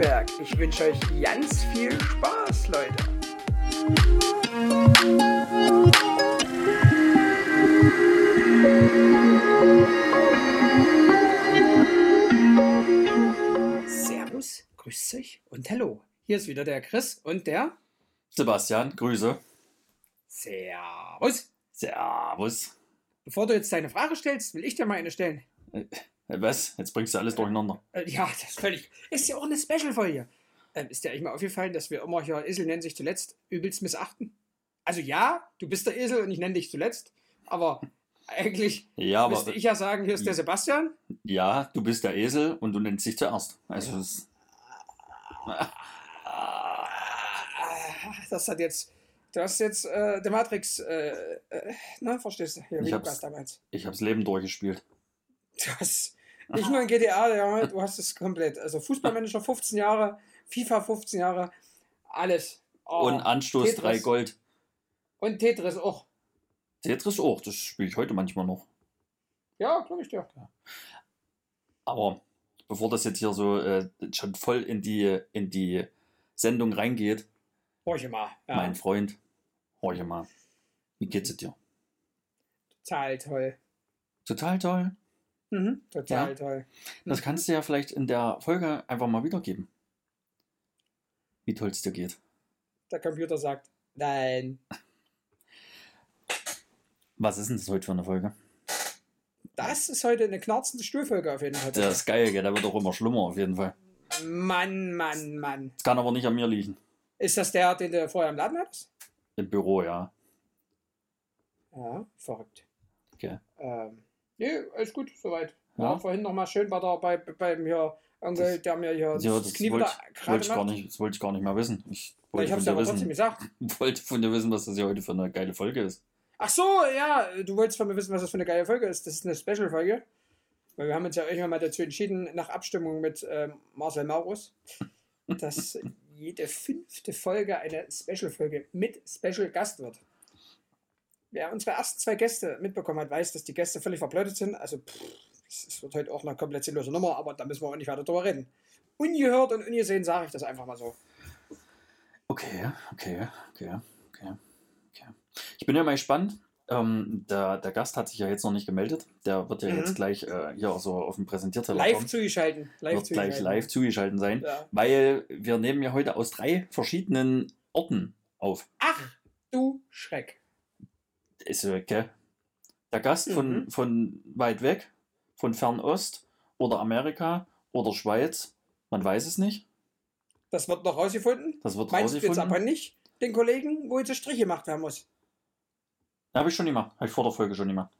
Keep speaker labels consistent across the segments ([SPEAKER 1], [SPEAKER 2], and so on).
[SPEAKER 1] Dauerberg. Ich wünsche euch ganz viel Spaß, Leute. Servus, grüßt euch und hallo. Hier ist wieder der Chris und der
[SPEAKER 2] Sebastian, Grüße.
[SPEAKER 1] Servus.
[SPEAKER 2] Servus.
[SPEAKER 1] Bevor du jetzt deine Frage stellst, will ich dir mal eine stellen.
[SPEAKER 2] Äh, Was? Jetzt bringst du alles durcheinander.
[SPEAKER 1] Äh, ja, das ist völlig. Ist ja auch eine Special-Folge. Ähm, ist dir eigentlich mal aufgefallen, dass wir immer hier Esel nennen sich zuletzt übelst missachten? Also ja, du bist der Esel und ich nenne dich zuletzt, aber eigentlich
[SPEAKER 2] Ja, aber
[SPEAKER 1] müsste ich ja sagen, hier ist der Sebastian.
[SPEAKER 2] ja, du bist der Esel und du nennst dich zuerst. Also es,
[SPEAKER 1] Ah, Das hat jetzt. Du hast jetzt äh, der Matrix, äh, äh, ne, verstehst du? Hier,
[SPEAKER 2] Ich hab's-
[SPEAKER 1] damals.
[SPEAKER 2] ich hab's Leben durchgespielt.
[SPEAKER 1] Du hast nicht nur in GTA, ja, du hast es komplett. Also Fußballmanager 15 Jahre, FIFA 15 Jahre, alles. Oh,
[SPEAKER 2] und Anstoß
[SPEAKER 1] Tetris.
[SPEAKER 2] 3 Gold.
[SPEAKER 1] Und Tetris auch.
[SPEAKER 2] Tetris auch, das spiele ich heute manchmal noch.
[SPEAKER 1] Ja, glaube ich dir.
[SPEAKER 2] Aber bevor das jetzt hier so äh, schon voll in die, in die Sendung reingeht,
[SPEAKER 1] Horche mal. Ja,
[SPEAKER 2] mein Freund, horche mal. Wie geht's es dir?
[SPEAKER 1] total toll.
[SPEAKER 2] Total toll.
[SPEAKER 1] Mhm, total
[SPEAKER 2] Ja.
[SPEAKER 1] toll.
[SPEAKER 2] Das kannst du ja vielleicht in der Folge einfach mal wiedergeben. Wie toll es dir geht.
[SPEAKER 1] Der Computer sagt, nein.
[SPEAKER 2] Was ist denn das heute für eine Folge?
[SPEAKER 1] Das ist heute eine knarzende Stuhlfolge auf jeden Fall.
[SPEAKER 2] Der ist geil, gell? der wird auch immer schlimmer auf jeden Fall.
[SPEAKER 1] Mann, Mann, Mann.
[SPEAKER 2] Das kann aber nicht an mir liegen.
[SPEAKER 1] Ist das der, den du vorher im Laden hattest?
[SPEAKER 2] Im Büro, ja.
[SPEAKER 1] Ja, verrückt.
[SPEAKER 2] Okay.
[SPEAKER 1] Ähm, nee, alles gut, soweit.
[SPEAKER 2] Ja.
[SPEAKER 1] waren vorhin nochmal schön bei der, bei, beim hier Onkel, der mir hier
[SPEAKER 2] Ja, das
[SPEAKER 1] Knie
[SPEAKER 2] wollte ich, wollte ich, gar nicht, das wollte ich gar nicht mehr wissen. Ich
[SPEAKER 1] Ich
[SPEAKER 2] wollte,
[SPEAKER 1] hab's
[SPEAKER 2] von
[SPEAKER 1] aber
[SPEAKER 2] dir
[SPEAKER 1] trotzdem
[SPEAKER 2] wissen,
[SPEAKER 1] gesagt.
[SPEAKER 2] wollte von dir wissen, was das hier heute für eine geile Folge ist.
[SPEAKER 1] Ach so, ja, du wolltest von mir wissen, was das für eine geile Folge ist. Das ist eine Special-Folge. Weil wir haben uns ja irgendwann mal dazu entschieden, nach Abstimmung mit ähm, Marcel Maurus, dass jede fünfte Folge eine Special-Folge mit Special-Gast wird. Wer unsere ersten zwei Gäste mitbekommen hat, weiß, dass die Gäste völlig verblödet sind. Also, pff, es wird heute auch eine komplett sinnlose Nummer, aber da müssen wir auch nicht weiter drüber reden. Ungehört und ungesehen sage ich das einfach mal so.
[SPEAKER 2] Okay, okay, okay, okay, okay. Ich bin ja mal gespannt. Ähm, der, der Gast hat sich ja jetzt noch nicht gemeldet. Der wird ja
[SPEAKER 1] Mhm.
[SPEAKER 2] jetzt gleich äh, hier so auf dem Präsentierteller
[SPEAKER 1] Live
[SPEAKER 2] kommen.
[SPEAKER 1] zugeschalten. Live
[SPEAKER 2] Wird gleich
[SPEAKER 1] zugeschalten.
[SPEAKER 2] live zugeschaltet sein.
[SPEAKER 1] Ja.
[SPEAKER 2] Weil wir nehmen ja heute aus drei verschiedenen Orten auf.
[SPEAKER 1] Ach, du Schreck.
[SPEAKER 2] Ist gell? Der Gast von,
[SPEAKER 1] Mhm.
[SPEAKER 2] von weit weg, von Fernost oder Amerika oder Schweiz, man weiß es nicht.
[SPEAKER 1] Das wird noch rausgefunden.
[SPEAKER 2] Das wird
[SPEAKER 1] Meinst du jetzt
[SPEAKER 2] rausgefunden.
[SPEAKER 1] aber nicht den Kollegen, wo jetzt der Strich gemacht werden muss?
[SPEAKER 2] Habe ich schon gemacht. Habe ich vor der Folge schon gemacht.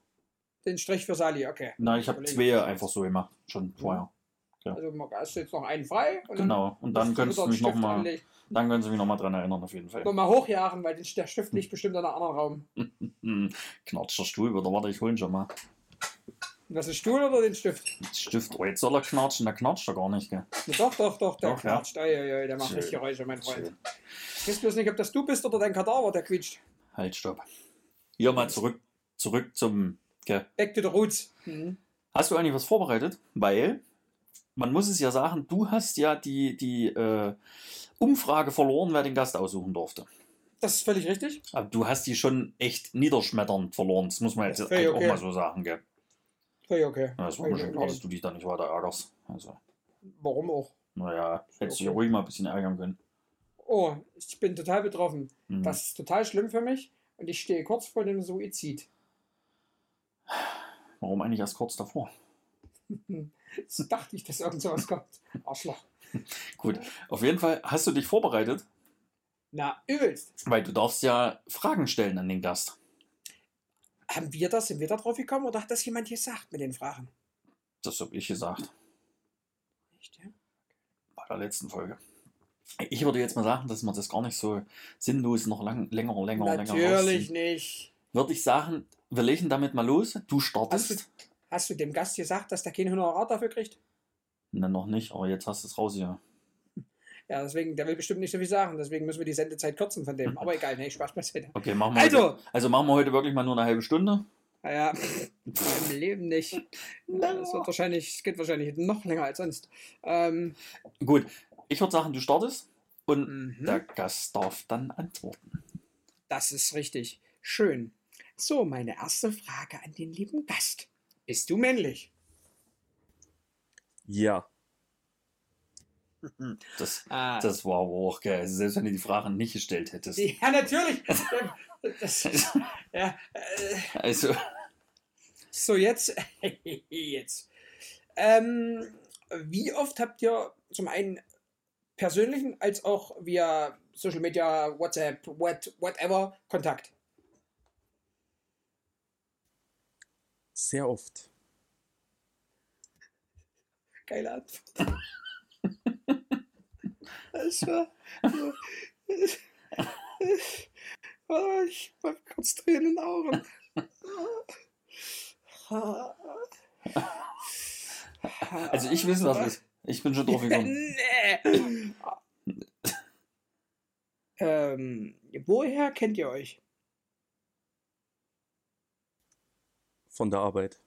[SPEAKER 1] Den Strich für Sali, okay.
[SPEAKER 2] Nein, ich habe zwei einfach so gemacht. Schon vorher.
[SPEAKER 1] Also man- hast du jetzt noch einen frei. Und
[SPEAKER 2] Genau. Und dann mich nochmal dann können Sie mich noch mal dran erinnern, auf jeden Fall.
[SPEAKER 1] Noch mal hochjagen, weil der Stift liegt bestimmt in einem anderen Raum.
[SPEAKER 2] Knatscht der Stuhl wieder. Warte, ich hol ihn schon mal.
[SPEAKER 1] Was ist Stuhl oder den Stift?
[SPEAKER 2] Stift, oh, jetzt soll er knatschen. Der knatscht er gar nicht, gell?
[SPEAKER 1] Doch, doch, doch, der
[SPEAKER 2] Doch, ja.
[SPEAKER 1] knatscht. Oi, oi, oi, der macht
[SPEAKER 2] Schön.
[SPEAKER 1] richtig Geräusche, mein Freund. Ich weiß bloß nicht, ob das du bist oder dein Kadaver, der quietscht.
[SPEAKER 2] Halt, stopp. Hier mal zurück, zurück zum. Gell?
[SPEAKER 1] Back to the roots. Mhm.
[SPEAKER 2] Hast du eigentlich was vorbereitet? Weil, man muss es ja sagen, du hast ja die, die äh, Umfrage verloren, wer den Gast aussuchen durfte.
[SPEAKER 1] Das ist völlig richtig.
[SPEAKER 2] Aber du hast die schon echt niederschmetternd verloren. Das muss man jetzt
[SPEAKER 1] völlig
[SPEAKER 2] halt auch
[SPEAKER 1] okay.
[SPEAKER 2] mal so sagen, gell?
[SPEAKER 1] Okay, okay.
[SPEAKER 2] Ja, Das war
[SPEAKER 1] Okay,
[SPEAKER 2] mir schon klar, dass du dich da nicht weiter ärgerst. Also,
[SPEAKER 1] Warum auch?
[SPEAKER 2] naja, hättest du dich
[SPEAKER 1] okay.
[SPEAKER 2] ruhig mal ein bisschen ärgern können.
[SPEAKER 1] Oh, ich bin total betroffen.
[SPEAKER 2] Mhm.
[SPEAKER 1] Das ist total schlimm für mich und ich stehe kurz vor dem Suizid.
[SPEAKER 2] Warum eigentlich erst kurz davor?
[SPEAKER 1] So dachte ich, dass irgend sowas kommt. Arschloch.
[SPEAKER 2] Gut, auf jeden Fall hast du dich vorbereitet,
[SPEAKER 1] Na, übelst.
[SPEAKER 2] weil du darfst ja Fragen stellen an den Gast.
[SPEAKER 1] Haben wir das, sind wir da drauf gekommen oder hat das jemand gesagt mit den Fragen?
[SPEAKER 2] Das habe ich gesagt
[SPEAKER 1] Echt, ja?
[SPEAKER 2] bei der letzten Folge. Ich würde jetzt mal sagen, dass wir das gar nicht so sinnlos noch lang, länger, länger, länger
[SPEAKER 1] Natürlich nicht.
[SPEAKER 2] Würde ich sagen, wir legen damit mal los. Du startest.
[SPEAKER 1] du, hast du dem Gast gesagt, dass der kein Honorar dafür kriegt?
[SPEAKER 2] Ne, noch nicht, aber jetzt hast du es raus hier.
[SPEAKER 1] Ja, deswegen, der will bestimmt nicht so viel sagen. Deswegen müssen wir die Sendezeit kürzen von dem. Aber egal, nee, Spaß beiseite.
[SPEAKER 2] Okay, machen wir
[SPEAKER 1] Also,
[SPEAKER 2] heute, also machen wir heute wirklich mal nur eine halbe Stunde.
[SPEAKER 1] Naja, im Leben nicht. Das wird wahrscheinlich, es geht wahrscheinlich noch länger als sonst. Ähm,
[SPEAKER 2] Gut, ich würde sagen, du startest und
[SPEAKER 1] mhm.
[SPEAKER 2] der Gast darf dann antworten.
[SPEAKER 1] Das ist richtig. Schön. So, meine erste Frage an den lieben Gast. Bist du männlich?
[SPEAKER 3] Ja.
[SPEAKER 2] Das,
[SPEAKER 1] Ah,
[SPEAKER 2] das war aber auch geil. Also selbst wenn du die Frage nicht gestellt hättest.
[SPEAKER 1] ja, natürlich. Das, ja, äh,
[SPEAKER 2] Also,
[SPEAKER 1] so, jetzt. jetzt. Ähm, wie oft habt ihr zum einen persönlichen als auch via Social Media, WhatsApp, what, whatever Kontakt?
[SPEAKER 3] Sehr oft.
[SPEAKER 1] Geile Antwort. Das war. Oh, ich hab kurz Tränen in den Augen.
[SPEAKER 2] also ich weiß, was ist. Ich bin schon drauf gekommen.
[SPEAKER 1] nee. ähm, woher kennt ihr euch?
[SPEAKER 3] Von der Arbeit.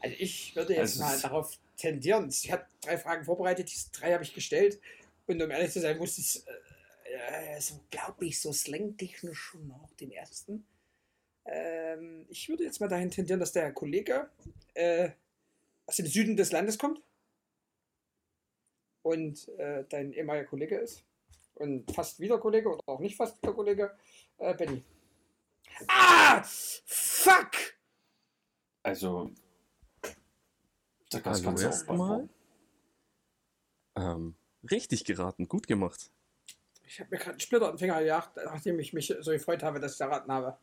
[SPEAKER 1] Also ich würde jetzt
[SPEAKER 2] Also
[SPEAKER 1] mal darauf tendieren. Ich habe drei Fragen vorbereitet, diese drei habe ich gestellt. Und um ehrlich zu sein, musste ich äh, so, glaube ich, so slangtechnisch schon noch den ersten. Ähm, ich würde jetzt mal dahin tendieren, dass der Kollege äh, aus dem Süden des Landes kommt und äh, dein ehemaliger Kollege ist. Und fast wieder Kollege oder auch nicht fast wieder Kollege, äh, Benny. Ah! Fuck!
[SPEAKER 2] Also, der Gast
[SPEAKER 3] Hallo
[SPEAKER 2] kann's auch
[SPEAKER 3] erstmal. Ähm, richtig geraten, gut gemacht.
[SPEAKER 1] Ich habe mir gerade einen Splitter den Finger gejagt, nachdem ich mich so gefreut habe, dass ich erraten habe.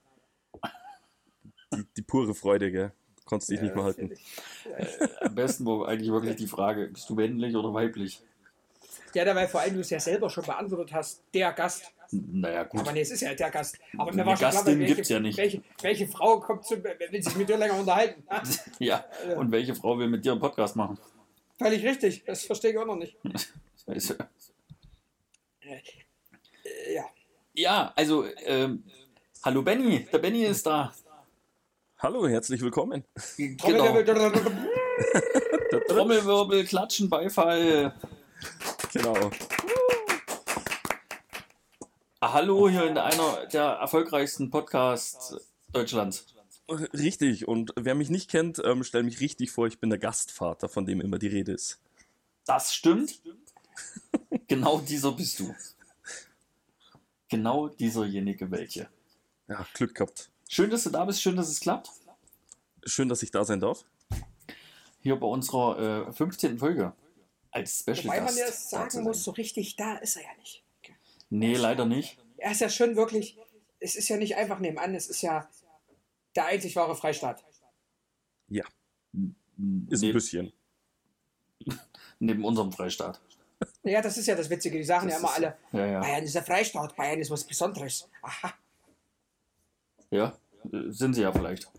[SPEAKER 3] Die, die pure Freude, gell? Du konntest dich nicht mehr halten.
[SPEAKER 2] Am besten war eigentlich wirklich die Frage, bist du männlich oder weiblich?
[SPEAKER 1] Ja, dabei vor allem du es ja selber schon beantwortet hast, der Gast.
[SPEAKER 2] Naja, gut.
[SPEAKER 1] Aber nee, es ist ja der Gast. Aber mir war schon klar,
[SPEAKER 2] Gastin
[SPEAKER 1] welche,
[SPEAKER 2] gibt's ja nicht.
[SPEAKER 1] Welche, welche Frau kommt zu, will sich mit dir länger unterhalten?
[SPEAKER 2] Ja, und welche Frau will mit dir einen Podcast machen?
[SPEAKER 1] Völlig richtig, das verstehe ich auch noch nicht. Äh, ja.
[SPEAKER 2] ja, also, ähm, hallo Benny, der Benny ist da.
[SPEAKER 3] Hallo, herzlich willkommen.
[SPEAKER 2] Genau.
[SPEAKER 1] Trommelwirbel.
[SPEAKER 2] Trommelwirbel, Klatschen, Beifall.
[SPEAKER 3] Genau.
[SPEAKER 2] Ah, Hallo hier in einer der erfolgreichsten Podcasts Deutschlands.
[SPEAKER 3] Richtig. Und wer mich nicht kennt, ähm, stell mich richtig vor, ich bin der Gastvater, von dem immer die Rede ist.
[SPEAKER 2] Das stimmt. Genau dieser bist du. Genau dieserjenige welche.
[SPEAKER 3] Ja, Glück gehabt.
[SPEAKER 2] Schön, dass du da bist, schön, dass es klappt.
[SPEAKER 3] Schön, dass ich da sein darf.
[SPEAKER 2] Hier bei unserer äh, 15. Folge. Als Special
[SPEAKER 1] Wobei man
[SPEAKER 2] Gast.
[SPEAKER 1] ja
[SPEAKER 2] da zu
[SPEAKER 1] sagen muss, so richtig da ist er ja nicht.
[SPEAKER 2] Nee, leider nicht.
[SPEAKER 1] Er ist ja schon wirklich, es ist ja nicht einfach nebenan, es ist ja der einzig wahre Freistaat.
[SPEAKER 3] Ja, ist ein bisschen.
[SPEAKER 2] Neben unserem Freistaat.
[SPEAKER 1] Ja, das ist ja das Witzige. Die sagen
[SPEAKER 2] Das
[SPEAKER 1] ja immer
[SPEAKER 2] ist-
[SPEAKER 1] alle,
[SPEAKER 2] Ja, ja.
[SPEAKER 1] Bayern ist der Freistaat, Bayern ist was Besonderes. Aha.
[SPEAKER 2] Ja, sind sie ja vielleicht.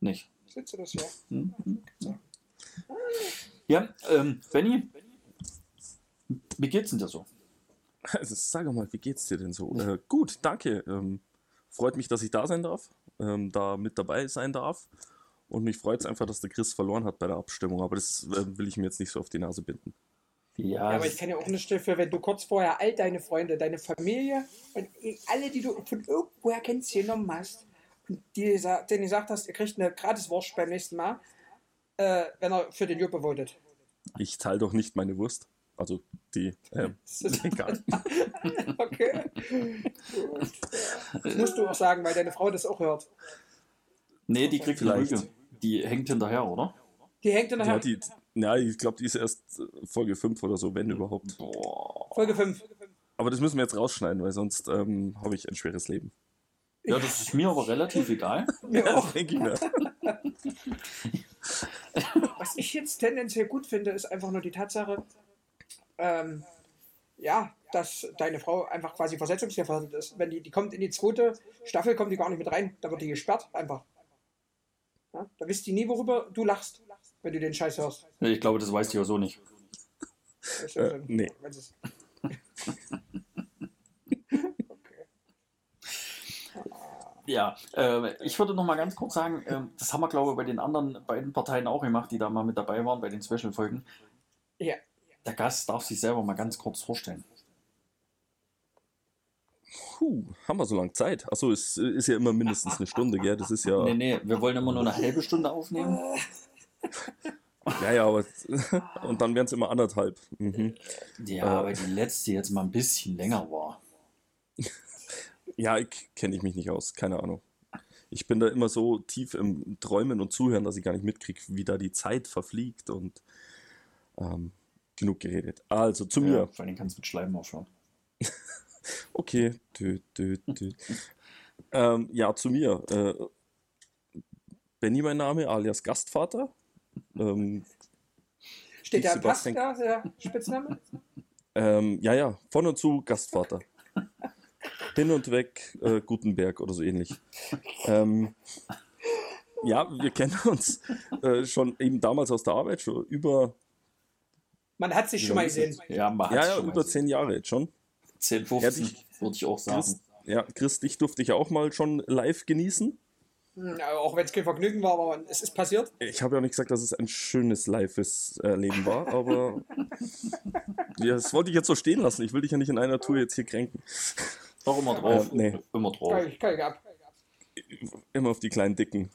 [SPEAKER 2] Nicht.
[SPEAKER 1] Sitzt du das hier?
[SPEAKER 2] Hm? Ja, ähm, Benny, wie geht's denn dir so?
[SPEAKER 3] Also, sag mal, wie geht's dir denn so? Äh, gut, danke. Ähm, freut mich, dass ich da sein darf, ähm, da mit dabei sein darf. Und mich freut es einfach, dass der Chris verloren hat bei der Abstimmung. Aber das äh, will ich mir jetzt nicht so auf die Nase binden.
[SPEAKER 2] Ja,
[SPEAKER 1] Ja, aber ich kann ja auch nicht dafür, wenn du kurz vorher all deine Freunde, deine Familie und alle, die du von irgendwoher kennst, genommen hast und die, sa- denen gesagt hast, ihr kriegt eine gratis Wurst beim nächsten Mal, äh, wenn er für den Juppe votet.
[SPEAKER 3] Ich teile doch nicht meine Wurst. Also die,
[SPEAKER 1] Das ist-
[SPEAKER 3] egal.
[SPEAKER 1] okay. Gut. Das musst du auch sagen, weil deine Frau das auch hört.
[SPEAKER 2] nee, die kriegt
[SPEAKER 3] Vielleicht.
[SPEAKER 2] Rüge. Die hängt hinterher, oder?
[SPEAKER 1] Die hängt in der
[SPEAKER 3] Ja, die, ja, ich glaube, die ist erst äh, Folge 5 oder so, wenn überhaupt.
[SPEAKER 2] Boah.
[SPEAKER 1] Folge 5.
[SPEAKER 3] Aber das müssen wir jetzt rausschneiden, weil sonst ähm, habe ich ein schweres Leben.
[SPEAKER 2] Ja, das ist mir aber relativ egal.
[SPEAKER 1] Mir auch.
[SPEAKER 3] denke ich mir.
[SPEAKER 1] Was ich jetzt tendenziell gut finde, ist einfach nur die Tatsache, ähm, ja, dass deine Frau einfach quasi versetzungsgefährdet ist. Wenn die, die kommt in die zweite Staffel, kommt die gar nicht mit rein. Da wird die gesperrt einfach. Ja, da wisst die nie, worüber du lachst, wenn du den Scheiß hörst.
[SPEAKER 2] Nee, Ich glaube, das weiß die auch so nicht.
[SPEAKER 3] Äh, nee.
[SPEAKER 1] wenn es-
[SPEAKER 2] Ja, äh, ich würde noch mal ganz kurz sagen, äh, das haben wir, glaube ich, bei den anderen beiden Parteien auch gemacht, die da mal mit dabei waren, bei den Special-Folgen.
[SPEAKER 1] Ja.
[SPEAKER 2] Der Gast darf sich selber mal ganz kurz vorstellen.
[SPEAKER 3] Puh, haben wir so lange Zeit? Achso, es ist ja immer mindestens eine Stunde, gell? Das ist ja.
[SPEAKER 2] Nee, nee, wir wollen immer nur eine halbe Stunde aufnehmen.
[SPEAKER 3] Ja, ja, aber. Und dann wären es immer anderthalb. Mhm.
[SPEAKER 2] Ja,
[SPEAKER 3] Äh.
[SPEAKER 2] weil die letzte jetzt mal ein bisschen länger war.
[SPEAKER 3] Ja, ich kenne ich mich nicht aus, keine Ahnung. Ich bin da immer so tief im Träumen und Zuhören, dass ich gar nicht mitkriege, wie da die Zeit verfliegt und ähm, genug geredet. Also zu
[SPEAKER 2] Ja,
[SPEAKER 3] mir.
[SPEAKER 2] vor allem kannst du mit Schleimen aufschauen.
[SPEAKER 3] Okay. Dö, dö, dö. ähm, ja, zu mir. Äh, Benny mein Name, alias Gastvater. Ähm,
[SPEAKER 1] Steht da
[SPEAKER 3] Sebastian-
[SPEAKER 1] da, der Spitzname?
[SPEAKER 3] ähm, ja, ja, von und zu Gastvater. Hin und weg äh, Gutenberg oder so ähnlich. Ähm, ja, wir kennen uns äh, schon eben damals aus der Arbeit, schon über,
[SPEAKER 1] Man hat sich schon mal gesehen.
[SPEAKER 2] Ja, man
[SPEAKER 3] ja,
[SPEAKER 2] hat's
[SPEAKER 3] ja,
[SPEAKER 2] schon mal
[SPEAKER 3] über zehn Jahre jetzt schon.
[SPEAKER 2] 10, 15, würde ich auch sagen.
[SPEAKER 3] Chris, ja, Chris, dich durfte ich ja auch mal schon live genießen.
[SPEAKER 1] Hm, aber Auch wenn es kein Vergnügen war, aber es ist passiert.
[SPEAKER 3] Ich habe ja nicht gesagt, dass es ein schönes lives Leben war, aber ja, das wollte ich jetzt so stehen lassen. Ich will dich ja nicht in einer Tour jetzt hier kränken.
[SPEAKER 2] Doch immer drauf.
[SPEAKER 3] Äh, nee.
[SPEAKER 2] Immer drauf.
[SPEAKER 1] Kann ich, kann ich ab.
[SPEAKER 3] Immer auf die kleinen Dicken.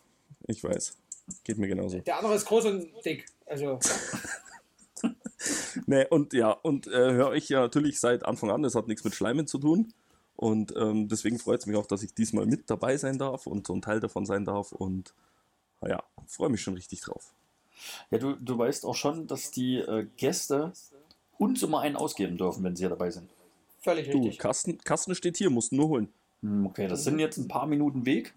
[SPEAKER 3] Ich weiß. Geht mir genauso.
[SPEAKER 1] Der andere ist groß und dick. Also,
[SPEAKER 3] Nee, und ja, und äh, höre ich ja natürlich seit Anfang an, das hat nichts mit Schleimen zu tun. Und ähm, deswegen freut es mich auch, dass ich diesmal mit dabei sein darf und so ein Teil davon sein darf. Und naja, freue mich schon richtig drauf.
[SPEAKER 2] Ja, du, du weißt auch schon, dass die äh, Gäste uns immer einen ausgeben dürfen, wenn sie hier dabei sind.
[SPEAKER 1] Völlig
[SPEAKER 3] Du,
[SPEAKER 1] richtig.
[SPEAKER 3] Kasten, Kasten steht hier, musst nur holen.
[SPEAKER 2] Hm, Okay, das sind jetzt ein paar Minuten Weg.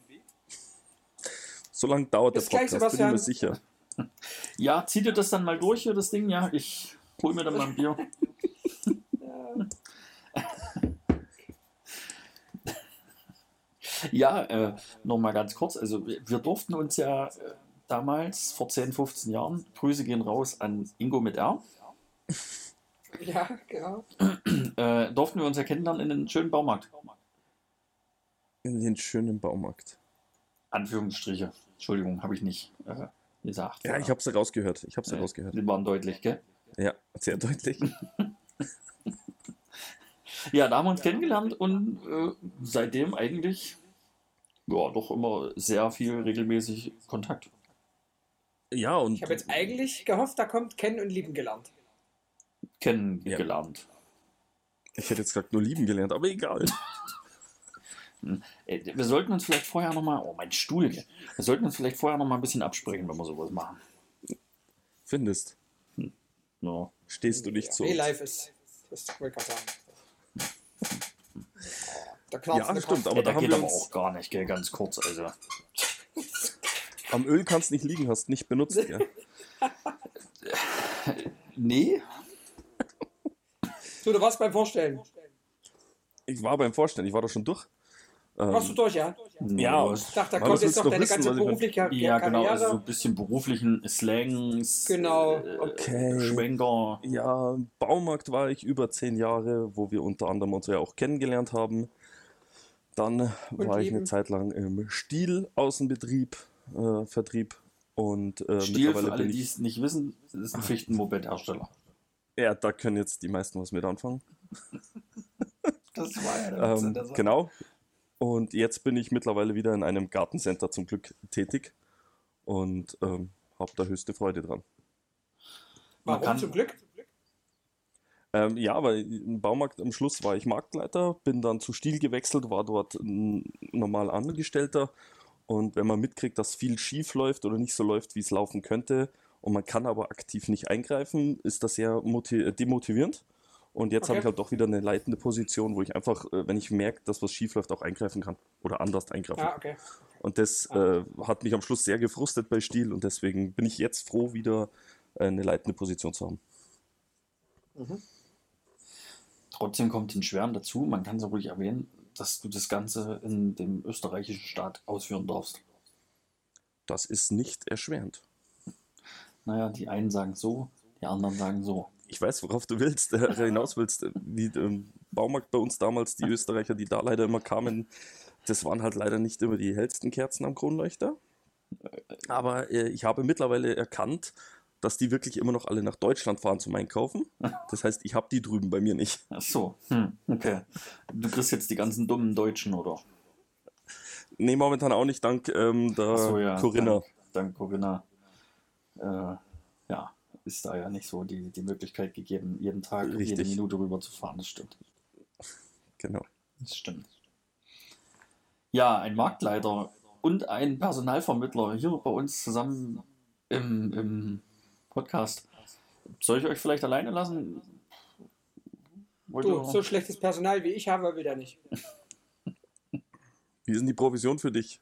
[SPEAKER 3] So lange dauert der
[SPEAKER 1] Bis gleich,
[SPEAKER 3] Podcast, bin ich mir sicher.
[SPEAKER 2] Ja, zieh dir das dann mal durch hier, das Ding. Ja, ich hol mir dann mal ein Bier. Ja, äh, nochmal ganz kurz. Also, wir, wir durften uns ja äh, damals, vor 10, 15 Jahren, Grüße gehen raus an Ingo mit R,
[SPEAKER 1] Ja, genau.
[SPEAKER 2] äh, durften wir uns ja kennenlernen in einem schönen Baumarkt.
[SPEAKER 3] In den schönen Baumarkt.
[SPEAKER 2] Anführungsstriche. Entschuldigung, habe ich nicht äh, gesagt.
[SPEAKER 3] Ja, ich habe es rausgehört. Ich habe es
[SPEAKER 2] Ja,
[SPEAKER 3] rausgehört.
[SPEAKER 2] Die waren deutlich, gell?
[SPEAKER 3] Ja, sehr deutlich.
[SPEAKER 2] Ja, da haben wir uns kennengelernt und äh, seitdem eigentlich ja doch immer sehr viel regelmäßig Kontakt.
[SPEAKER 3] Ja, und
[SPEAKER 1] Ich habe jetzt eigentlich gehofft, da kommt kennen und lieben gelernt.
[SPEAKER 2] Kennengelernt.
[SPEAKER 3] ich hätte jetzt gesagt nur lieben gelernt, aber egal.
[SPEAKER 2] Ey, wir sollten uns vielleicht vorher nochmal, oh mein Stuhl, gell? wir sollten uns vielleicht vorher nochmal ein bisschen absprechen, wenn wir sowas machen.
[SPEAKER 3] Findest.
[SPEAKER 2] Ja.
[SPEAKER 3] Stehst du nicht so.
[SPEAKER 1] Real Life ist. Das wollte ich gerade sagen. Knarz,
[SPEAKER 3] Ja,
[SPEAKER 1] der
[SPEAKER 3] stimmt, aber
[SPEAKER 2] Ey,
[SPEAKER 3] da
[SPEAKER 2] da
[SPEAKER 3] haben
[SPEAKER 2] geht
[SPEAKER 3] wir
[SPEAKER 2] aber auch gar nicht, gell? ganz kurz. Also.
[SPEAKER 3] Am Öl kannst nicht liegen, hast nicht benutzt. Ja.
[SPEAKER 2] Nee,
[SPEAKER 1] So, du warst beim Vorstellen.
[SPEAKER 3] Ich war beim Vorstellen, ich war doch schon durch. Ähm,
[SPEAKER 1] Warst du durch, ja?
[SPEAKER 3] Ja,
[SPEAKER 1] Ich dachte, da kommt jetzt noch
[SPEAKER 3] doch
[SPEAKER 1] deine
[SPEAKER 3] wissen,
[SPEAKER 1] ganze
[SPEAKER 3] ich
[SPEAKER 1] berufliche
[SPEAKER 2] ja, genau,
[SPEAKER 1] Karriere.
[SPEAKER 2] also so ein bisschen beruflichen Slangs,
[SPEAKER 1] Genau.
[SPEAKER 2] äh,
[SPEAKER 3] Okay.
[SPEAKER 2] Schwenker.
[SPEAKER 3] Ja, im Baumarkt war ich über zehn Jahre, wo wir unter anderem uns ja auch kennengelernt haben. Dann war ich
[SPEAKER 1] lieben.
[SPEAKER 3] eine Zeit lang im Stiel-Außenbetrieb, äh, Vertrieb. Und äh,
[SPEAKER 2] Stil,
[SPEAKER 3] mittlerweile
[SPEAKER 2] für alle,
[SPEAKER 3] bin
[SPEAKER 2] die
[SPEAKER 3] ich.
[SPEAKER 2] es nicht wissen, ist ein Fichtenmoped-Hersteller.
[SPEAKER 3] Ja, da können jetzt die meisten was mit anfangen.
[SPEAKER 2] Das war ja der
[SPEAKER 3] Ähm,
[SPEAKER 2] der
[SPEAKER 3] genau. Und jetzt bin ich mittlerweile wieder in einem Gartencenter zum Glück tätig und ähm, habe da höchste Freude dran.
[SPEAKER 1] Warum
[SPEAKER 2] kann-
[SPEAKER 1] zum Glück?
[SPEAKER 3] Ähm, ja, weil im Baumarkt am Schluss war ich Marktleiter, bin dann zu Stiel gewechselt, war dort ein normal Angestellter. Und wenn man mitkriegt, dass viel schief läuft oder nicht so läuft, wie es laufen könnte, und man kann aber aktiv nicht eingreifen, ist das sehr äh, demotivierend. Und jetzt
[SPEAKER 1] Okay.
[SPEAKER 3] habe ich halt doch wieder eine leitende Position, wo ich einfach, äh, wenn ich merke, dass was schief läuft, auch eingreifen kann oder anders eingreifen
[SPEAKER 1] Ja,
[SPEAKER 3] kann.
[SPEAKER 1] okay.
[SPEAKER 3] Und das äh, hat mich am Schluss sehr gefrustet bei Stiel und deswegen bin ich jetzt froh, wieder äh, eine leitende Position zu haben.
[SPEAKER 1] Mhm.
[SPEAKER 2] Trotzdem kommt in Schweren dazu, man kann so ruhig erwähnen, dass du das Ganze in dem österreichischen Staat ausführen darfst.
[SPEAKER 3] Das ist nicht erschwerend.
[SPEAKER 2] Naja, die einen sagen so, die anderen sagen so.
[SPEAKER 3] Ich weiß, worauf du willst, äh, hinaus willst, äh, wie im Baumarkt bei uns damals, die Österreicher, die da leider immer kamen, das waren halt leider nicht immer die hellsten Kerzen am Kronleuchter. Aber äh, ich habe mittlerweile erkannt, dass die wirklich immer noch alle nach Deutschland fahren zum Einkaufen. Das heißt, ich habe die drüben bei mir nicht.
[SPEAKER 2] Ach so, hm, okay. Du kriegst jetzt die ganzen dummen Deutschen, oder?
[SPEAKER 3] Nee, momentan auch nicht, dank ähm, der
[SPEAKER 2] so, ja.
[SPEAKER 3] Corinna.
[SPEAKER 2] Dank, dank Corinna. Äh, ja, ist da ja nicht so die, die Möglichkeit gegeben, jeden Tag, jede
[SPEAKER 3] Richtig.
[SPEAKER 2] Minute rüber zu fahren. Das stimmt.
[SPEAKER 3] Genau.
[SPEAKER 2] Das stimmt. Ja, ein Marktleiter und ein Personalvermittler hier bei uns zusammen im, im Podcast. Soll ich euch vielleicht alleine lassen? Wollt
[SPEAKER 1] Du, so schlechtes Personal wie ich habe, will der nicht.
[SPEAKER 3] Wie ist denn die Provision für dich?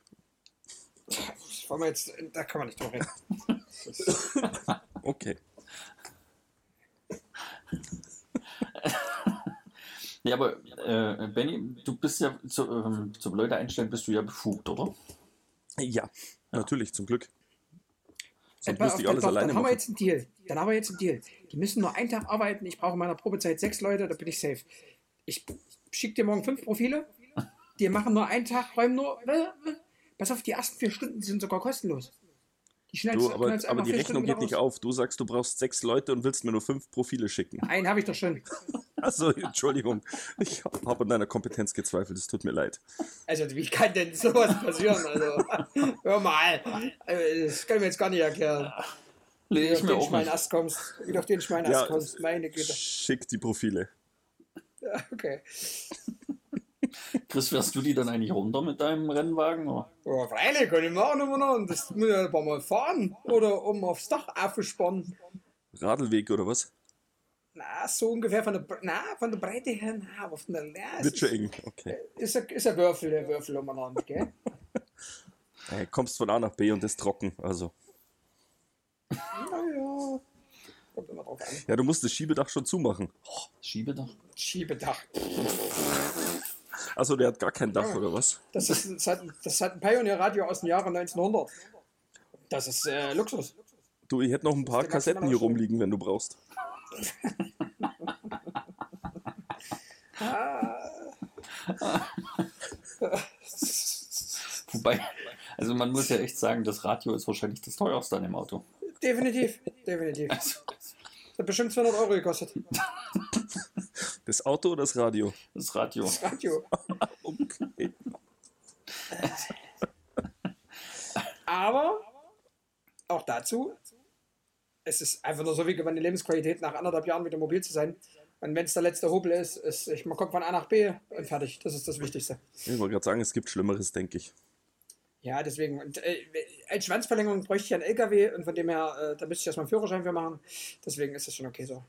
[SPEAKER 1] Das wollen wir jetzt, da kann man nicht drüber reden.
[SPEAKER 3] Okay.
[SPEAKER 2] Ja, aber äh, Benny, du bist ja zu, ähm, zum Leute einstellen bist du ja befugt, oder?
[SPEAKER 3] Ja, natürlich, zum Glück. Sonst müsste ich
[SPEAKER 1] dann,
[SPEAKER 3] alles
[SPEAKER 1] dann,
[SPEAKER 3] alleine
[SPEAKER 1] dann haben wir jetzt einen Deal. Dann haben wir jetzt einen Deal. Die müssen nur einen Tag arbeiten. Ich brauche in meiner Probezeit sechs Leute, da bin ich safe. Ich schicke dir morgen fünf Profile. Die machen nur einen Tag, räumen nur. Pass auf, die ersten vier Stunden die sind sogar kostenlos. Die schnellst,
[SPEAKER 3] Du, aber, aber die Rechnung
[SPEAKER 1] Stunden
[SPEAKER 3] geht nicht auf. Du sagst, du brauchst sechs Leute und willst mir nur fünf Profile schicken.
[SPEAKER 1] Einen habe ich doch schon.
[SPEAKER 3] Also, Entschuldigung. Ich habe an deiner Kompetenz gezweifelt. Es tut mir leid.
[SPEAKER 1] Also, wie kann denn sowas passieren? Also, hör mal. Also, Das kann ich mir jetzt gar nicht erklären.
[SPEAKER 2] Nee,
[SPEAKER 1] Wie du
[SPEAKER 2] ich
[SPEAKER 1] auf
[SPEAKER 2] mir
[SPEAKER 1] den
[SPEAKER 2] auch
[SPEAKER 1] Schwein
[SPEAKER 2] nicht.
[SPEAKER 1] Ast kommst. Wie du auf den Schwein
[SPEAKER 3] Ja,
[SPEAKER 1] Ast kommst. Meine Güte.
[SPEAKER 3] Schick die Profile.
[SPEAKER 1] Okay.
[SPEAKER 2] Chris, fährst du die dann eigentlich runter mit deinem Rennwagen? Oder?
[SPEAKER 1] Ja, freilich, kann ich machen immer noch. Und Das muss ich ein paar Mal fahren. Oder um aufs Dach aufzuspannen.
[SPEAKER 3] Radlweg oder was?
[SPEAKER 1] Na, so ungefähr von der, Bre- na, von der Breite her, na, von der ja, es
[SPEAKER 3] Wird schon
[SPEAKER 1] ist,
[SPEAKER 3] eng. Okay.
[SPEAKER 1] ist, ein, ist ein Würfel, der Würfel umeinander, gell?
[SPEAKER 3] Hey, kommst von A nach B und ist trocken. Also.
[SPEAKER 1] naja. Kommt immer drauf an.
[SPEAKER 3] Ja, du musst das Schiebedach schon zumachen.
[SPEAKER 2] Schiebedach?
[SPEAKER 1] Schiebedach.
[SPEAKER 3] Also der hat gar kein Dach oder was?
[SPEAKER 1] Das, ist, das, hat, das hat ein Pioneer-Radio aus dem Jahre 1900. Das ist äh, Luxus.
[SPEAKER 3] Du, ich hätte noch ein paar Kassetten hier rumliegen, wenn du brauchst.
[SPEAKER 1] Ah.
[SPEAKER 2] Wobei, also man muss ja echt sagen, das Radio ist wahrscheinlich das teuerste an dem Auto.
[SPEAKER 1] definitiv, definitiv. Das hat bestimmt 200 Euro gekostet.
[SPEAKER 3] Das Auto oder das Radio?
[SPEAKER 2] Das Radio.
[SPEAKER 1] Das Radio.
[SPEAKER 3] Okay.
[SPEAKER 1] Aber auch dazu, es ist einfach nur so wie meine Lebensqualität nach anderthalb Jahren wieder mobil zu sein. Und wenn es der letzte Hobel ist, ist ich, man kommt von A nach B und fertig. Das ist das Wichtigste.
[SPEAKER 3] Ich wollte gerade sagen, es gibt Schlimmeres, denke ich.
[SPEAKER 1] Ja, deswegen. Und, äh, als Schwanzverlängerung bräuchte ich einen LKW und von dem her, äh, da müsste ich erstmal einen Führerschein für machen. Deswegen ist das schon okay so.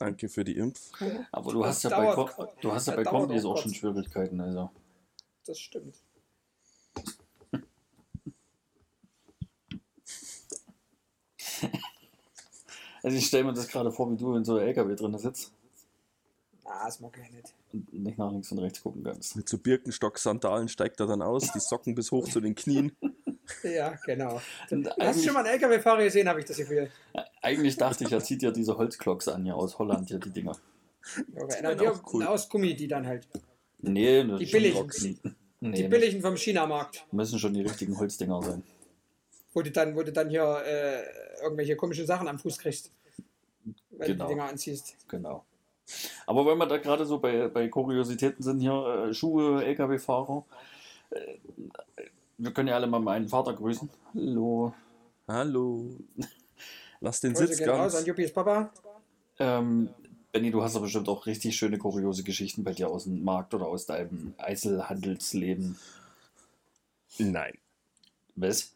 [SPEAKER 3] Danke für die Impf.
[SPEAKER 2] Aber du hast ja bei, Ko- du hast ja
[SPEAKER 1] das
[SPEAKER 2] bei Kombis
[SPEAKER 1] auch
[SPEAKER 2] schon Schwierigkeiten. Also.
[SPEAKER 1] Das stimmt.
[SPEAKER 2] also ich stelle mir das gerade vor, wie du in so einem LKW drin sitzt
[SPEAKER 1] Na, das mag ich nicht.
[SPEAKER 2] und nicht nach links und rechts gucken kannst.
[SPEAKER 3] Mit so Birkenstock-Sandalen steigt er dann aus, die Socken bis hoch zu den Knien.
[SPEAKER 1] Ja, genau. Du hast
[SPEAKER 2] eigentlich,
[SPEAKER 1] schon mal einen LKW-Fahrer gesehen, habe ich das Gefühl.
[SPEAKER 2] eigentlich dachte ich, er zieht ja diese Holzklocks an hier aus Holland, hier die Dinger.
[SPEAKER 1] Okay,
[SPEAKER 3] wäre
[SPEAKER 1] die
[SPEAKER 3] auch cool.
[SPEAKER 1] aus Gummi, die dann halt.
[SPEAKER 2] Nee,
[SPEAKER 1] Die billigen.
[SPEAKER 2] Nee,
[SPEAKER 1] Die billigen vom China-Markt.
[SPEAKER 2] müssen schon die richtigen Holzdinger sein.
[SPEAKER 1] Wo du dann, wo du dann hier äh, irgendwelche komischen Sachen am Fuß kriegst. Wenn
[SPEAKER 2] Genau.
[SPEAKER 1] du die Dinger anziehst.
[SPEAKER 2] Genau. Aber wenn wir da gerade so bei, bei Kuriositäten sind hier, äh, Schuhe, LKW-Fahrer, äh, wir können ja alle mal meinen Vater grüßen. Hallo.
[SPEAKER 3] Hallo. Lass den
[SPEAKER 1] Grüße
[SPEAKER 3] Sitz
[SPEAKER 1] gehen raus
[SPEAKER 3] ganz.
[SPEAKER 1] an Juppis Papa.
[SPEAKER 2] Ähm, Benny, du hast aber bestimmt auch richtig schöne kuriose Geschichten bei dir aus dem Markt oder aus deinem Einzelhandelsleben.
[SPEAKER 3] Nein.
[SPEAKER 2] Was?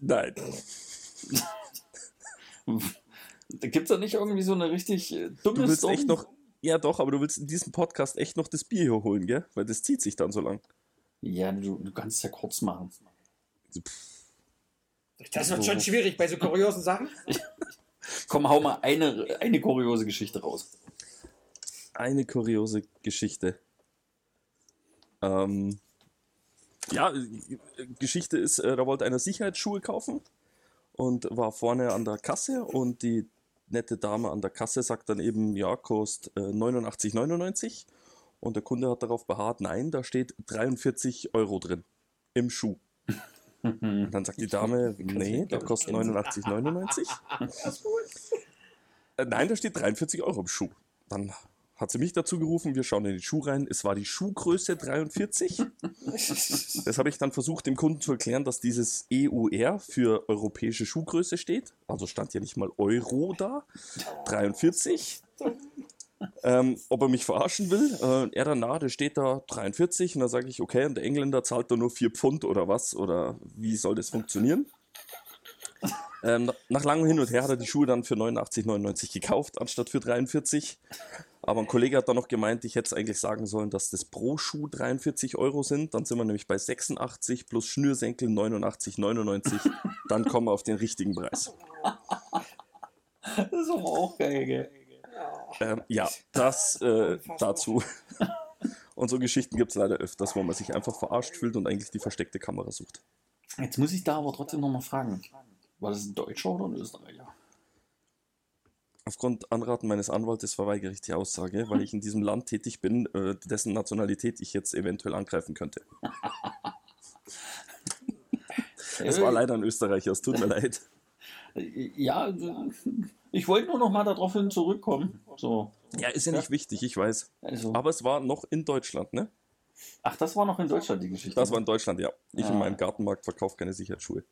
[SPEAKER 3] Nein.
[SPEAKER 2] Gibt es da nicht irgendwie so eine richtig äh, dumme
[SPEAKER 3] Du willst
[SPEAKER 2] Story?
[SPEAKER 3] echt noch. Ja, doch, aber du willst in diesem Podcast echt noch das Bier hier holen, gell? Weil das zieht sich dann so lang.
[SPEAKER 2] Ja, du, du kannst es ja kurz machen.
[SPEAKER 1] Das wird schon schwierig bei so kuriosen Sachen.
[SPEAKER 2] Komm, hau mal eine, eine kuriose Geschichte raus.
[SPEAKER 3] Eine kuriose Geschichte. Ähm, ja, Geschichte ist, äh, da wollte einer Sicherheitsschuhe kaufen und war vorne an der Kasse und die nette Dame an der Kasse sagt dann eben, ja, kostet äh, 89,99 Und der Kunde hat darauf beharrt, nein, da steht 43 Euro drin im Schuh. Und dann sagt die Dame, nee, der kostet 89,99. Äh, Nein, da steht 43 Euro im Schuh. Dann hat sie mich dazu gerufen, wir schauen in den Schuh rein. Es war die Schuhgröße 43. Das habe ich dann versucht, dem Kunden zu erklären, dass dieses EUR für europäische Schuhgröße steht. Also stand ja nicht mal Euro da. 43. Ähm, ob er mich verarschen will. Äh, er dann, na, der steht da 43. Und dann sage ich, okay, und der Engländer zahlt da nur 4 Pfund oder was? Oder wie soll das funktionieren? Ähm, nach langem Hin und Her hat er die Schuhe dann für 89,99 gekauft, anstatt für 43. Aber ein Kollege hat dann noch gemeint, ich hätte es eigentlich sagen sollen, dass das pro Schuh 43 Euro sind. Dann sind wir nämlich bei 86 plus Schnürsenkel 89,99. Dann kommen wir auf den richtigen Preis.
[SPEAKER 2] Das ist aber auch geil, gell?
[SPEAKER 3] Ähm, ja, das äh, dazu. Und so Geschichten gibt es leider öfters, wo man sich einfach verarscht fühlt und eigentlich die versteckte Kamera sucht.
[SPEAKER 2] Jetzt muss ich da aber trotzdem nochmal fragen. War das ein Deutscher oder ein Österreicher?
[SPEAKER 3] Aufgrund Anraten meines Anwaltes verweigere ich die Aussage, weil ich in diesem Land tätig bin, äh, dessen Nationalität ich jetzt eventuell angreifen könnte. Es war leider ein Österreicher, es tut mir leid.
[SPEAKER 2] Ja, ich wollte nur noch mal darauf hin zurückkommen. So.
[SPEAKER 3] Ja, ist ja nicht wichtig, ich weiß.
[SPEAKER 2] Also,
[SPEAKER 3] Aber es war noch in Deutschland, ne?
[SPEAKER 2] ach, das war noch in Deutschland die Geschichte.
[SPEAKER 3] Das war in Deutschland, ja. Ich
[SPEAKER 2] Ah.
[SPEAKER 3] in meinem Gartenmarkt verkaufe keine Sicherheitsschuhe.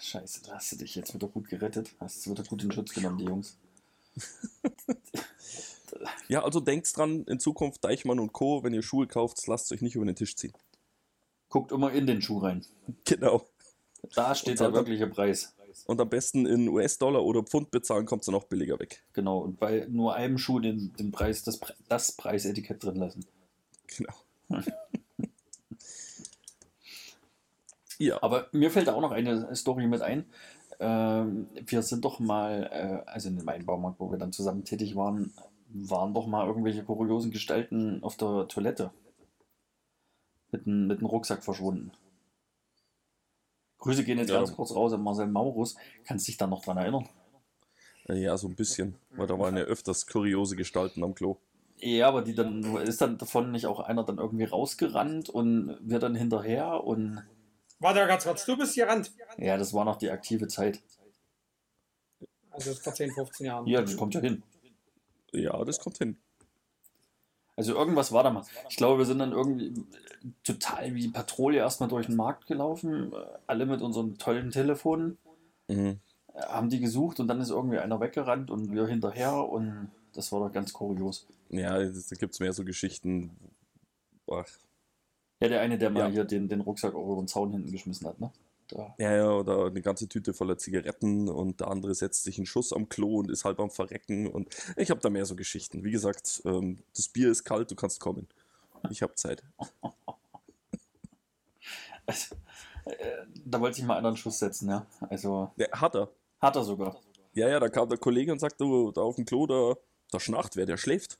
[SPEAKER 2] Scheiße, da hast du dich jetzt wieder gut gerettet. Hast du wieder gut in Schutz genommen, die Jungs.
[SPEAKER 3] Ja, also denkt dran, in Zukunft Deichmann und Co., wenn ihr Schuhe kauft, lasst euch nicht über den Tisch ziehen.
[SPEAKER 2] Guckt immer in den Schuh rein.
[SPEAKER 3] Genau.
[SPEAKER 2] Da steht der wirkliche Preis.
[SPEAKER 3] Und am besten in US-Dollar oder Pfund bezahlen, kommt es noch billiger weg.
[SPEAKER 2] Genau. Und bei nur einem Schuh den, den Preis, das, das Preisetikett drin lassen.
[SPEAKER 3] Genau. ja,
[SPEAKER 2] Aber mir fällt da auch noch eine Story mit ein. Ähm, wir sind doch mal, äh, also in meinem Baumarkt, wo wir dann zusammen tätig waren, waren doch mal irgendwelche kuriosen Gestalten auf der Toilette. Mit einem Rucksack verschwunden. Grüße gehen jetzt
[SPEAKER 3] Ja.
[SPEAKER 2] ganz kurz raus an Marcel Maurus. Kannst dich da noch dran erinnern?
[SPEAKER 3] ja, so ein bisschen. Weil da waren ja öfters kuriose Gestalten am Klo.
[SPEAKER 2] Ja, aber die dann, ist dann davon nicht auch einer dann irgendwie rausgerannt und wir dann hinterher und
[SPEAKER 1] Warte ganz kurz, du bist hier Rand.
[SPEAKER 2] ja, das war noch die aktive Zeit.
[SPEAKER 1] Also vor 10, 15 Jahren.
[SPEAKER 2] Ja, das kommt ja hin.
[SPEAKER 3] Ja, das kommt hin.
[SPEAKER 2] Also irgendwas war da mal. Ich glaube, wir sind dann irgendwie total wie Patrouille erstmal durch den Markt gelaufen, äh, alle mit unseren tollen Telefonen,
[SPEAKER 3] Mhm.
[SPEAKER 2] äh, haben die gesucht und dann ist irgendwie einer weggerannt und wir hinterher und das war doch ganz kurios.
[SPEAKER 3] Ja, da gibt es mehr so Geschichten. Ach,
[SPEAKER 2] Ja, der eine, der mal
[SPEAKER 3] Ja.
[SPEAKER 2] hier den, den Rucksack auch über den Zaun hinten geschmissen hat, ne? Da.
[SPEAKER 3] Ja, ja, oder eine ganze Tüte voller Zigaretten und der andere setzt sich einen Schuss am Klo und ist halb am Verrecken. Und ich habe da mehr so Geschichten. Wie gesagt, ähm, das Bier ist kalt, du kannst kommen. Ich habe Zeit.
[SPEAKER 2] Also, äh, da wollte ich mal einen Schuss setzen, ja. Also
[SPEAKER 3] Ja, hat er.
[SPEAKER 2] hat er sogar.
[SPEAKER 3] Ja, ja, da kam der Kollege und sagte, du, da auf dem Klo, da, da schnarcht wer, der schläft.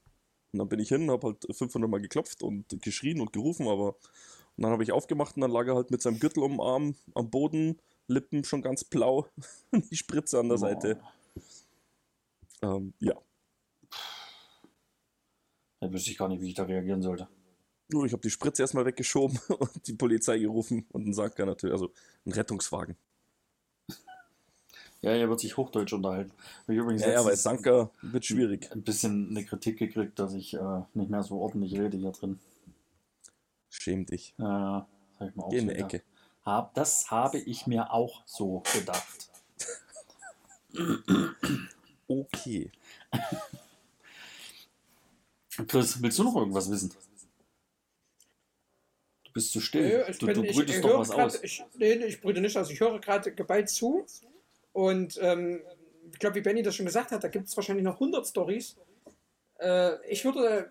[SPEAKER 3] Und dann bin ich hin, habe halt 500 Mal geklopft und geschrien und gerufen, aber und dann habe ich aufgemacht und dann lag er halt mit seinem Gürtel um den Arm am Boden, Lippen schon ganz blau, die Spritze an der Seite. Ähm, ja,
[SPEAKER 2] Da wüsste ich gar nicht, wie ich da reagieren sollte.
[SPEAKER 3] Nur ich habe die Spritze erstmal weggeschoben und die Polizei gerufen und einen Sanker natürlich, also einen Rettungswagen.
[SPEAKER 2] Ja, er wird sich Hochdeutsch unterhalten. Ich übrigens
[SPEAKER 3] Ja, ja, weil Sanker wird schwierig.
[SPEAKER 2] ein bisschen eine Kritik gekriegt, dass ich äh, nicht mehr so ordentlich rede hier drin.
[SPEAKER 3] Schäm dich.
[SPEAKER 2] Äh, sag ich mal auch
[SPEAKER 3] Geh in
[SPEAKER 2] so
[SPEAKER 3] die
[SPEAKER 2] gedacht.
[SPEAKER 3] Ecke.
[SPEAKER 2] Hab, das habe ich mir auch so gedacht.
[SPEAKER 3] Okay.
[SPEAKER 2] Chris, willst du noch irgendwas wissen? Du bist zu still.
[SPEAKER 1] Nö, ich
[SPEAKER 2] du,
[SPEAKER 1] bin-
[SPEAKER 2] du brütest doch
[SPEAKER 1] höre
[SPEAKER 2] was
[SPEAKER 1] grad-
[SPEAKER 2] aus.
[SPEAKER 1] Ich, nee, ich brüte nicht aus. Ich höre gerade geballt zu. Und ähm, ich glaube, wie Benny das schon gesagt hat, da gibt es wahrscheinlich noch 100 Stories. Äh, ich würde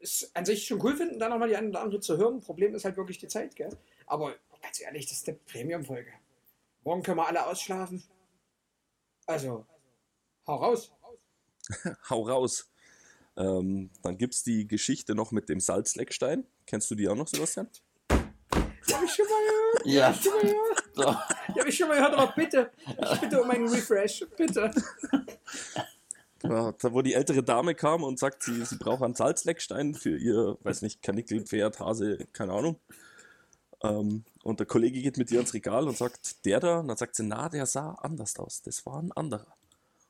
[SPEAKER 1] es an sich schon cool finden, da nochmal die eine oder andere zu hören. Problem ist halt wirklich die Zeit, gell? Aber ganz ehrlich, das ist eine Premium-Folge. Morgen können wir alle ausschlafen. Also, hau raus.
[SPEAKER 3] Hau raus. Ähm, dann gibt es die Geschichte noch mit dem Salzleckstein. Kennst du die auch noch, Sebastian?
[SPEAKER 1] Habe ich schon mal gehört.
[SPEAKER 2] Ja.
[SPEAKER 1] Hab ich schon mal gehört. Die habe ich schon mal gehört, aber bitte, ich bitte um einen Refresh. Bitte.
[SPEAKER 3] Ja, wo die ältere Dame kam und sagt, sie, sie braucht einen Salzleckstein für ihr, weiß nicht, Kanickel, Pferd, Hase, keine Ahnung. Ähm, und der Kollege geht mit ihr ins Regal und sagt, der da, und dann sagt sie, na, der sah anders aus, das war ein anderer.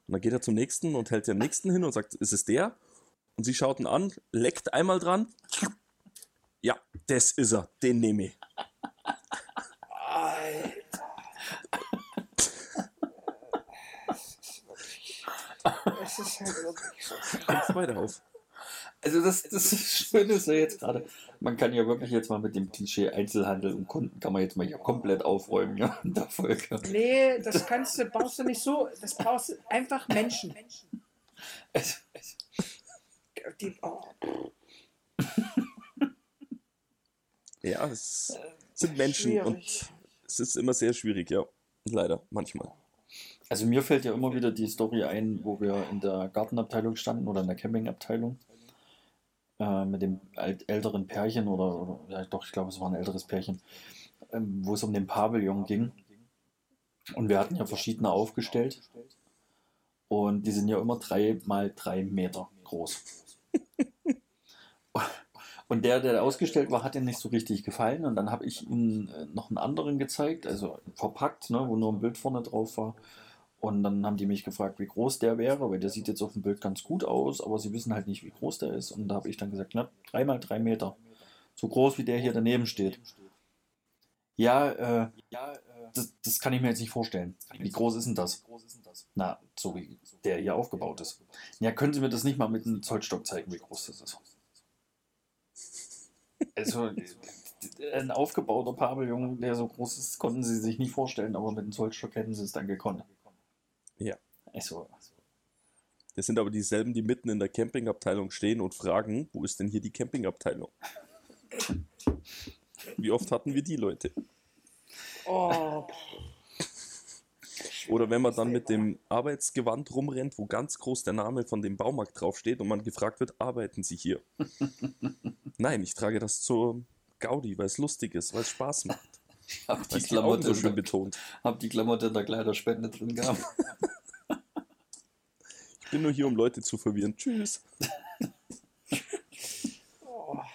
[SPEAKER 3] Und dann geht er zum nächsten und hält den nächsten hin und sagt, ist es der? Und sie schaut ihn an, leckt einmal dran. Ja, das ist er, den nehme ich.
[SPEAKER 1] Es ist halt wirklich so.
[SPEAKER 3] Weiter auf.
[SPEAKER 2] Also das, das Schöne ist ja jetzt gerade, man kann ja wirklich jetzt mal mit dem Klischee Einzelhandel und Kunden kann man jetzt mal hier komplett aufräumen, ja, in der Folge.
[SPEAKER 1] Nee, das kannst du, brauchst du nicht so. Das brauchst du einfach Menschen.
[SPEAKER 2] Also, also,
[SPEAKER 1] Die, oh,
[SPEAKER 3] Ja, es sind Menschen und
[SPEAKER 1] schwierig.
[SPEAKER 3] es ist immer sehr schwierig, ja. Leider, manchmal.
[SPEAKER 2] Also mir fällt ja immer wieder die Story ein, wo wir in der Gartenabteilung standen oder in der Campingabteilung äh, mit dem ält- älteren Pärchen oder, oder ja doch, ich glaube es war ein älteres Pärchen, ähm, wo es um den Pavillon ging. Und wir hatten ja verschiedene aufgestellt. Und die sind ja immer drei mal drei Meter groß. Und der, der ausgestellt war, hat ihm nicht so richtig gefallen. Und dann habe ich ihm äh, noch einen anderen gezeigt, also verpackt, ne, wo nur ein Bild vorne drauf war. Und dann haben die mich gefragt, wie groß der wäre, weil der sieht jetzt auf dem Bild ganz gut aus, aber sie wissen halt nicht, wie groß der ist. Und da habe ich dann gesagt, na, drei mal drei Meter. So groß wie der hier daneben steht. Ja, äh, das, das kann ich mir jetzt nicht vorstellen. Wie groß ist denn das? Na, so wie der hier aufgebaut ist. Ja, können Sie mir das nicht mal mit einem Zollstock zeigen, wie groß das ist? Also, ein aufgebauter Pavillon, der so groß ist, konnten Sie sich nicht vorstellen, aber mit einem Zollstock hätten Sie es dann gekonnt.
[SPEAKER 3] Ja.
[SPEAKER 2] Also,
[SPEAKER 3] Das sind aber dieselben, die mitten in der Campingabteilung stehen und fragen, wo ist denn hier die Campingabteilung? Wie oft hatten wir die Leute?
[SPEAKER 1] oh.
[SPEAKER 3] Oder wenn man dann mit dem Arbeitsgewand rumrennt, wo ganz groß der Name von dem Baumarkt draufsteht und man gefragt wird, arbeiten Sie hier? Nein, ich trage das zur Gaudi, weil es lustig ist, weil es Spaß macht.
[SPEAKER 2] ich habe die, Klamotte
[SPEAKER 3] so schön
[SPEAKER 2] der-
[SPEAKER 3] betont.
[SPEAKER 2] hab die Klamotte in der Kleiderspende drin gehabt.
[SPEAKER 3] Ich bin nur hier, um Leute zu verwirren. Tschüss.
[SPEAKER 1] Oh.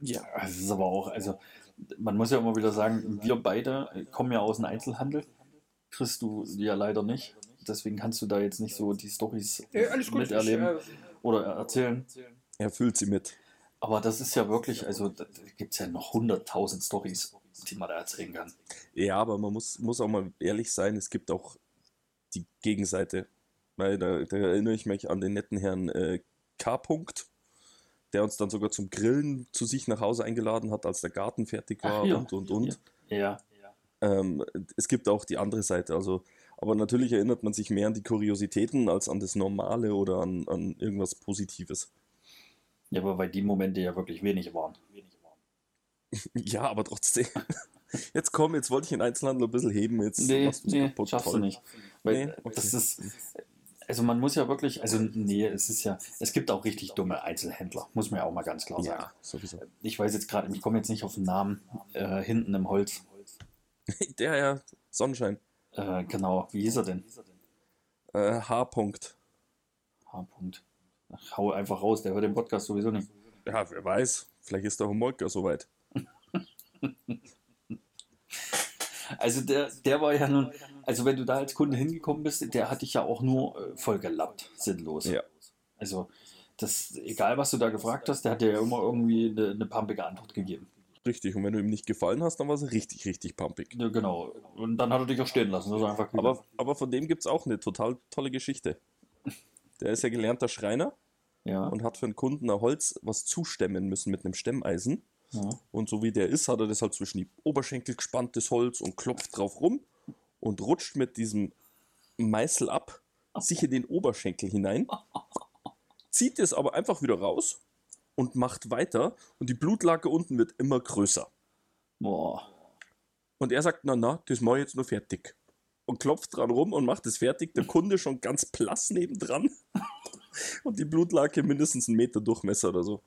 [SPEAKER 2] Ja, es ist aber auch, also man muss ja immer wieder sagen, wir beide kommen ja aus dem Einzelhandel. Chris, du ja leider nicht. Deswegen kannst du da jetzt nicht so die Storys
[SPEAKER 1] Ja,
[SPEAKER 2] miterleben
[SPEAKER 1] Ich, äh,
[SPEAKER 2] oder erzählen.
[SPEAKER 3] Er füllt sie mit.
[SPEAKER 2] Aber das ist ja wirklich, also da gibt es ja noch hunderttausend Stories, die man da erzählen kann.
[SPEAKER 3] Ja, aber man muss, muss auch mal ehrlich sein, es gibt auch die Gegenseite. Weil da, da erinnere ich mich an den netten Herrn äh, K. -Punkt, der uns dann sogar zum Grillen zu sich nach Hause eingeladen hat, als der Garten fertig war
[SPEAKER 2] Ach ja.
[SPEAKER 3] und und und.
[SPEAKER 2] Ja,
[SPEAKER 3] Ähm, es gibt auch die andere Seite. Also, aber natürlich erinnert man sich mehr an die Kuriositäten als an das Normale oder an, an irgendwas Positives.
[SPEAKER 2] ja, aber weil die Momente ja wirklich wenig waren.
[SPEAKER 3] Ja, aber trotzdem. Jetzt komm, jetzt wollte ich den Einzelhandel ein bisschen heben. Jetzt
[SPEAKER 2] Nee,
[SPEAKER 3] machst
[SPEAKER 2] nee,
[SPEAKER 3] kaputt.
[SPEAKER 2] schaffst du
[SPEAKER 3] Toll.
[SPEAKER 2] nicht. Weil
[SPEAKER 3] Nee, okay.
[SPEAKER 2] das ist, also man muss ja wirklich, also nee, es ist ja, es gibt auch richtig dumme Einzelhändler, muss man ja auch mal ganz klar sagen.
[SPEAKER 3] Ja, sowieso.
[SPEAKER 2] Ich weiß jetzt gerade, ich komme jetzt nicht auf den Namen, äh, hinten im Holz.
[SPEAKER 3] Der ja, Sonnenschein.
[SPEAKER 2] Äh, genau, wie hieß er denn?
[SPEAKER 3] Äh, H. -Punkt.
[SPEAKER 2] H-Punkt. Ach, Hau einfach raus, der hört den Podcast sowieso nicht.
[SPEAKER 3] Ja, wer weiß. Vielleicht ist der Homolka soweit.
[SPEAKER 2] Also der, der war ja nun, also wenn du da als Kunde hingekommen bist, der hat dich ja auch nur äh, vollgelappt, sinnlos.
[SPEAKER 3] Ja.
[SPEAKER 2] Also das, egal was du da gefragt hast, der hat dir ja immer irgendwie eine, eine pumpige Antwort gegeben.
[SPEAKER 3] Richtig. Und wenn du ihm nicht gefallen hast, dann war es richtig, richtig pumpig.
[SPEAKER 2] Ja, genau. Und dann hat er dich auch stehen lassen. Das einfach.
[SPEAKER 3] Aber, aber von dem gibt es auch eine total tolle Geschichte. Der ist ja gelernter Schreiner
[SPEAKER 2] ja,
[SPEAKER 3] und hat für einen Kunden ein Holz was zustemmen müssen mit einem Stemmeisen.
[SPEAKER 2] Ja.
[SPEAKER 3] Und so wie der ist, hat er das halt zwischen die Oberschenkel gespannt, das Holz, und klopft drauf rum und rutscht mit diesem Meißel ab, sich in den Oberschenkel hinein, zieht es aber einfach wieder raus und macht weiter und die Blutlake unten wird immer größer.
[SPEAKER 2] Boah.
[SPEAKER 3] Und er sagt, na na, das mache ich jetzt nur fertig. Und klopft dran rum und macht es fertig. Der Kunde schon ganz blass nebendran. Und die Blutlake mindestens einen Meter Durchmesser oder so.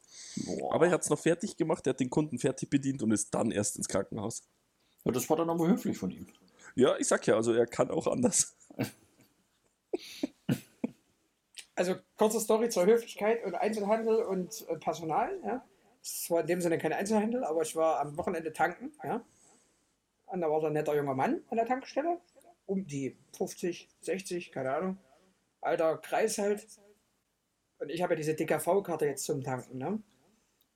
[SPEAKER 2] Boah.
[SPEAKER 3] Aber er hat es noch fertig gemacht, er hat den Kunden fertig bedient und ist dann erst ins Krankenhaus.
[SPEAKER 2] ja, das war dann aber höflich von ihm.
[SPEAKER 3] Ja, ich sag ja, also er kann auch anders.
[SPEAKER 1] Also kurze Story zur Höflichkeit und Einzelhandel und äh, Personal. Ja. Es war in dem Sinne kein Einzelhandel, aber ich war am Wochenende tanken. Ja. Und da war so ein netter junger Mann an der Tankstelle. Um die 50, 60, keine Ahnung. Alter Kreis halt. Und ich habe ja diese DKV-Karte jetzt zum Tanken. Ne.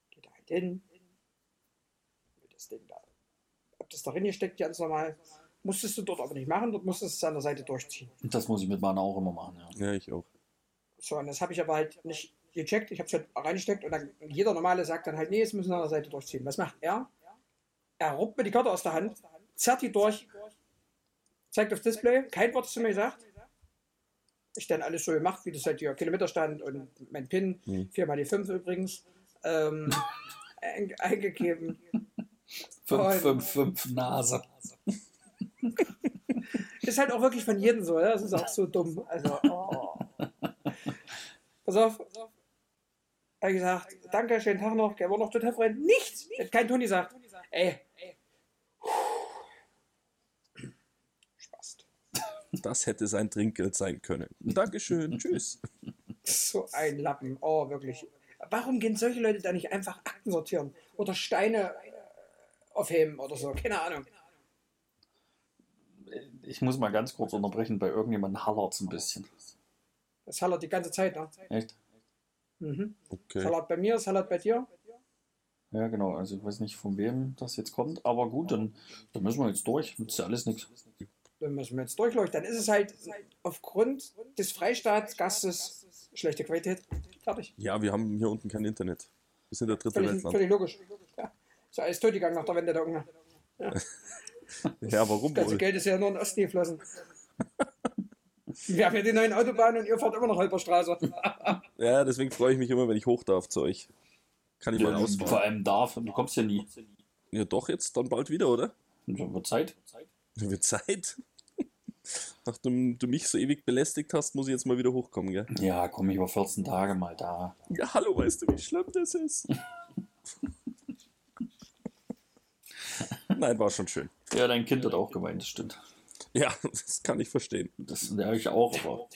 [SPEAKER 1] Geht halt hin. Das Ding da. Hab das da reingesteckt, ganz normal. Musstest du dort aber nicht machen, dort musstest du es an der Seite durchziehen.
[SPEAKER 2] Und das muss ich mit meiner auch immer machen, ja.
[SPEAKER 3] Ja, ich auch.
[SPEAKER 1] So, und das habe ich aber halt nicht gecheckt. Ich habe es halt reingesteckt und dann jeder normale sagt dann halt, nee, es müssen wir an der Seite durchziehen. Was macht er? Er ruppt mir die Karte aus der Hand, zerrt die durch, zeigt aufs Display, kein Wort zu mir gesagt. Ich dann alles so gemacht, wie das halt hier Kilometerstand und mein PIN,
[SPEAKER 3] Hm.
[SPEAKER 1] 4 mal die 5 übrigens, ähm, ein, eingegeben.
[SPEAKER 2] 555 Nase.
[SPEAKER 1] Ist halt auch wirklich von jedem so, ja? das ist auch so dumm. Also, oh. Pass auf. Er hat gesagt, danke, schönen Tag noch. Er war noch total freundlich. Nichts. Hat kein Ton gesagt. Ey.
[SPEAKER 3] Das hätte sein Trinkgeld sein können. Dankeschön, tschüss.
[SPEAKER 1] So ein Lappen. Oh, wirklich. Warum gehen solche Leute da nicht einfach Akten sortieren? Oder Steine äh, aufheben oder so? Keine Ahnung.
[SPEAKER 2] Ich muss mal ganz kurz unterbrechen, bei irgendjemandem hallert es ein bisschen.
[SPEAKER 1] Das hallert die ganze Zeit, ne?
[SPEAKER 2] Echt?
[SPEAKER 1] Mhm.
[SPEAKER 3] Okay.
[SPEAKER 1] hallert bei mir, hallert bei dir.
[SPEAKER 2] Ja, genau. Also ich weiß nicht, von wem das jetzt kommt, aber gut, dann, dann müssen wir jetzt durch. Nützt ja alles nichts.
[SPEAKER 1] Dann müssen wir jetzt durchleuchten. Dann ist es halt aufgrund des Freistaatgastes schlechte Qualität. Fertig.
[SPEAKER 3] Ja, wir haben hier unten kein Internet. Wir sind der dritte
[SPEAKER 1] Völlig,
[SPEAKER 3] Weltland.
[SPEAKER 1] völlig logisch. Ja. Ist ja alles tot gegangen nach der Wende der Ungarn.
[SPEAKER 3] Ja, warum
[SPEAKER 1] Das ganze? Geld ist ja nur in Osten geflossen. Wir haben ja die neuen Autobahnen und ihr fahrt immer noch halber Straße.
[SPEAKER 3] Ja, deswegen freue ich mich immer, wenn ich hoch darf zu euch. Kann ich mal
[SPEAKER 2] Ja,
[SPEAKER 3] ausfahren.
[SPEAKER 2] vor allem darf, du kommst ja nie.
[SPEAKER 3] Ja, doch jetzt, dann bald wieder, oder?
[SPEAKER 2] Und Wird Zeit.
[SPEAKER 3] Wird Zeit. Nachdem du mich so ewig belästigt hast, muss ich jetzt mal wieder hochkommen, gell?
[SPEAKER 2] Ja, komm ich über 14 Tage mal da.
[SPEAKER 3] Ja, hallo, weißt du, wie schlimm das ist? Nein, war schon schön.
[SPEAKER 2] Ja, dein Kind hat auch geweint, das stimmt.
[SPEAKER 3] Ja, das kann ich verstehen.
[SPEAKER 2] Das ja, ich auch, aber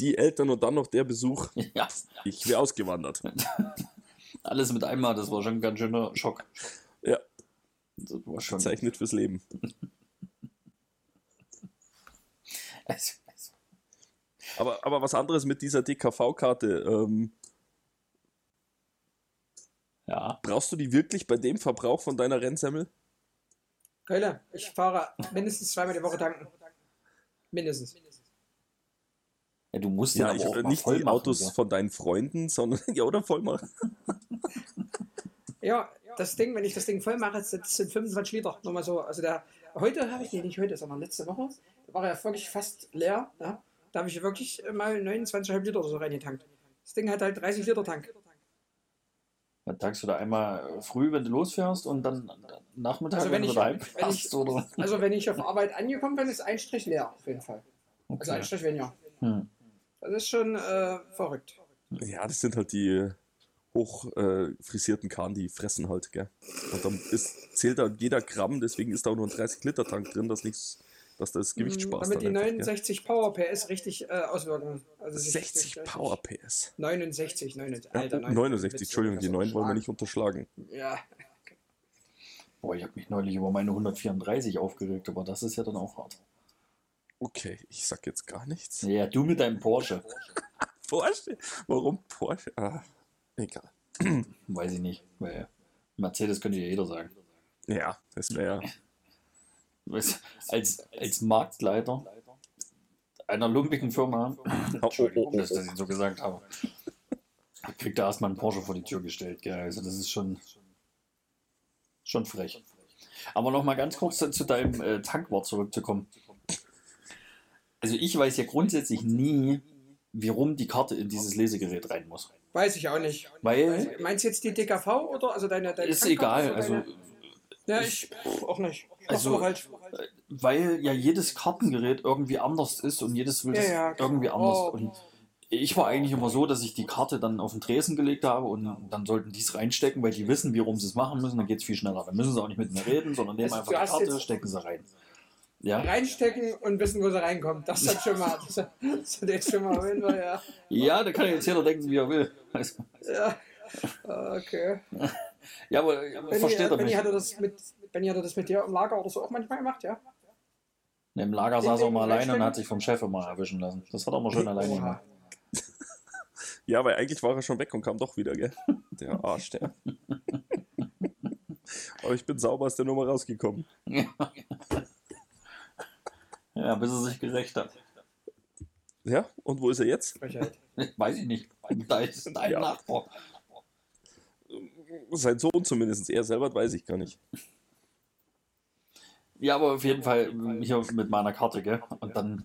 [SPEAKER 3] Die Eltern und dann noch der Besuch.
[SPEAKER 2] ja,
[SPEAKER 3] Ich wäre ausgewandert.
[SPEAKER 2] alles mit einmal, das war schon ein ganz schöner Schock.
[SPEAKER 3] Ja,
[SPEAKER 2] Das war schon.
[SPEAKER 3] zeichnet fürs Leben.
[SPEAKER 2] Also,
[SPEAKER 3] Aber, aber was anderes mit dieser DKV-Karte. Ähm,
[SPEAKER 2] ja,
[SPEAKER 3] brauchst du die wirklich bei dem Verbrauch von deiner Rennsemmel?
[SPEAKER 1] Keule, ich fahre mindestens zweimal die Woche tanken. Mindestens.
[SPEAKER 2] ja, du musst
[SPEAKER 3] Ja,
[SPEAKER 2] den
[SPEAKER 3] ich,
[SPEAKER 2] aber auch mal
[SPEAKER 3] nicht
[SPEAKER 2] voll
[SPEAKER 3] die
[SPEAKER 2] machen,
[SPEAKER 3] Autos
[SPEAKER 2] gell?
[SPEAKER 3] von deinen Freunden, sondern ja, oder voll machen.
[SPEAKER 1] Ja, das Ding, wenn ich das Ding voll mache, das sind 25 Liter. Nur mal so. Also der, heute habe ich, nee, nicht heute, sondern letzte Woche, da war er wirklich fast leer. Ja? Da habe ich wirklich mal 29,5 Liter oder so reingetankt. Das Ding hat halt 30 Liter Tank.
[SPEAKER 2] Dann tankst du da einmal früh, wenn du losfährst und dann Nachmittag,
[SPEAKER 1] Also
[SPEAKER 2] wenn,
[SPEAKER 1] wenn
[SPEAKER 2] du
[SPEAKER 1] ich-
[SPEAKER 2] daheim
[SPEAKER 1] wenn ich-
[SPEAKER 2] oder?
[SPEAKER 1] Also wenn ich auf Arbeit angekommen bin, ist ein Strich leer, auf jeden Fall. Also
[SPEAKER 2] Okay.
[SPEAKER 1] ein Strich weniger.
[SPEAKER 2] Hm.
[SPEAKER 1] Das ist schon äh, verrückt.
[SPEAKER 3] Ja, das sind halt die äh, hoch äh, frisierten Kahn, die fressen halt, gell? Und dann ist, zählt da jeder Gramm, deswegen ist da auch nur ein 30-Liter-Tank drin, dass, nichts, dass das Gewicht Spaß
[SPEAKER 1] Damit die
[SPEAKER 3] dann einfach, gell?
[SPEAKER 1] 69 Power PS richtig äh, auswirken. Also sich
[SPEAKER 3] 60
[SPEAKER 1] richtig-
[SPEAKER 3] Power PS.
[SPEAKER 1] 69, 69.
[SPEAKER 3] Ja,
[SPEAKER 1] Alter,
[SPEAKER 3] 69, Entschuldigung, die 9 wollen wir nicht
[SPEAKER 1] unterschlagen. Ja,
[SPEAKER 2] Boah, ich habe mich neulich über meine 134 aufgeregt, aber das ist ja dann auch hart.
[SPEAKER 3] Okay, ich sag jetzt gar nichts.
[SPEAKER 2] Ja, du mit deinem Porsche.
[SPEAKER 3] Porsche? Warum Porsche? Ah, egal.
[SPEAKER 2] Weiß ich nicht, weil Mercedes könnte ja jeder sagen.
[SPEAKER 3] Ja, das wäre
[SPEAKER 2] Weißt, als, als Marktleiter einer lumpigen Firma, Entschuldigung, dass ich das so gesagt habe, kriegt er erstmal einen Porsche vor die Tür gestellt. Gell? Also das ist schon, schon frech. Aber noch mal ganz kurz zu deinem äh, Tankwort zurückzukommen. Also ich weiß ja grundsätzlich nie, wie rum die Karte in dieses Lesegerät rein muss.
[SPEAKER 1] weiß ich auch nicht.
[SPEAKER 2] Weil
[SPEAKER 1] Meinst du jetzt die DKV oder also deine, deine
[SPEAKER 2] ist
[SPEAKER 1] Tankkarte
[SPEAKER 2] egal,
[SPEAKER 1] oder
[SPEAKER 2] also
[SPEAKER 1] deine- Ja, ich pff, auch nicht. Ich
[SPEAKER 2] Also-
[SPEAKER 1] aber falsch.
[SPEAKER 2] weil ja jedes Kartengerät irgendwie anders ist und jedes will
[SPEAKER 1] Ja, ja,
[SPEAKER 2] irgendwie anders.
[SPEAKER 1] Oh.
[SPEAKER 2] Und ich war eigentlich immer so, dass ich die Karte dann auf den Tresen gelegt habe und dann sollten die es reinstecken, weil die wissen, wie rum sie es machen müssen. Dann geht es viel schneller. Dann müssen sie auch nicht mit mir reden, sondern nehmen
[SPEAKER 1] Also,
[SPEAKER 2] einfach die Karte, stecken sie rein. Ja,
[SPEAKER 1] reinstecken und wissen, wo sie reinkommt. Das hat schon mal, das, das hat jetzt schon mal ja.
[SPEAKER 2] ja da kann jetzt jeder denken, wie er will.
[SPEAKER 1] Ja. Okay.
[SPEAKER 2] ja, aber
[SPEAKER 1] Benny,
[SPEAKER 2] versteht er
[SPEAKER 1] Benny,
[SPEAKER 2] mich.
[SPEAKER 1] hat er das mit, Benny hat er das mit dir im Lager oder so auch manchmal gemacht, ja?
[SPEAKER 2] Im Lager saß er mal alleine und hat sich vom Chef immer erwischen lassen. Das hat er immer schön alleine gemacht.
[SPEAKER 3] Ja, weil eigentlich war er schon weg und kam doch wieder, gell? Der Arsch, der. Aber ich bin sauber aus der Nummer rausgekommen.
[SPEAKER 2] Ja, bis er sich gerecht hat.
[SPEAKER 3] Ja, und wo ist er jetzt?
[SPEAKER 2] Weiß ich nicht. Da ist dein
[SPEAKER 3] Ja.
[SPEAKER 2] Nachbar.
[SPEAKER 3] Sein Sohn zumindest. Er selber weiß ich gar nicht.
[SPEAKER 2] Ja, aber auf jeden Fall hier mit meiner Karte, gell? Und dann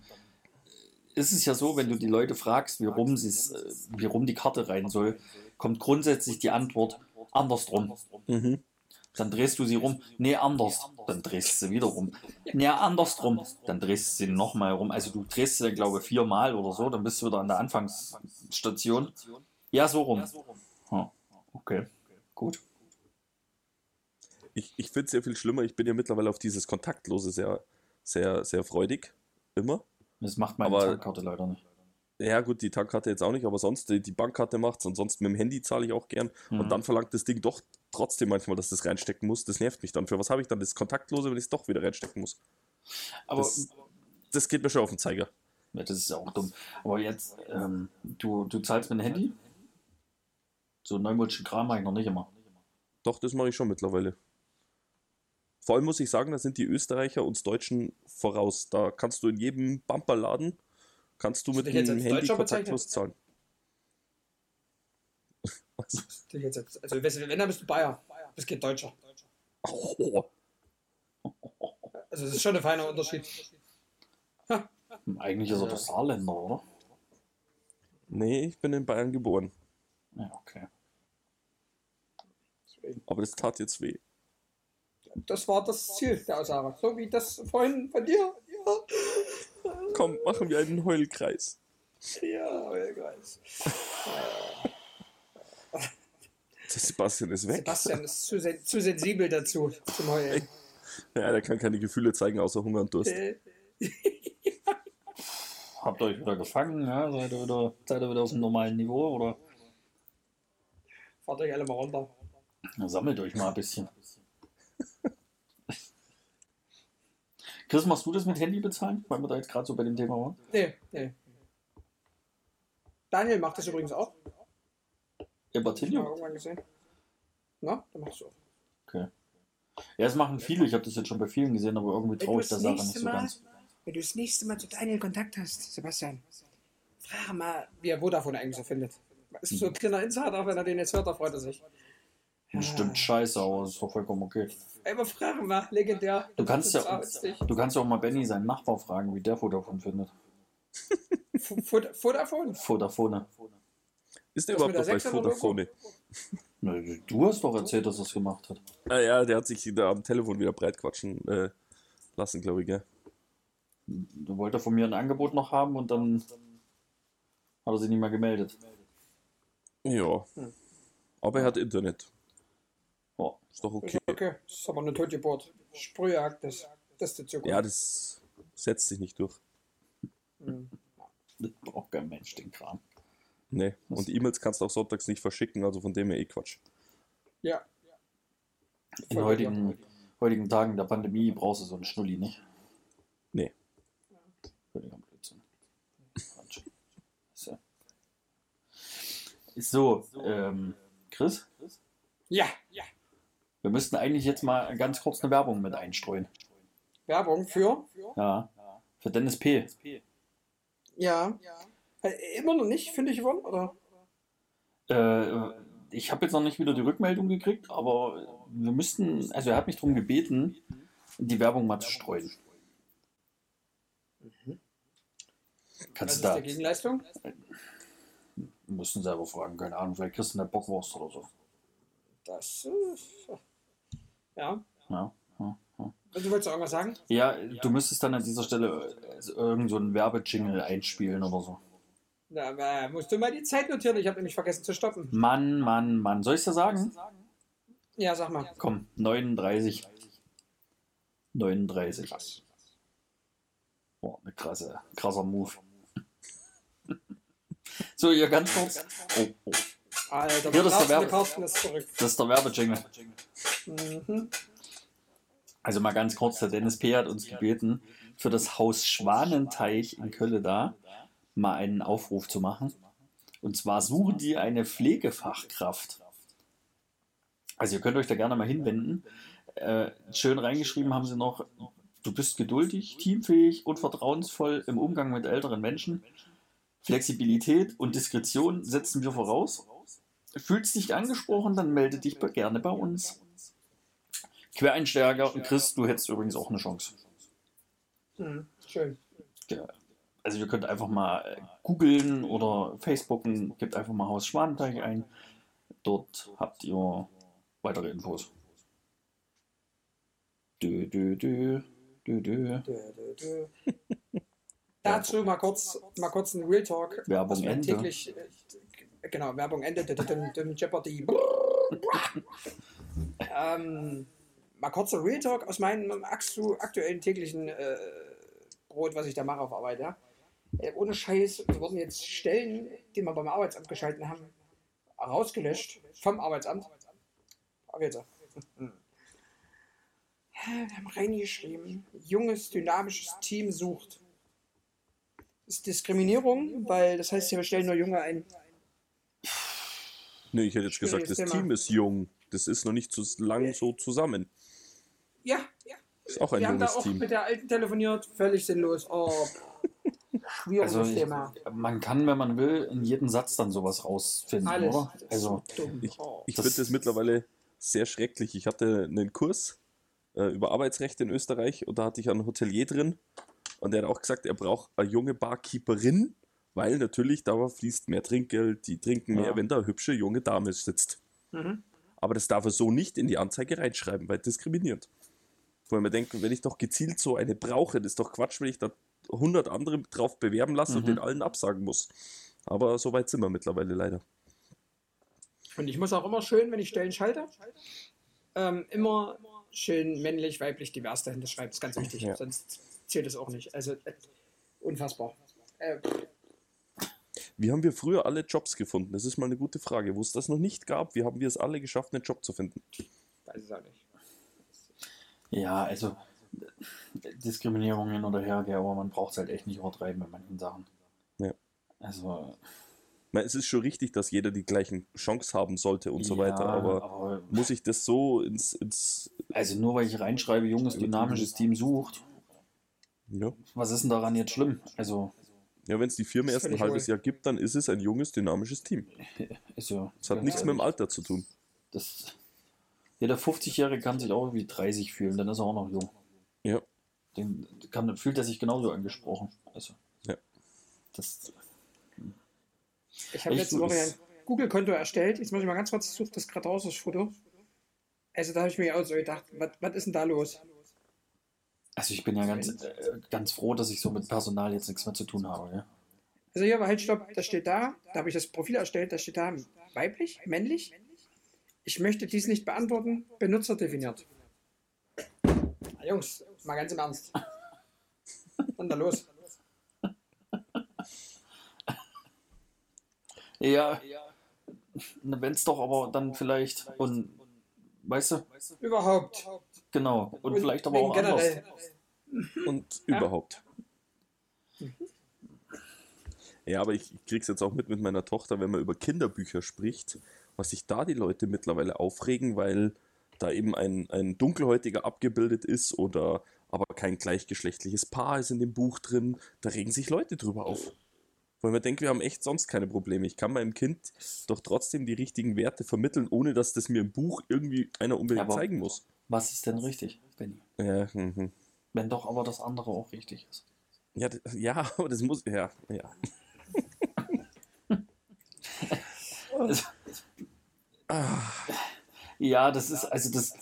[SPEAKER 2] ist es ja so, wenn du die Leute fragst, wie rum, sie's, wie rum die Karte rein soll, kommt grundsätzlich die Antwort andersrum.
[SPEAKER 3] Mhm.
[SPEAKER 2] Dann drehst du sie rum. Nee, anders. Dann drehst du sie wieder rum. Nee, andersrum. Dann drehst du sie nochmal rum. Also du drehst sie dann, glaube ich, viermal oder so. Dann bist du wieder an der Anfangsstation. Ja, so rum. Hm. Okay, gut.
[SPEAKER 3] Ich, ich finde es sehr viel schlimmer. Ich bin ja mittlerweile auf dieses Kontaktlose sehr, sehr, sehr freudig. Immer.
[SPEAKER 2] Das macht meine
[SPEAKER 3] Aber-
[SPEAKER 2] Tankkarte leider nicht.
[SPEAKER 3] Ja, gut, die Tankkarte jetzt auch nicht, aber sonst die, die Bankkarte macht's und sonst mit dem Handy zahle ich auch gern.
[SPEAKER 2] Mhm.
[SPEAKER 3] Und dann verlangt das Ding doch trotzdem manchmal, dass das reinstecken muss. Das nervt mich dann. Für was habe ich dann das Kontaktlose, wenn ich es doch wieder reinstecken muss?
[SPEAKER 2] Aber
[SPEAKER 3] Das, das geht mir schon auf den Zeiger.
[SPEAKER 2] Ja, das ist ja auch dumm. Aber jetzt, ähm, du, du zahlst mit dem Handy? So neumodischen Kram mache ich noch nicht immer.
[SPEAKER 3] Doch, das mache ich schon mittlerweile. Vor allem muss ich sagen, da sind die Österreicher uns Deutschen voraus. Da kannst du in jedem Bumperladen, kannst du
[SPEAKER 1] Hast
[SPEAKER 3] mit dem Handy
[SPEAKER 1] Deutscher
[SPEAKER 3] kontaktlos zahlen. Was?
[SPEAKER 1] Jetzt, also wenn, dann bist du Bayer. Du bist kein Deutscher.
[SPEAKER 3] Oh,
[SPEAKER 1] Also das ist schon ein feiner Unterschied.
[SPEAKER 2] Eigentlich ist er doch Saarländer, oder?
[SPEAKER 3] nee, ich bin in Bayern geboren.
[SPEAKER 2] Ja, okay.
[SPEAKER 3] Aber das tat jetzt weh.
[SPEAKER 1] Das war das Ziel der Aussage. So wie das vorhin von dir. Ja,
[SPEAKER 3] Komm, machen wir einen Heulkreis.
[SPEAKER 1] ja, Heulkreis.
[SPEAKER 3] Der Sebastian ist weg.
[SPEAKER 1] Sebastian ist zu, sen zu sensibel dazu, zum Heulen.
[SPEAKER 3] Ja, der kann keine Gefühle zeigen, außer Hunger und Durst.
[SPEAKER 2] Habt ihr euch wieder gefangen? Ja? Seid, ihr wieder, seid ihr wieder auf dem normalen Niveau? Oder
[SPEAKER 1] Fahrt euch alle mal runter.
[SPEAKER 2] Na, sammelt euch mal ein bisschen. Chris, machst du das mit Handy bezahlen? Weil wir da jetzt gerade so bei dem Thema waren.
[SPEAKER 1] Nee, nee. Daniel macht das übrigens auch.
[SPEAKER 2] Ja,
[SPEAKER 1] irgendwann gesehen. Na, dann machst du auch.
[SPEAKER 2] Okay. Ja, das machen viele. Ich habe das jetzt schon bei vielen gesehen, aber irgendwie traue ich der
[SPEAKER 1] das
[SPEAKER 2] Sache nicht so
[SPEAKER 1] Mal-
[SPEAKER 2] ganz.
[SPEAKER 1] Wenn du das nächste Mal zu Daniel Kontakt hast, Sebastian, frage mal, wie er Vodafone eigentlich so findet. Ist so ein kleiner Insider, wenn er den jetzt hört, da freut er sich.
[SPEAKER 2] Stimmt scheiße, aber ist doch vollkommen okay.
[SPEAKER 1] Aber frage mal, legendär.
[SPEAKER 2] Du kannst ja,
[SPEAKER 1] ist
[SPEAKER 2] du kannst ja auch mal Benny, seinen Nachbar, fragen, wie der Vodafone findet.
[SPEAKER 1] Vodafone?
[SPEAKER 2] Vodafone.
[SPEAKER 3] Ist der überhaupt noch bei Vodafone?
[SPEAKER 2] Du hast doch erzählt, dass er es gemacht hat.
[SPEAKER 3] Ah ja, der hat sich da am Telefon wieder breit quatschen äh, lassen, glaube ich, gell?
[SPEAKER 2] Du wolltest von mir ein Angebot noch haben und dann hat er sich nicht mehr gemeldet.
[SPEAKER 3] Ja.
[SPEAKER 1] Hm.
[SPEAKER 3] Aber er hat Internet.
[SPEAKER 2] Ja.
[SPEAKER 3] Ist doch
[SPEAKER 1] Ist
[SPEAKER 3] okay.
[SPEAKER 1] okay. Das ist aber eine Totgeburt. Sprühjagd, das, das ist die Zukunft.
[SPEAKER 3] Ja, das setzt sich nicht durch.
[SPEAKER 1] Mhm.
[SPEAKER 2] Das braucht kein Mensch, den Kram.
[SPEAKER 3] Nee. Und E-Mails kannst du auch sonntags nicht verschicken, also von dem her eh Quatsch.
[SPEAKER 1] Ja.
[SPEAKER 2] In heutigen, heutigen Tagen der Pandemie brauchst du so einen Schnulli nicht.
[SPEAKER 3] Nee.
[SPEAKER 2] Völliger Blödsinn. Quatsch. So, so ähm, Chris,
[SPEAKER 1] Ja, ja.
[SPEAKER 2] wir müssten eigentlich jetzt mal ganz kurz eine Werbung mit einstreuen.
[SPEAKER 1] Werbung für?
[SPEAKER 2] Ja. Für Dennis P.
[SPEAKER 1] Ja. Äh, Immer noch nicht, finde ich, gewonnen, oder?
[SPEAKER 2] Äh, ich habe jetzt noch nicht wieder die Rückmeldung gekriegt, aber wir müssten, also er hat mich darum gebeten, die Werbung mal zu streuen.
[SPEAKER 1] Was
[SPEAKER 2] Kannst
[SPEAKER 1] ist
[SPEAKER 2] du da,
[SPEAKER 1] die Gegenleistung?
[SPEAKER 2] Müssen selber fragen, keine Ahnung, vielleicht kriegst du eine Bockwurst oder so.
[SPEAKER 1] Das. Äh, ja.
[SPEAKER 2] Ja, ja, ja.
[SPEAKER 1] Also, Du wolltest auch irgendwas sagen?
[SPEAKER 2] ja, du müsstest dann an dieser Stelle äh, irgend so einen Werbejingle einspielen oder so.
[SPEAKER 1] Na, musst du mal die Zeit notieren. Ich habe nämlich vergessen zu stoppen.
[SPEAKER 2] Mann, Mann, Mann. Soll ich dir sagen?
[SPEAKER 1] Ja, sag mal.
[SPEAKER 2] Komm, 39. 39.
[SPEAKER 1] Krass.
[SPEAKER 2] Krasse, krasser Move. So, hier ganz kurz. Oh, oh.
[SPEAKER 1] Alter,
[SPEAKER 2] Hier, das ist der Werbe-. Das ist der Werbejingle.
[SPEAKER 1] Mhm.
[SPEAKER 2] Also mal ganz kurz, der Dennis P. hat uns gebeten, für das Haus Schwanenteich in Köln da mal einen Aufruf zu machen. Und zwar suchen die eine Pflegefachkraft. Also ihr könnt euch da gerne mal hinwenden. Äh, schön reingeschrieben haben sie noch, du bist geduldig, teamfähig und vertrauensvoll im Umgang mit älteren Menschen. Flexibilität und Diskretion setzen wir voraus. Fühlst dich angesprochen, dann melde dich gerne bei uns. Quereinsteiger und Chris, du hättest übrigens auch eine Chance.
[SPEAKER 1] Mhm. Schön.
[SPEAKER 2] Ja. Also ihr könnt einfach mal äh, googeln oder Facebooken, gebt einfach mal Haus Schwanenteich ein. Dort habt ihr weitere Infos. Dö, dö, dö, dö, dö.
[SPEAKER 1] Dö, dö, dö. Dazu mal kurz, mal kurz ein Real Talk.
[SPEAKER 2] Werbung Ende.
[SPEAKER 1] Täglich, äh, genau, Werbung Ende. Jeopardy. ähm, mal kurzer Real Talk aus meinem aktu- aktuellen täglichen äh, Brot, was ich da mache auf Arbeit. Ja? Äh, ohne Scheiß, wir wurden jetzt Stellen, die wir beim Arbeitsamt geschalten haben, rausgelöscht vom Arbeitsamt. Aber jetzt. Wir haben reingeschrieben, junges, dynamisches Team sucht. Ist Diskriminierung, weil das heißt, wir stellen nur Junge ein.
[SPEAKER 3] Nee, ich hätte jetzt gesagt, das
[SPEAKER 1] Thema.
[SPEAKER 3] Team ist jung. Das ist noch nicht so lang so zusammen.
[SPEAKER 1] Ja, ja.
[SPEAKER 3] Ist auch ein
[SPEAKER 1] wir haben da
[SPEAKER 3] junges
[SPEAKER 1] auch
[SPEAKER 3] Team.
[SPEAKER 1] mit der Alten telefoniert, völlig sinnlos. Oh, schwieriges
[SPEAKER 2] Also ich,
[SPEAKER 1] Thema.
[SPEAKER 2] man kann, wenn man will, in jedem Satz dann sowas rausfinden,
[SPEAKER 1] Alles.
[SPEAKER 2] oder? Also
[SPEAKER 1] dumm.
[SPEAKER 3] Ich,
[SPEAKER 1] oh.
[SPEAKER 3] ich
[SPEAKER 2] Das-
[SPEAKER 3] finde das mittlerweile sehr schrecklich. Ich hatte einen Kurs äh, über Arbeitsrecht in Österreich und da hatte ich einen Hotelier drin und der hat auch gesagt, er braucht eine junge Barkeeperin, weil natürlich da fließt mehr Trinkgeld, die trinken mehr,
[SPEAKER 2] Ja.
[SPEAKER 3] wenn da eine hübsche junge Dame sitzt.
[SPEAKER 1] Mhm.
[SPEAKER 3] Aber das darf er so nicht in die Anzeige reinschreiben, weil diskriminiert. Weil man denkt, wenn ich doch gezielt so eine brauche, das ist doch Quatsch, wenn ich da 100 andere drauf bewerben lasse und
[SPEAKER 2] Mhm.
[SPEAKER 3] den allen absagen muss. Aber so weit sind wir mittlerweile leider.
[SPEAKER 1] Und ich muss auch immer schön, wenn ich Stellen schalte, ähm, immer schön männlich, weiblich, divers dahinter schreiben. Das ist ganz wichtig.
[SPEAKER 3] Ja.
[SPEAKER 1] Sonst zählt es auch nicht. Also äh, unfassbar. Äh,
[SPEAKER 3] Wie haben wir früher alle Jobs gefunden? Das ist mal eine gute Frage. Wo es das noch nicht gab, wie haben wir es alle geschafft, einen Job zu finden?
[SPEAKER 1] weiß ich auch nicht.
[SPEAKER 2] Ja, also Diskriminierung hin oder her, aber man braucht es halt echt nicht übertreiben bei manchen Sachen.
[SPEAKER 3] Ja.
[SPEAKER 2] Also,
[SPEAKER 3] meine, es ist schon richtig, dass jeder die gleichen Chance haben sollte und so
[SPEAKER 2] ja,
[SPEAKER 3] weiter, aber
[SPEAKER 2] aber
[SPEAKER 3] muss ich das so ins, ins
[SPEAKER 2] also nur weil ich reinschreibe, junges, dynamisches Team sucht,
[SPEAKER 3] ja,
[SPEAKER 2] was ist denn daran jetzt schlimm? Also,
[SPEAKER 3] ja wenn es die Firma erst ein halbes. Jahr gibt, dann ist es ein junges, dynamisches Team.
[SPEAKER 2] ist ja.
[SPEAKER 3] Das hat nichts mit dem Alter zu tun.
[SPEAKER 2] Das, jeder 50-Jährige kann sich auch wie 30 fühlen, dann ist er auch noch jung.
[SPEAKER 3] Ja.
[SPEAKER 2] Den kann, fühlt er sich genauso angesprochen. Also,
[SPEAKER 3] Ja.
[SPEAKER 2] das,
[SPEAKER 1] Ich habe letzte Woche ein Google-Konto erstellt. Jetzt muss ich mal ganz kurz, ich suche das gerade raus, das Foto. Also da habe ich mir auch so gedacht, was, was ist denn da los?
[SPEAKER 2] Also ich bin ja ganz, äh, ganz froh, dass ich so mit Personal jetzt nichts mehr zu tun habe. Ja?
[SPEAKER 1] Also hier war halt Stopp, das steht da, da habe ich das Profil erstellt, da steht da weiblich, männlich. Ich möchte dies nicht beantworten, Benutzer definiert. Na, Jungs, mal ganz im Ernst. Was ist denn da los?
[SPEAKER 2] Ja, wenn es doch aber dann vielleicht und weißt du,
[SPEAKER 1] Überhaupt.
[SPEAKER 2] Genau und, vielleicht aber auch anders.
[SPEAKER 1] generell.
[SPEAKER 3] Und
[SPEAKER 1] Ja.
[SPEAKER 3] überhaupt. Ja, aber ich, ich krieg's jetzt auch mit mit meiner Tochter, wenn man über Kinderbücher spricht, was sich da die Leute mittlerweile aufregen, weil da eben ein, ein Dunkelhäutiger abgebildet ist oder aber kein gleichgeschlechtliches Paar ist in dem Buch drin. Da regen sich Leute drüber auf. Weil man denkt, wir haben echt sonst keine Probleme. Ich kann meinem Kind doch trotzdem die richtigen Werte vermitteln, ohne dass das mir im Buch irgendwie einer unbedingt
[SPEAKER 2] Aber-
[SPEAKER 3] zeigen muss.
[SPEAKER 2] Was ist denn richtig, Benny?
[SPEAKER 3] Ja, mhm.
[SPEAKER 2] Wenn doch aber das andere auch richtig ist.
[SPEAKER 3] ja, ja, aber das muss, ja, ja.
[SPEAKER 2] Also, ja, das ist also das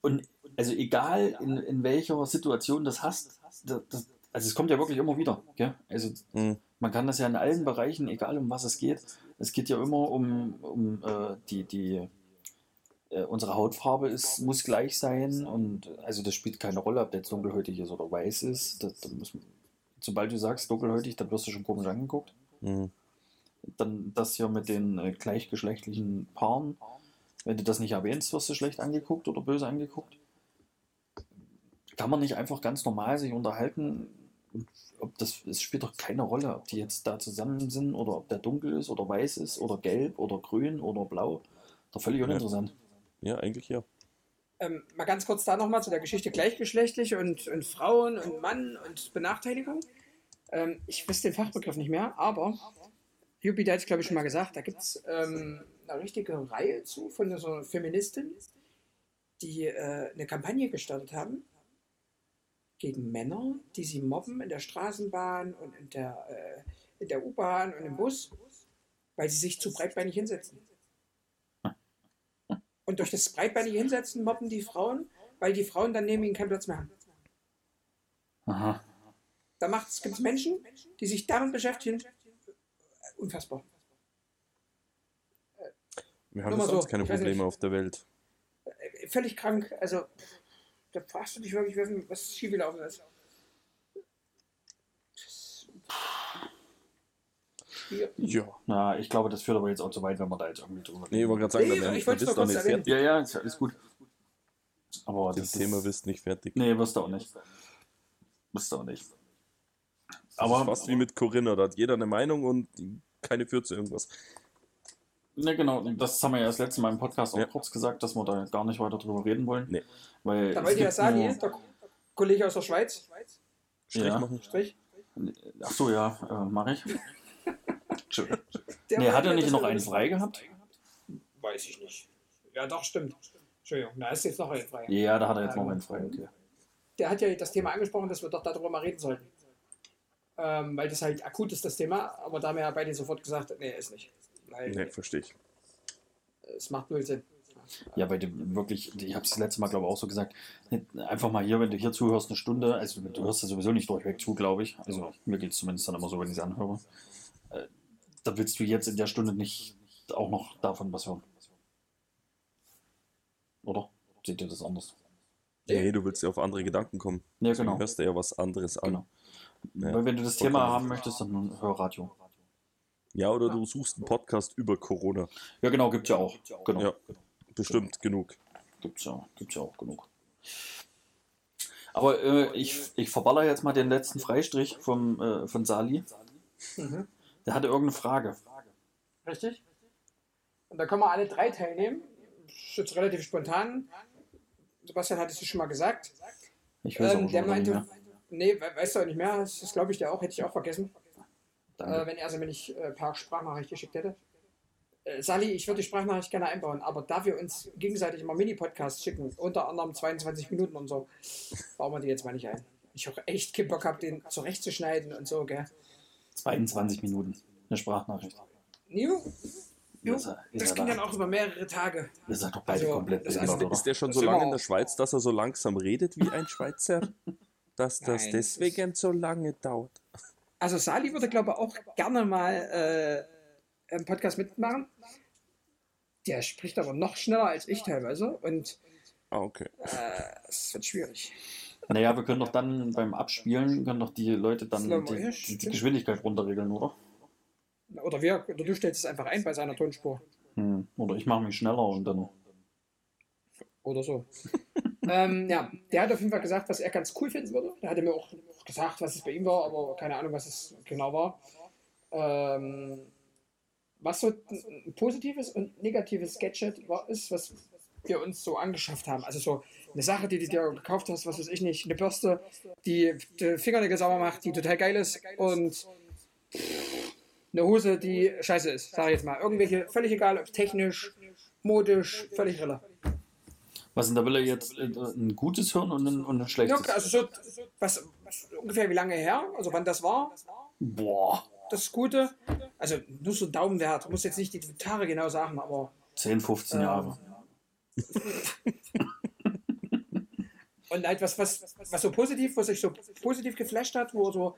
[SPEAKER 2] und also egal in, in welcher Situation das hast, das, das, also es kommt ja wirklich immer wieder. Gell? Also
[SPEAKER 3] Mhm.
[SPEAKER 2] Man kann das ja in allen Bereichen, egal um was es geht, es geht ja immer um, um äh, die, die äh, unsere Hautfarbe ist, muss gleich sein und also das spielt keine Rolle, ob der jetzt dunkelhäutig ist oder weiß ist. Das, das muss, sobald du sagst dunkelhäutig, dann wirst du schon komisch angeguckt.
[SPEAKER 3] Mhm.
[SPEAKER 2] Dann das hier mit den äh, gleichgeschlechtlichen Paaren, wenn du das nicht erwähnst, wirst du schlecht angeguckt oder böse angeguckt. Kann man nicht einfach ganz normal sich unterhalten? Ob das, es spielt doch keine Rolle, ob die jetzt da zusammen sind oder ob der dunkel ist oder weiß ist oder gelb oder grün oder blau. Doch völlig
[SPEAKER 3] Ja.
[SPEAKER 2] uninteressant.
[SPEAKER 3] Ja, eigentlich ja.
[SPEAKER 1] Ähm, mal ganz kurz da nochmal zu der Geschichte gleichgeschlechtlich und, und Frauen und Mann und Benachteiligung. Ähm, ich weiß den Fachbegriff nicht mehr, aber Jupiter hat es, glaube ich, schon mal gesagt, da gibt es ähm, eine richtige Reihe zu von so Feministin, die äh, eine Kampagne gestartet haben gegen Männer, die sie mobben in der Straßenbahn und in der, äh, in der U-Bahn und im Bus, weil sie sich zu breitbeinig hinsetzen. Und durch das breitbeinige Hinsetzen mobben die Frauen, weil die Frauen dann neben ihnen keinen Platz mehr haben.
[SPEAKER 2] Aha.
[SPEAKER 1] Da gibt es Menschen, die sich damit beschäftigen. Unfassbar.
[SPEAKER 3] Wir haben
[SPEAKER 1] Nur
[SPEAKER 3] sonst
[SPEAKER 1] so,
[SPEAKER 3] keine Probleme
[SPEAKER 1] nicht.
[SPEAKER 3] auf der Welt.
[SPEAKER 1] Äh, Völlig krank. Also, da fragst du dich wirklich, was- was schiefgelaufen ist. Schwierig.
[SPEAKER 3] Ja.
[SPEAKER 2] Na, ich glaube, das führt aber jetzt auch zu weit, wenn man da jetzt irgendwie drüber
[SPEAKER 3] Nee, ich wollte gerade sagen,
[SPEAKER 1] Nee,
[SPEAKER 3] da werden
[SPEAKER 1] ich nur
[SPEAKER 3] doch nicht fertig.
[SPEAKER 2] Ja, ja, ist ja alles gut. Aber
[SPEAKER 3] Das
[SPEAKER 2] das
[SPEAKER 3] Thema
[SPEAKER 2] ist,
[SPEAKER 3] bist nicht fertig.
[SPEAKER 2] Nee, wirst du auch nicht. Wirst du auch nicht.
[SPEAKER 3] Aber
[SPEAKER 2] Aber,
[SPEAKER 3] fast wie mit Corinna, da hat jeder eine Meinung und keine führt zu irgendwas.
[SPEAKER 2] Ne, genau, das haben wir ja das letzte Mal im Podcast auch
[SPEAKER 3] Ja.
[SPEAKER 2] kurz gesagt, dass wir da gar nicht weiter drüber reden wollen.
[SPEAKER 3] Nee.
[SPEAKER 2] Weil
[SPEAKER 1] Da wollte ja
[SPEAKER 2] gibt
[SPEAKER 1] Sali,
[SPEAKER 2] nur-
[SPEAKER 1] der Kollege aus der Schweiz,
[SPEAKER 3] Strich
[SPEAKER 2] Ja.
[SPEAKER 3] machen.
[SPEAKER 1] Strich,
[SPEAKER 2] Ach so, ja, äh, mache ich. Entschuldigung.
[SPEAKER 1] der
[SPEAKER 2] nee, hat er
[SPEAKER 1] ja,
[SPEAKER 2] nicht noch einen frei gehabt?
[SPEAKER 1] Weiß ich nicht. Ja, doch, stimmt. Entschuldigung, da ist jetzt noch ein frei.
[SPEAKER 2] Ja, da hat er jetzt noch
[SPEAKER 1] Ähm,
[SPEAKER 2] einen frei, okay.
[SPEAKER 1] der hat ja das Thema angesprochen, dass wir doch darüber mal reden sollten. Ähm, weil das halt akut ist, das Thema. Aber da haben wir ja beide sofort gesagt, nee, ist nicht. Weil
[SPEAKER 3] Nee, verstehe ich.
[SPEAKER 1] es macht null Sinn.
[SPEAKER 2] Ja, weil du wirklich, ich habe es das letzte Mal, glaube ich, auch so gesagt, einfach mal hier, wenn du hier zuhörst, eine Stunde, also du hörst ja sowieso nicht durchweg zu, glaube ich. Also mir geht es zumindest dann immer so, wenn ich es anhöre. Äh, Da willst du jetzt in der Stunde nicht auch noch davon was hören. Oder? Seht ihr das anders?
[SPEAKER 3] Nee, du willst ja auf andere Gedanken kommen.
[SPEAKER 2] Ja, genau.
[SPEAKER 3] hörst du ja was anderes an.
[SPEAKER 2] Genau.
[SPEAKER 3] Ja,
[SPEAKER 2] Weil wenn du das Thema haben möchtest, dann hör Radio.
[SPEAKER 3] Ja, oder du suchst einen Podcast über Corona.
[SPEAKER 2] Ja, genau, gibt's ja auch. Genau.
[SPEAKER 3] Ja, bestimmt genug.
[SPEAKER 2] Gibt's ja, gibt's ja auch genug. Aber äh, ich, ich verballer jetzt mal den letzten Freistrich vom, äh, von Sali.
[SPEAKER 1] Mhm.
[SPEAKER 2] Der hatte irgendeine Frage.
[SPEAKER 1] Richtig? Und da können wir alle drei teilnehmen. Das ist jetzt relativ spontan. Sebastian hat es schon mal gesagt.
[SPEAKER 2] Ich weiß
[SPEAKER 1] Ähm,
[SPEAKER 2] auch
[SPEAKER 1] der meinte,
[SPEAKER 2] mehr.
[SPEAKER 1] nee, we- weißt du auch nicht mehr. Das, das glaube ich dir auch, hätte ich auch vergessen. Äh, wenn er sie mir nicht äh, per Sprachnachricht geschickt hätte. Äh, Sali, ich würde die Sprachnachricht gerne einbauen, aber da wir uns gegenseitig immer Mini-Podcasts schicken, unter anderem 22 Minuten und so, bauen wir die jetzt mal nicht ein. Ich auch echt keinen Bock habe, den zurechtzuschneiden und so, gell?
[SPEAKER 2] 22 Minuten. Eine Sprachnachricht.
[SPEAKER 1] Jo, jo,
[SPEAKER 2] Ist er- ist
[SPEAKER 1] das
[SPEAKER 2] er
[SPEAKER 1] ging
[SPEAKER 2] da?
[SPEAKER 1] dann auch über mehrere Tage.
[SPEAKER 2] Ihr seid doch beide
[SPEAKER 1] Also,
[SPEAKER 2] komplett
[SPEAKER 1] das- also?
[SPEAKER 3] Ist der schon
[SPEAKER 1] Das
[SPEAKER 3] so lange in der. Schweiz, dass er so langsam redet wie ein Schweizer? Dass das
[SPEAKER 1] Nein, das
[SPEAKER 3] deswegen so lange dauert.
[SPEAKER 1] Also Sali würde, glaube ich, auch gerne mal äh, einen Podcast mitmachen. Der spricht aber noch schneller als ich teilweise und
[SPEAKER 3] Ah, okay.
[SPEAKER 1] äh, es wird schwierig.
[SPEAKER 2] Naja, wir können doch dann beim Abspielen, können doch die Leute dann die, die, die Geschwindigkeit runterregeln, oder?
[SPEAKER 1] Oder, wir, oder du stellst es einfach ein bei seiner Tonspur.
[SPEAKER 2] Hm. Oder ich mache mich schneller und dann.
[SPEAKER 1] Oder so. ähm, ja, der hat auf jeden Fall gesagt, was er ganz cool finden würde. Der hatte mir auch gesagt, was es bei ihm war, aber keine Ahnung, was es genau war. Ähm, was so ein ein positives und negatives Gadget war, ist, was wir uns so angeschafft haben. Also so eine Sache, die du dir gekauft hast, was weiß ich nicht, eine Bürste, die die Fingernägel sauber macht, die total geil ist und eine Hose, die scheiße ist, sag ich jetzt mal. Irgendwelche, völlig egal, ob technisch, modisch, völlig rille.
[SPEAKER 2] Was denn, da will er jetzt äh, ein gutes hören und ein, und ein
[SPEAKER 1] Ja,
[SPEAKER 2] schlechtes?
[SPEAKER 1] also so, was, was ungefähr wie lange her, also wann das war,
[SPEAKER 2] Boah,
[SPEAKER 1] das Gute. Also nur so ein Daumenwert, muss jetzt nicht die Gitarre genau sagen, aber
[SPEAKER 2] 10, 15
[SPEAKER 1] Ähm,
[SPEAKER 2] Jahre.
[SPEAKER 1] und halt was, was, was so positiv, was euch so positiv geflasht hat, wo ihr so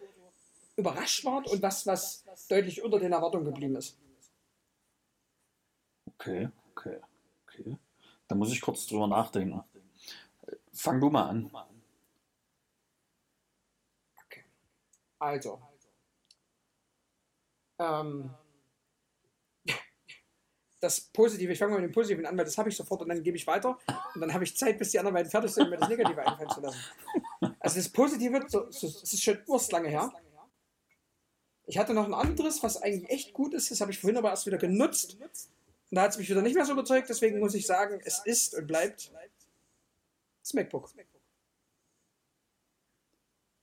[SPEAKER 1] überrascht wart und was, was deutlich unter den Erwartungen geblieben ist.
[SPEAKER 2] Okay, okay, okay. Da muss ich kurz drüber nachdenken. Fang du mal an.
[SPEAKER 1] Okay. Also. Ähm, das Positive, ich fange mal mit dem Positiven an, weil das habe ich sofort und dann gebe ich weiter. Und dann habe ich Zeit, bis die anderen beiden fertig sind, um mir das Negative einfallen zu lassen. Also das Positive, so, so, das ist schon urst lange her. Ich hatte noch ein anderes, was eigentlich echt gut ist, das habe ich vorhin aber erst wieder genutzt. Und da hat es mich wieder nicht mehr so überzeugt, deswegen muss ich sagen, es ist und bleibt das MacBook.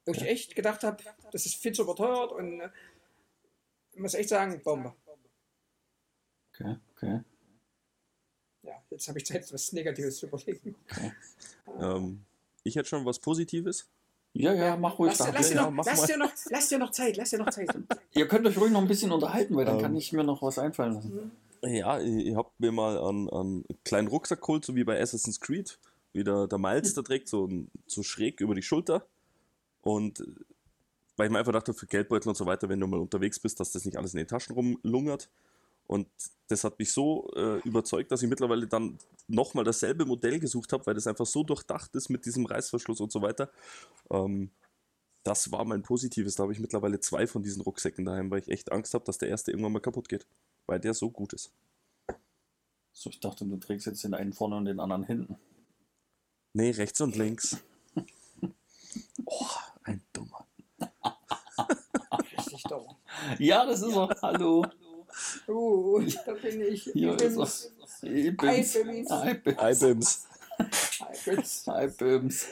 [SPEAKER 1] Wo ich echt gedacht habe, das ist viel zu überteuert und äh, ich muss echt sagen, Bombe.
[SPEAKER 2] Okay, okay.
[SPEAKER 1] Ja, jetzt habe ich Zeit, was Negatives zu überlegen.
[SPEAKER 3] Ähm, ich hätte schon was Positives.
[SPEAKER 2] Ja, ja, mach ruhig.
[SPEAKER 1] Lass,
[SPEAKER 2] da.
[SPEAKER 1] lass, dir
[SPEAKER 3] ja,
[SPEAKER 1] noch,
[SPEAKER 3] mach
[SPEAKER 1] lass,
[SPEAKER 3] mal.
[SPEAKER 1] dir noch, lass dir noch Zeit, lass dir noch Zeit.
[SPEAKER 2] Ihr könnt euch ruhig noch ein bisschen unterhalten, weil dann
[SPEAKER 3] Ähm.
[SPEAKER 2] kann ich mir noch was einfallen lassen.
[SPEAKER 3] Ja, ich, ich habe mir mal einen, einen kleinen Rucksack geholt, so wie bei Assassin's Creed, wie der, der Miles da trägt, so, so schräg über die Schulter. Und weil ich mir einfach dachte, für Geldbeutel und so weiter, wenn du mal unterwegs bist, dass das nicht alles in den Taschen rumlungert. Und das hat mich so äh, überzeugt, dass ich mittlerweile dann nochmal dasselbe Modell gesucht habe, weil das einfach so durchdacht ist mit diesem Reißverschluss und so weiter. Ähm, das war mein Positives. Da habe ich mittlerweile zwei von diesen Rucksäcken daheim, weil ich echt Angst habe, dass der erste irgendwann mal kaputt geht. Weil der so gut ist.
[SPEAKER 2] So, ich dachte, du trägst jetzt den einen vorne und den anderen hinten.
[SPEAKER 3] Nee, rechts und links. Oh, ein Dummer.
[SPEAKER 1] Richtig dumm.
[SPEAKER 2] Ja, das ist er. Hallo.
[SPEAKER 1] Uh, da bin ich.
[SPEAKER 2] Hier ist
[SPEAKER 1] Bims.
[SPEAKER 2] er. Hey, Bims.
[SPEAKER 1] Hi, Bims.
[SPEAKER 2] Hi, Bims.
[SPEAKER 1] Hi, Bims.
[SPEAKER 2] Hi, Bims.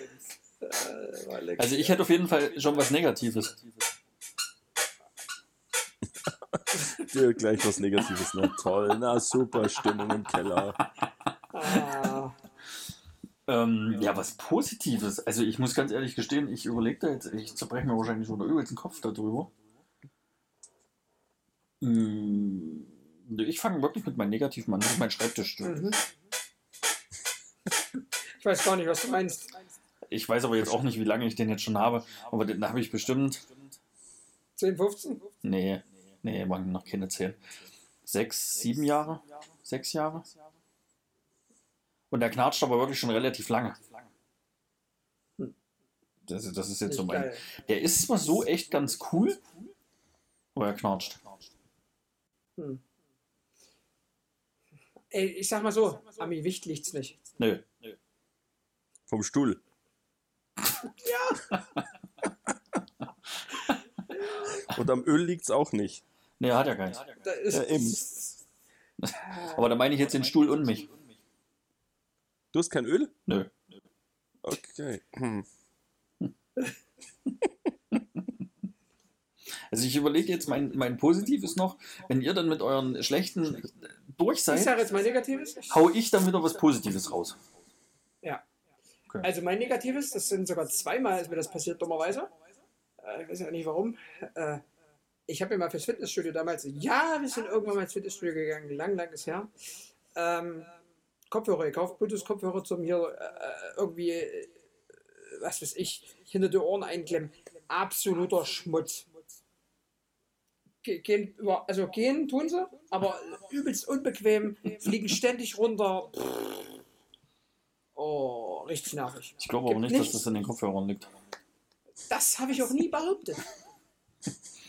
[SPEAKER 1] Äh, lecker.
[SPEAKER 2] Also ich hätte auf jeden Fall schon was Negatives.
[SPEAKER 3] Dir gleich was Negatives. Na toll, na super, Stimmung im Keller.
[SPEAKER 1] Ah,
[SPEAKER 2] Ähm, ja, was Positives. Also ich muss ganz ehrlich gestehen, ich überlege da jetzt, ich zerbreche mir wahrscheinlich schon der übelsten Kopf darüber. Hm, Ich fange wirklich mit meinem Negativen an, das ist mein Schreibtisch.
[SPEAKER 1] mhm. Ich weiß gar nicht, was du meinst.
[SPEAKER 2] Ich weiß aber jetzt auch nicht, wie lange ich den jetzt schon habe, aber den habe ich bestimmt,
[SPEAKER 1] 10, 15?
[SPEAKER 2] nee, nee, waren noch keine 10. Sechs, sieben Jahre? Sechs Jahre? Und der knatscht aber wirklich schon relativ lange. Das, das ist jetzt so mein. Der ist zwar so echt ganz cool, aber er knatscht.
[SPEAKER 1] Hm. Ey, ich sag mal so, am Gewicht liegt's nicht.
[SPEAKER 2] Nö.
[SPEAKER 3] Vom Stuhl.
[SPEAKER 1] Ja.
[SPEAKER 3] Und am Öl liegt es auch nicht.
[SPEAKER 2] Nee, hat er keins.
[SPEAKER 1] Da ist,
[SPEAKER 3] Ja, eben.
[SPEAKER 2] Aber da meine ich jetzt den Stuhl und mich.
[SPEAKER 3] Du hast kein Öl?
[SPEAKER 2] Nö.
[SPEAKER 3] Okay. Hm.
[SPEAKER 2] Also ich überlege jetzt, mein, mein Positiv ist noch, wenn ihr dann mit euren schlechten durch
[SPEAKER 1] Ich
[SPEAKER 2] seid,
[SPEAKER 1] sage jetzt mal Negatives.
[SPEAKER 2] hau ich dann wieder was Positives raus.
[SPEAKER 1] Ja.
[SPEAKER 2] Okay.
[SPEAKER 1] Also mein Negatives, das sind sogar zweimal ist mir das passiert, dummerweise. Äh, ich weiß ja nicht warum. Äh, ich habe mir mal fürs Fitnessstudio damals, ja, wir sind irgendwann mal ins Fitnessstudio gegangen, lang, lang ist her. Ähm, Kopfhörer gekauft, Bluetooth-Kopfhörer zum hier äh, irgendwie, äh, was weiß ich, hinter die Ohren einklemmen. Absoluter Schmutz. Ge- Gehen über, also gehen tun sie, aber übelst unbequem, fliegen ständig runter. Oh, richtig nervig.
[SPEAKER 2] Ich glaube aber
[SPEAKER 1] Gibt
[SPEAKER 2] nicht, dass
[SPEAKER 1] nichts.
[SPEAKER 2] das in den Kopfhörern liegt.
[SPEAKER 1] Das habe ich auch nie behauptet.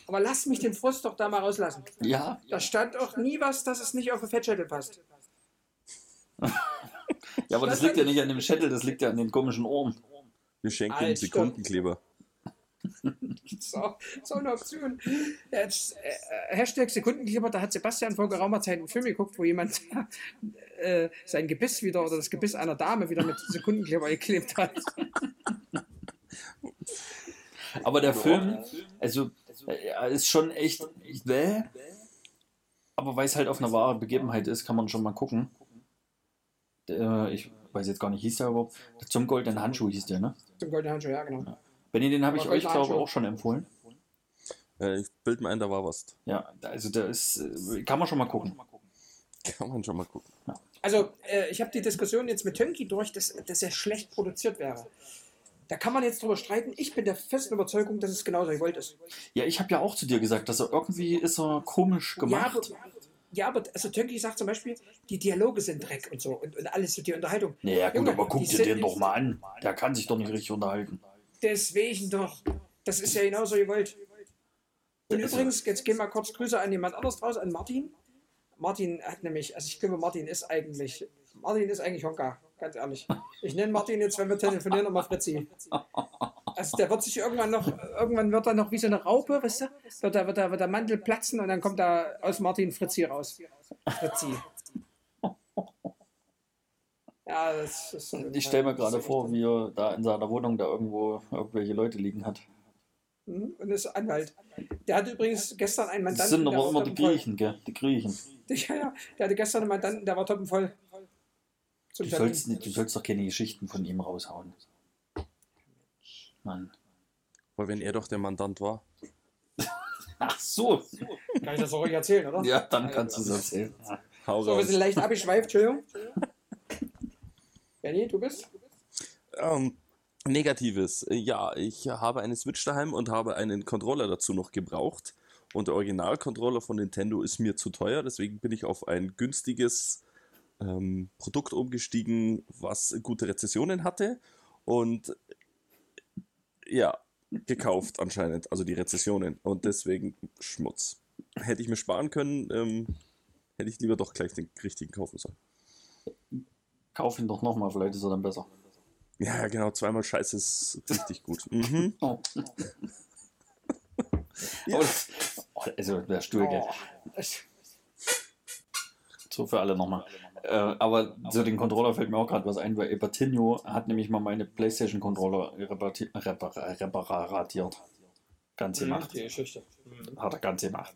[SPEAKER 1] Aber lass mich den Frust doch da mal rauslassen.
[SPEAKER 2] Ja,
[SPEAKER 1] Da stand auch nie was, dass es nicht auf den Fettschädel passt.
[SPEAKER 2] ja, aber das liegt ja nicht an dem Schädel, das liegt ja an den komischen Ohren.
[SPEAKER 3] Wir schenken
[SPEAKER 1] Alter.
[SPEAKER 3] ihm Sekundenkleber.
[SPEAKER 1] So, so eine Option. Jetzt, äh, Hashtag Sekundenkleber, da hat Sebastian vor geraumer Zeit einen Film geguckt, wo jemand äh, sein Gebiss wieder oder das Gebiss einer Dame wieder mit Sekundenkleber geklebt hat.
[SPEAKER 2] Aber der Film, also, äh, er ist schon echt, bäh. aber weil es halt auf einer wahren Begebenheit ist, kann man schon mal gucken. Der, ich weiß jetzt gar nicht, hieß der überhaupt? Zum goldenen Handschuh hieß der, ne?
[SPEAKER 1] Zum goldenen Handschuh, ja, genau.
[SPEAKER 2] Benny, den habe ich euch, glaube ich, auch schon empfohlen.
[SPEAKER 3] Äh, ich bild mir ein, da war was.
[SPEAKER 2] Ja, also der ist, äh, kann man schon mal gucken.
[SPEAKER 3] Kann man schon mal gucken.
[SPEAKER 1] Also, äh, ich habe die Diskussion jetzt mit Tönki durch, dass, dass er schlecht produziert wäre. Da kann man jetzt drüber streiten. Ich bin der festen Überzeugung, dass es genauso gewollt ist.
[SPEAKER 2] Ja, ich habe ja auch zu dir gesagt, dass er irgendwie ist er komisch
[SPEAKER 1] Ja,
[SPEAKER 2] gemacht.
[SPEAKER 1] aber, ja, aber also Tönki sagt zum Beispiel, die Dialoge sind Dreck und so und, und alles die Unterhaltung.
[SPEAKER 2] Naja, gut,
[SPEAKER 1] Junge,
[SPEAKER 2] aber guck dir den doch mal an. Der kann sich doch nicht richtig unterhalten.
[SPEAKER 1] Deswegen doch. Das ist ja genauso gewollt. Und übrigens, jetzt gehen wir kurz Grüße an jemand anderes draus, an Martin. Martin hat nämlich, also ich glaube, Martin ist eigentlich, Martin ist eigentlich Honka, ganz ehrlich. Ich nenne Martin jetzt, wenn wir telefonieren, nochmal Fritzi. Also der wird sich irgendwann noch, irgendwann wird er noch wie so eine Raupe, weißt du, wird der, wird der, wird der Mantel platzen und dann kommt da aus Martin Fritzi raus. Fritzi. Ja, das ist so.
[SPEAKER 2] Ich stelle mir gerade vor, wie er da in seiner Wohnung da irgendwo irgendwelche Leute liegen hat.
[SPEAKER 1] Mhm, Und ist Anwalt. Der hatte übrigens gestern einen
[SPEAKER 2] Das
[SPEAKER 1] Mandanten.
[SPEAKER 2] sind
[SPEAKER 1] der
[SPEAKER 2] aber immer die. Griechen, gell? Die Griechen.
[SPEAKER 1] Ja, ja, der hatte gestern einen Mandanten, der war toppenvoll.
[SPEAKER 2] Du sollst, nicht, du sollst doch keine Geschichten von ihm raushauen. Mann.
[SPEAKER 3] Weil wenn er doch der Mandant war.
[SPEAKER 2] Ach so.
[SPEAKER 1] Kann ich das auch ruhig erzählen, oder?
[SPEAKER 2] Ja, dann kannst du es erzählen.
[SPEAKER 3] Hau
[SPEAKER 1] So, wir sind leicht abgeschweift, Entschuldigung. Benny, du bist?
[SPEAKER 3] Ähm, Negatives. Ja, ich habe eine Switch daheim und habe einen Controller dazu noch gebraucht. Und der Original-Controller von Nintendo ist mir zu teuer, deswegen bin ich auf ein günstiges ähm, Produkt umgestiegen, was gute Rezessionen hatte. Und ja, gekauft anscheinend, also die Rezessionen. Und deswegen Schmutz. Hätte ich mir sparen können, ähm, hätte ich lieber doch gleich den richtigen kaufen sollen.
[SPEAKER 2] Kauf ihn doch nochmal, vielleicht ist er dann besser.
[SPEAKER 3] Ja, ja, genau, zweimal Scheiße ist richtig gut. Mhm.
[SPEAKER 2] Oh. Das, oh, also der Stuhl, gell?
[SPEAKER 1] Oh,
[SPEAKER 2] So für alle nochmal. Äh, aber zu den Controller fällt mir auch gerade was ein, weil Ebertinho hat nämlich mal meine PlayStation-Controller reparati- repar reparatiert. Ganz gemacht.
[SPEAKER 1] Die Geschichte.
[SPEAKER 2] Hat er ganz gemacht.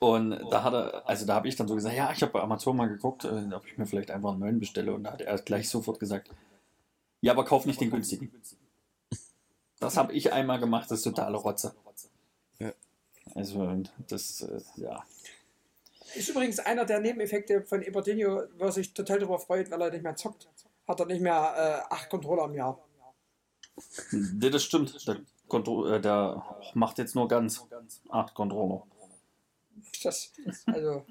[SPEAKER 2] Und da hat er, also da habe ich dann so gesagt, ja, ich habe bei Amazon mal geguckt, äh, ob ich mir vielleicht einfach einen neuen bestelle. Und da hat er gleich sofort gesagt, ja, aber kauf nicht den günstigen. Das habe ich einmal gemacht, das ist totale Rotze.
[SPEAKER 3] Ja.
[SPEAKER 2] Also das, äh, ja.
[SPEAKER 1] Ist übrigens einer der Nebeneffekte von Ebertinho, wo sich total darüber freut, weil er nicht mehr zockt. Hat er nicht mehr äh, acht Controller im Jahr.
[SPEAKER 2] Nee, das stimmt. Der, Kontro äh, der macht jetzt nur ganz acht Controller.
[SPEAKER 1] Das, also,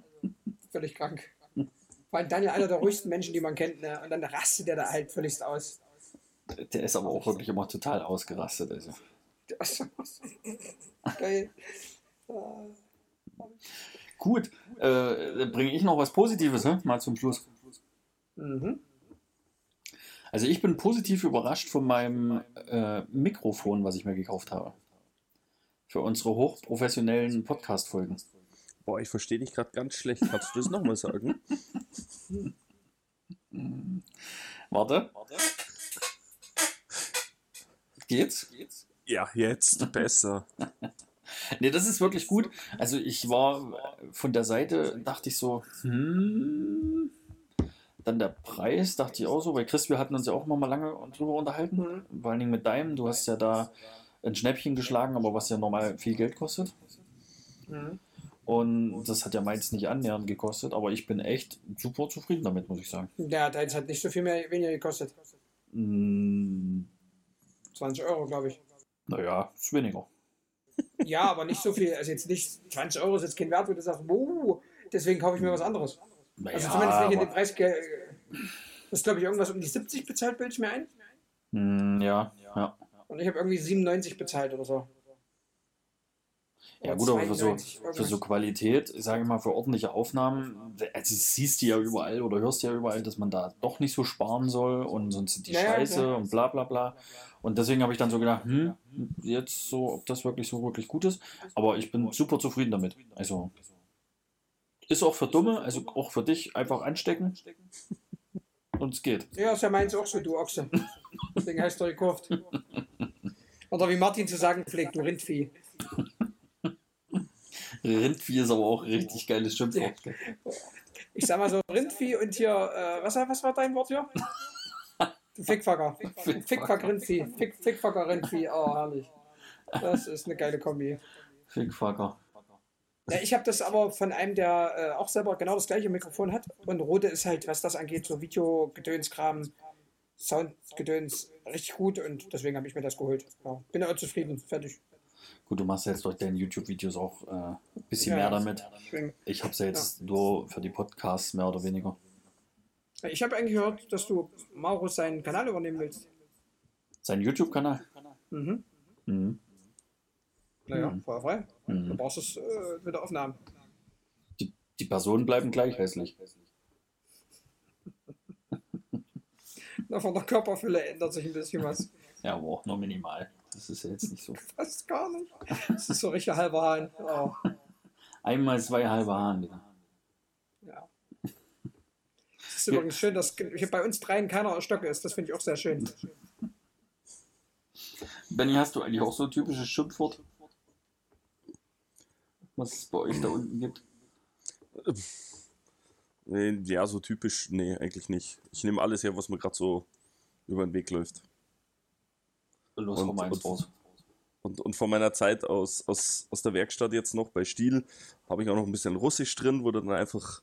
[SPEAKER 1] völlig krank. Vor allem Daniel, einer der ruhigsten Menschen, die man kennt, ne? und dann rastet der da halt völlig aus.
[SPEAKER 2] Der ist aber auch wirklich immer total ausgerastet. Also.
[SPEAKER 1] Geil.
[SPEAKER 2] Gut, äh, bringe ich noch was Positives, ne? mal zum Schluss.
[SPEAKER 1] Mhm.
[SPEAKER 2] Also ich bin positiv überrascht von meinem äh, Mikrofon, was ich mir gekauft habe. Für unsere hochprofessionellen Podcast-Folgen.
[SPEAKER 3] Boah, ich verstehe dich gerade ganz schlecht. Kannst du das nochmal sagen?
[SPEAKER 2] Warte. Geht's?
[SPEAKER 3] Ja, jetzt besser.
[SPEAKER 2] Nee, das ist wirklich gut. Also ich war von der Seite, dachte ich so, hm. Dann der Preis, dachte ich auch so, weil Chris, wir hatten uns ja auch immer mal lange drüber unterhalten. Vor allen Dingen mit deinem. Du hast ja da ein Schnäppchen geschlagen, aber was ja normal viel Geld kostet.
[SPEAKER 1] Mhm.
[SPEAKER 2] Und das hat ja meins nicht annähernd gekostet, aber ich bin echt super zufrieden damit, muss ich sagen.
[SPEAKER 1] Der deins hat nicht so viel mehr weniger gekostet.
[SPEAKER 2] Mm,
[SPEAKER 1] 20 Euro, glaube ich.
[SPEAKER 2] naja, ist weniger.
[SPEAKER 1] Ja, aber nicht so viel. Also jetzt nicht 20 Euro ist jetzt kein Wert, wo du sagst, wow, deswegen kaufe ich mir was anderes.
[SPEAKER 2] Naja,
[SPEAKER 1] Also zumindest nicht in den Preis. Das ist, glaube ich, irgendwas um die 70 bezahlt, bilde ich mir ein.
[SPEAKER 2] Mm, ja, ja.
[SPEAKER 1] Und ich habe irgendwie 97 bezahlt oder so.
[SPEAKER 2] Ja gut, aber für so,
[SPEAKER 1] 92,
[SPEAKER 2] für
[SPEAKER 1] irgendwas.
[SPEAKER 2] so Qualität, ich sage mal, für ordentliche Aufnahmen, also siehst du ja überall oder hörst ja überall, dass man da doch nicht so sparen soll und sonst sind die
[SPEAKER 1] Ja, ja,
[SPEAKER 2] Scheiße
[SPEAKER 1] klar.
[SPEAKER 2] und bla bla bla. Und deswegen habe ich dann so gedacht, hm, jetzt so, ob das wirklich so wirklich gut ist. Aber ich bin super zufrieden damit. Also ist auch für Dumme, also auch für dich einfach anstecken. Und es geht.
[SPEAKER 1] Ja, ist ja meins auch so, du Ochse. Deswegen heißt er gekauft. Oder wie Martin zu sagen pflegt, du Rindvieh.
[SPEAKER 2] Rindvieh ist aber auch ein richtig geiles Schimpfwort.
[SPEAKER 1] Ich sag mal so, Rindvieh und hier, äh, was, was war dein Wort hier? Fickfucker. Fickfuck Rindvieh. Fick, Fickfucker Rindvieh. Oh, herrlich. Das ist eine geile Kombi.
[SPEAKER 2] Fickfucker.
[SPEAKER 1] Ja, ich habe das aber von einem, der äh, auch selber genau das gleiche Mikrofon hat. Und Rode ist halt, was das angeht, so Video-Gedönskram, Sound-Gedöns, richtig gut. Und deswegen habe ich mir das geholt. Ja, bin auch zufrieden. Fertig.
[SPEAKER 2] Gut, du machst jetzt durch deine YouTube-Videos auch äh, ein bisschen
[SPEAKER 1] Ja,
[SPEAKER 2] mehr damit.
[SPEAKER 1] Deswegen-
[SPEAKER 2] Ich habe es ja jetzt nur für die Podcasts mehr oder weniger.
[SPEAKER 1] Ich habe eigentlich gehört, dass du Maurus seinen Kanal übernehmen willst.
[SPEAKER 2] Sein YouTube-Kanal?
[SPEAKER 1] Mhm.
[SPEAKER 2] Mhm.
[SPEAKER 1] Naja,
[SPEAKER 2] Mhm.
[SPEAKER 1] feuerfrei. Du
[SPEAKER 2] Mhm.
[SPEAKER 1] brauchst es äh, mit der Aufnahme.
[SPEAKER 2] Die, die Personen bleiben gleich hässlich.
[SPEAKER 1] Na, von der Körperfülle ändert sich ein bisschen was.
[SPEAKER 2] Ja, aber auch nur minimal. Das ist ja jetzt nicht so.
[SPEAKER 1] Fast gar nicht. Das ist so richtig halber Hahn. Oh,
[SPEAKER 2] Einmal zwei halbe Haaren wieder.
[SPEAKER 1] ja. Es ist übrigens schön, dass hier bei uns dreien keiner Stock ist. Das finde ich auch sehr schön.
[SPEAKER 2] Benny, hast du eigentlich auch so ein typisches Schimpfwort? Was es bei euch da unten gibt?
[SPEAKER 3] Nee, ja, so typisch, nee, eigentlich nicht. Ich nehme alles her, was mir gerade so über den Weg läuft.
[SPEAKER 2] Los,
[SPEAKER 3] Und-
[SPEAKER 2] mal
[SPEAKER 3] und-. Und, und von meiner Zeit aus, aus, aus der Werkstatt jetzt noch bei Stiel habe ich auch noch ein bisschen Russisch drin, wo du dann einfach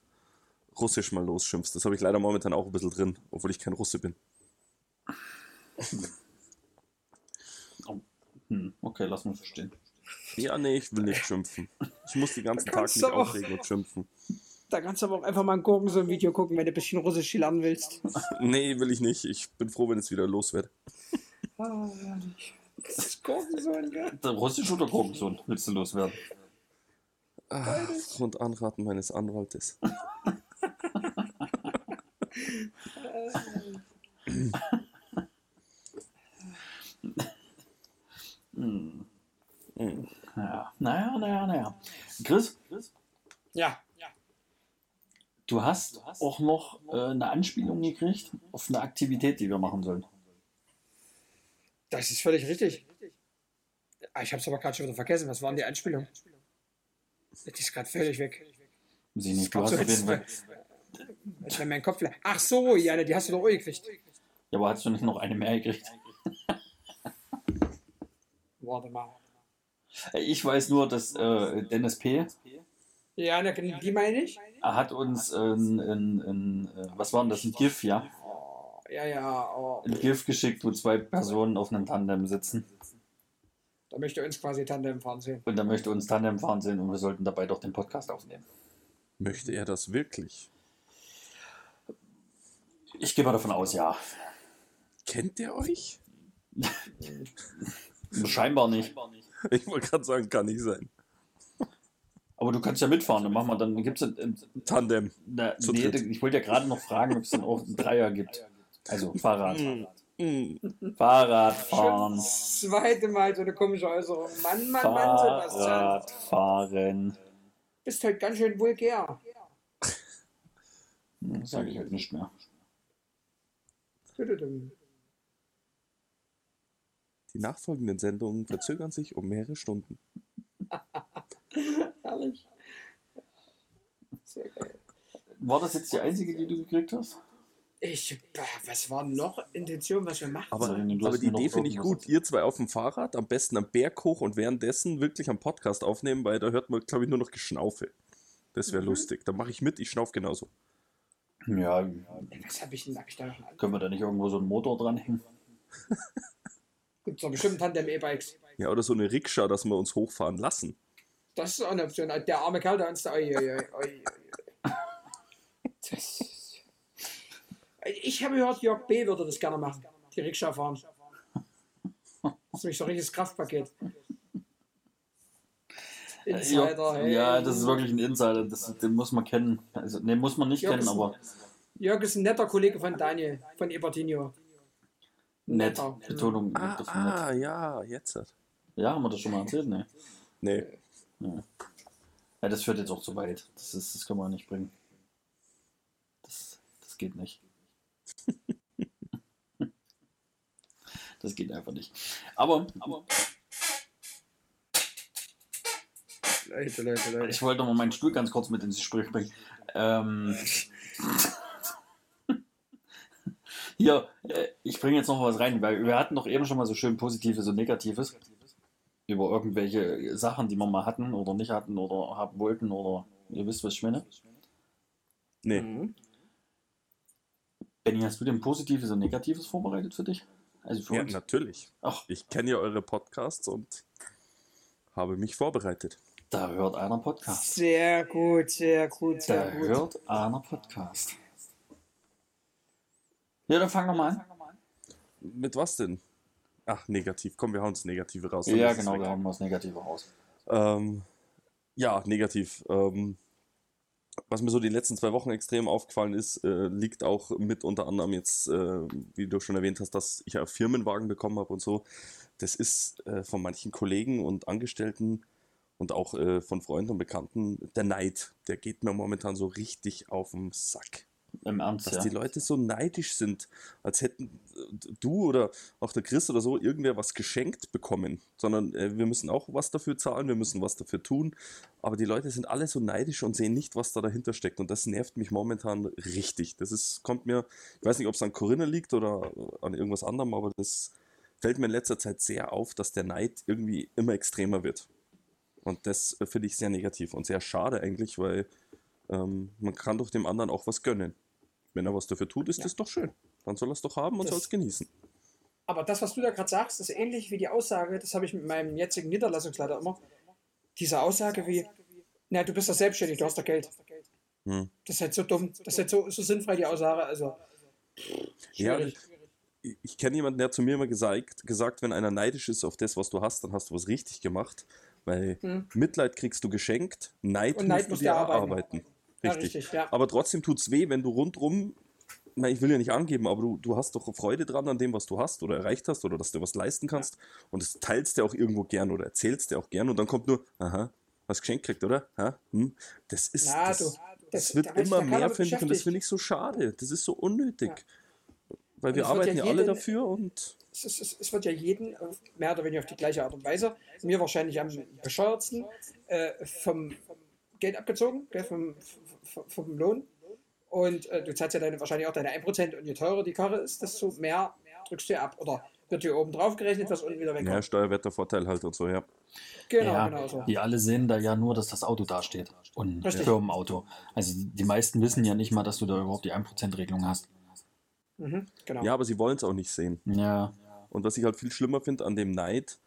[SPEAKER 3] Russisch mal losschimpfst. Das habe ich leider momentan auch ein bisschen drin, obwohl ich kein Russe bin.
[SPEAKER 2] Hm, okay, lass mich verstehen.
[SPEAKER 3] Ja, nee, ich will nicht schimpfen. Ich muss den ganzen Tag nicht aufregen und schimpfen.
[SPEAKER 1] Da kannst du aber auch einfach mal ein Gurken so ein Video gucken, wenn du ein bisschen Russisch lernen willst.
[SPEAKER 3] Nee, will ich nicht. Ich bin froh, wenn es wieder los wird.
[SPEAKER 1] Ah, herrlich. Das ist Gurkensohn, gell?
[SPEAKER 2] Der Russisch oder Gurkensohn willst du loswerden?
[SPEAKER 3] Ah, und Anraten meines Anwaltes.
[SPEAKER 2] Hm.
[SPEAKER 3] Hm.
[SPEAKER 2] Ja, naja, naja, naja. Chris,
[SPEAKER 1] Ja, ja.
[SPEAKER 2] du hast auch noch äh, eine Anspielung gekriegt auf eine Aktivität, die wir machen sollen.
[SPEAKER 1] Das ist völlig richtig. Ah, Ich habe es aber gerade schon wieder vergessen. Was war denn die Anspielung? Die ist gerade völlig weg.
[SPEAKER 2] Ich nicht, du hast auf jeden Fall.
[SPEAKER 1] Ich habe meinen Kopf. Ach so, ja, die hast du doch auch gekriegt.
[SPEAKER 2] Ja, aber hast du nicht noch eine mehr gekriegt?
[SPEAKER 1] Warte mal.
[SPEAKER 2] Ich weiß nur, dass äh, Dennis P.
[SPEAKER 1] Ja, die meine ich.
[SPEAKER 2] hat uns ein, ein, ein, äh, was war denn das, ein GIF, ja?
[SPEAKER 1] Ja, ja, oh,
[SPEAKER 2] Ein GIF geschickt, wo zwei Personen auf einem Tandem sitzen.
[SPEAKER 1] da möchte uns quasi Tandem fahren sehen.
[SPEAKER 2] Und er möchte uns Tandem fahren sehen und wir sollten dabei doch den Podcast aufnehmen.
[SPEAKER 3] Möchte er das wirklich?
[SPEAKER 2] Ich gehe mal davon aus, ja.
[SPEAKER 3] Kennt er euch?
[SPEAKER 2] Scheinbar nicht.
[SPEAKER 3] Ich wollte gerade sagen, kann nicht sein.
[SPEAKER 2] Aber du kannst ja mitfahren. Dann machen wir, dann gibt es.
[SPEAKER 3] Tandem.
[SPEAKER 2] Na, nee, ich wollte ja gerade noch fragen, ob es dann auch einen Dreier gibt. Also Fahrrad.
[SPEAKER 3] Hm.
[SPEAKER 2] Fahrradfahren.
[SPEAKER 1] Schon das zweite Mal so eine komische Äußerung. Mann, Mann, Mann, Sebastian.
[SPEAKER 2] Fahrradfahren.
[SPEAKER 1] Bist halt ganz schön vulgär.
[SPEAKER 2] Das sage ich halt nicht mehr.
[SPEAKER 3] Die nachfolgenden Sendungen verzögern sich um mehrere Stunden.
[SPEAKER 1] Herrlich. Sehr geil.
[SPEAKER 2] War das jetzt die einzige, die du gekriegt hast?
[SPEAKER 1] Ich, bah, was war noch Intention, was wir machen
[SPEAKER 3] Aber,
[SPEAKER 1] sollen?
[SPEAKER 3] aber die Idee finde ich gut. Ihr zwei auf dem Fahrrad, am besten am Berg hoch und währenddessen wirklich am Podcast aufnehmen, weil da hört man, glaube ich, nur noch Geschnaufe. Das wäre
[SPEAKER 1] Mhm.
[SPEAKER 3] lustig. Da mache ich mit, ich schnauf genauso.
[SPEAKER 2] Ja,
[SPEAKER 1] Was habe ich denn? Ich da noch einen
[SPEAKER 2] können wir da nicht irgendwo so einen Motor dranhängen?
[SPEAKER 1] Gibt doch bestimmt Tandem-E-Bikes.
[SPEAKER 3] Ja, oder so eine Rikscha, dass wir uns hochfahren lassen.
[SPEAKER 1] Das ist auch eine Option. Der arme Kerl, der uns da. Oi, oi, oi, oi, oi. Das, ich habe gehört, Jörg B. würde das gerne machen. Die Rikscha fahren. Das ist nämlich so ein richtiges Kraftpaket. Insider, hey.
[SPEAKER 2] Ja, das ist wirklich ein Insider, das, den muss man kennen. Also, den muss man nicht
[SPEAKER 1] Ja,
[SPEAKER 2] kennen,
[SPEAKER 1] das-
[SPEAKER 2] aber
[SPEAKER 1] Jörg ist ein netter Kollege von Daniel, von Ebertinho.
[SPEAKER 2] nett.
[SPEAKER 1] Netter.
[SPEAKER 2] Betonung
[SPEAKER 3] Ah,
[SPEAKER 2] nett.
[SPEAKER 3] ah ja, jetzt. hat-
[SPEAKER 2] Ja, haben wir das schon mal erzählt? Nee.
[SPEAKER 3] Nee.
[SPEAKER 2] Ja, das führt jetzt auch zu weit. Das, ist, das können wir nicht bringen. Das, das geht nicht. Das geht einfach nicht. Aber, aber
[SPEAKER 1] Leute, Leute, Leute.
[SPEAKER 2] ich wollte noch mal meinen Stuhl ganz kurz mit ins Gespräch bringen. Ähm, hier, äh, ich bringe jetzt noch was rein, weil wir hatten doch eben schon mal so schön Positives und Negatives über irgendwelche Sachen, die wir mal hatten oder nicht hatten oder haben wollten oder ihr wisst, was ich meine.
[SPEAKER 3] Nee.
[SPEAKER 1] Mhm.
[SPEAKER 2] Benny, hast du denn Positives und Negatives vorbereitet für dich? Also für
[SPEAKER 3] Ja,
[SPEAKER 2] uns?
[SPEAKER 3] natürlich.
[SPEAKER 2] Ach,
[SPEAKER 3] Ich kenne ja eure Podcasts und habe mich vorbereitet.
[SPEAKER 2] da hört einer Podcast.
[SPEAKER 1] Sehr gut, sehr gut,
[SPEAKER 2] Da
[SPEAKER 1] sehr gut.
[SPEAKER 2] hört einer Podcast. Ja, dann fangen wir mal an.
[SPEAKER 3] Mit was denn? Ach, negativ. Komm, wir hauen das Negative raus.
[SPEAKER 2] Ja, genau, wir hauen das Negative raus.
[SPEAKER 3] Ähm, ja, negativ. Ähm, was mir so die letzten zwei Wochen extrem aufgefallen ist, äh, liegt auch mit unter anderem jetzt, äh, wie du schon erwähnt hast, dass ich ja Firmenwagen bekommen habe und so. Das ist äh, von manchen Kollegen und Angestellten und auch äh, von Freunden und Bekannten der Neid. Der geht mir momentan so richtig auf den Sack.
[SPEAKER 2] Im Ernst,
[SPEAKER 3] Dass
[SPEAKER 2] ja.
[SPEAKER 3] die Leute so neidisch sind, als hätten äh, du oder auch der Chris oder so irgendwer was geschenkt bekommen. Sondern äh, wir müssen auch was dafür zahlen, wir müssen was dafür tun. Aber die Leute sind alle so neidisch und sehen nicht, was da dahinter steckt. Und das nervt mich momentan richtig. Das ist, kommt mir, ich weiß nicht, ob es an Corinna liegt oder an irgendwas anderem, aber das fällt mir in letzter Zeit sehr auf, dass der Neid irgendwie immer extremer wird. Und das äh, finde ich sehr negativ und sehr schade eigentlich, weil ähm, man kann doch dem anderen auch was gönnen. Wenn er was dafür tut, ist
[SPEAKER 1] Ja.
[SPEAKER 3] das doch schön. Dann soll er es doch haben und soll es genießen.
[SPEAKER 1] Aber das, was du da gerade sagst, ist ähnlich wie die Aussage, das habe ich mit meinem jetzigen Niederlassungsleiter immer. Diese Aussage wie, na, du bist doch selbstständig, du hast doch Geld.
[SPEAKER 3] Hm.
[SPEAKER 1] Das ist halt so dumm, das ist halt so, so sinnfrei, die Aussage. Also,
[SPEAKER 3] Ja, ich, ich kenne jemanden, der hat zu mir immer gesagt, gesagt, wenn einer neidisch ist auf das, was du hast, dann hast du was richtig gemacht. Weil
[SPEAKER 1] Hm.
[SPEAKER 3] Mitleid kriegst du geschenkt, Neid,
[SPEAKER 1] Und Neid
[SPEAKER 3] musst du dir
[SPEAKER 1] erarbeiten. Ja,
[SPEAKER 3] Richtig.
[SPEAKER 1] richtig, ja.
[SPEAKER 3] Aber trotzdem tut es weh, wenn du rundrum, na, ich will ja nicht angeben, aber du, du hast doch Freude dran an dem, was du hast oder erreicht hast oder dass du was leisten kannst. Und das teilst du auch irgendwo gern oder erzählst dir auch gern und dann kommt nur, aha, hast geschenkt gekriegt, oder? Ha? Hm? Das ist.
[SPEAKER 1] Na,
[SPEAKER 3] das,
[SPEAKER 1] du,
[SPEAKER 3] das,
[SPEAKER 1] das-
[SPEAKER 3] wird
[SPEAKER 1] da
[SPEAKER 3] immer mehr, finde ich, und das finde ich so schade. Das ist so unnötig. Weil
[SPEAKER 1] Und
[SPEAKER 3] wir arbeiten
[SPEAKER 1] ja
[SPEAKER 3] ja alle
[SPEAKER 1] jeden-
[SPEAKER 3] dafür und.
[SPEAKER 1] es, es, es wird ja jeden auf- mehr oder weniger auf die gleiche Art und Weise, mir wahrscheinlich am bescheuertsten, äh, vom Geld abgezogen, gell, vom, vom, Lohn. Und äh, du zahlst ja deine, wahrscheinlich auch deine 1%. Und je teurer die Karre ist, desto mehr drückst du dir ab. Oder wird dir oben drauf gerechnet, was unten wieder wegkommt.
[SPEAKER 3] Ja, Steuerwettervorteil halt und so, ja.
[SPEAKER 1] genau,
[SPEAKER 2] ja,
[SPEAKER 1] genau so.
[SPEAKER 2] Die alle sehen da ja nur, dass das Auto dasteht. Und
[SPEAKER 1] Richtig.
[SPEAKER 2] Firmenauto. Also die meisten wissen ja nicht mal, dass du da überhaupt die 1%-Regelung hast.
[SPEAKER 1] Mhm, genau.
[SPEAKER 3] Ja, aber sie wollen es auch nicht sehen.
[SPEAKER 2] Ja.
[SPEAKER 3] Und was ich halt viel schlimmer finde an dem Neid,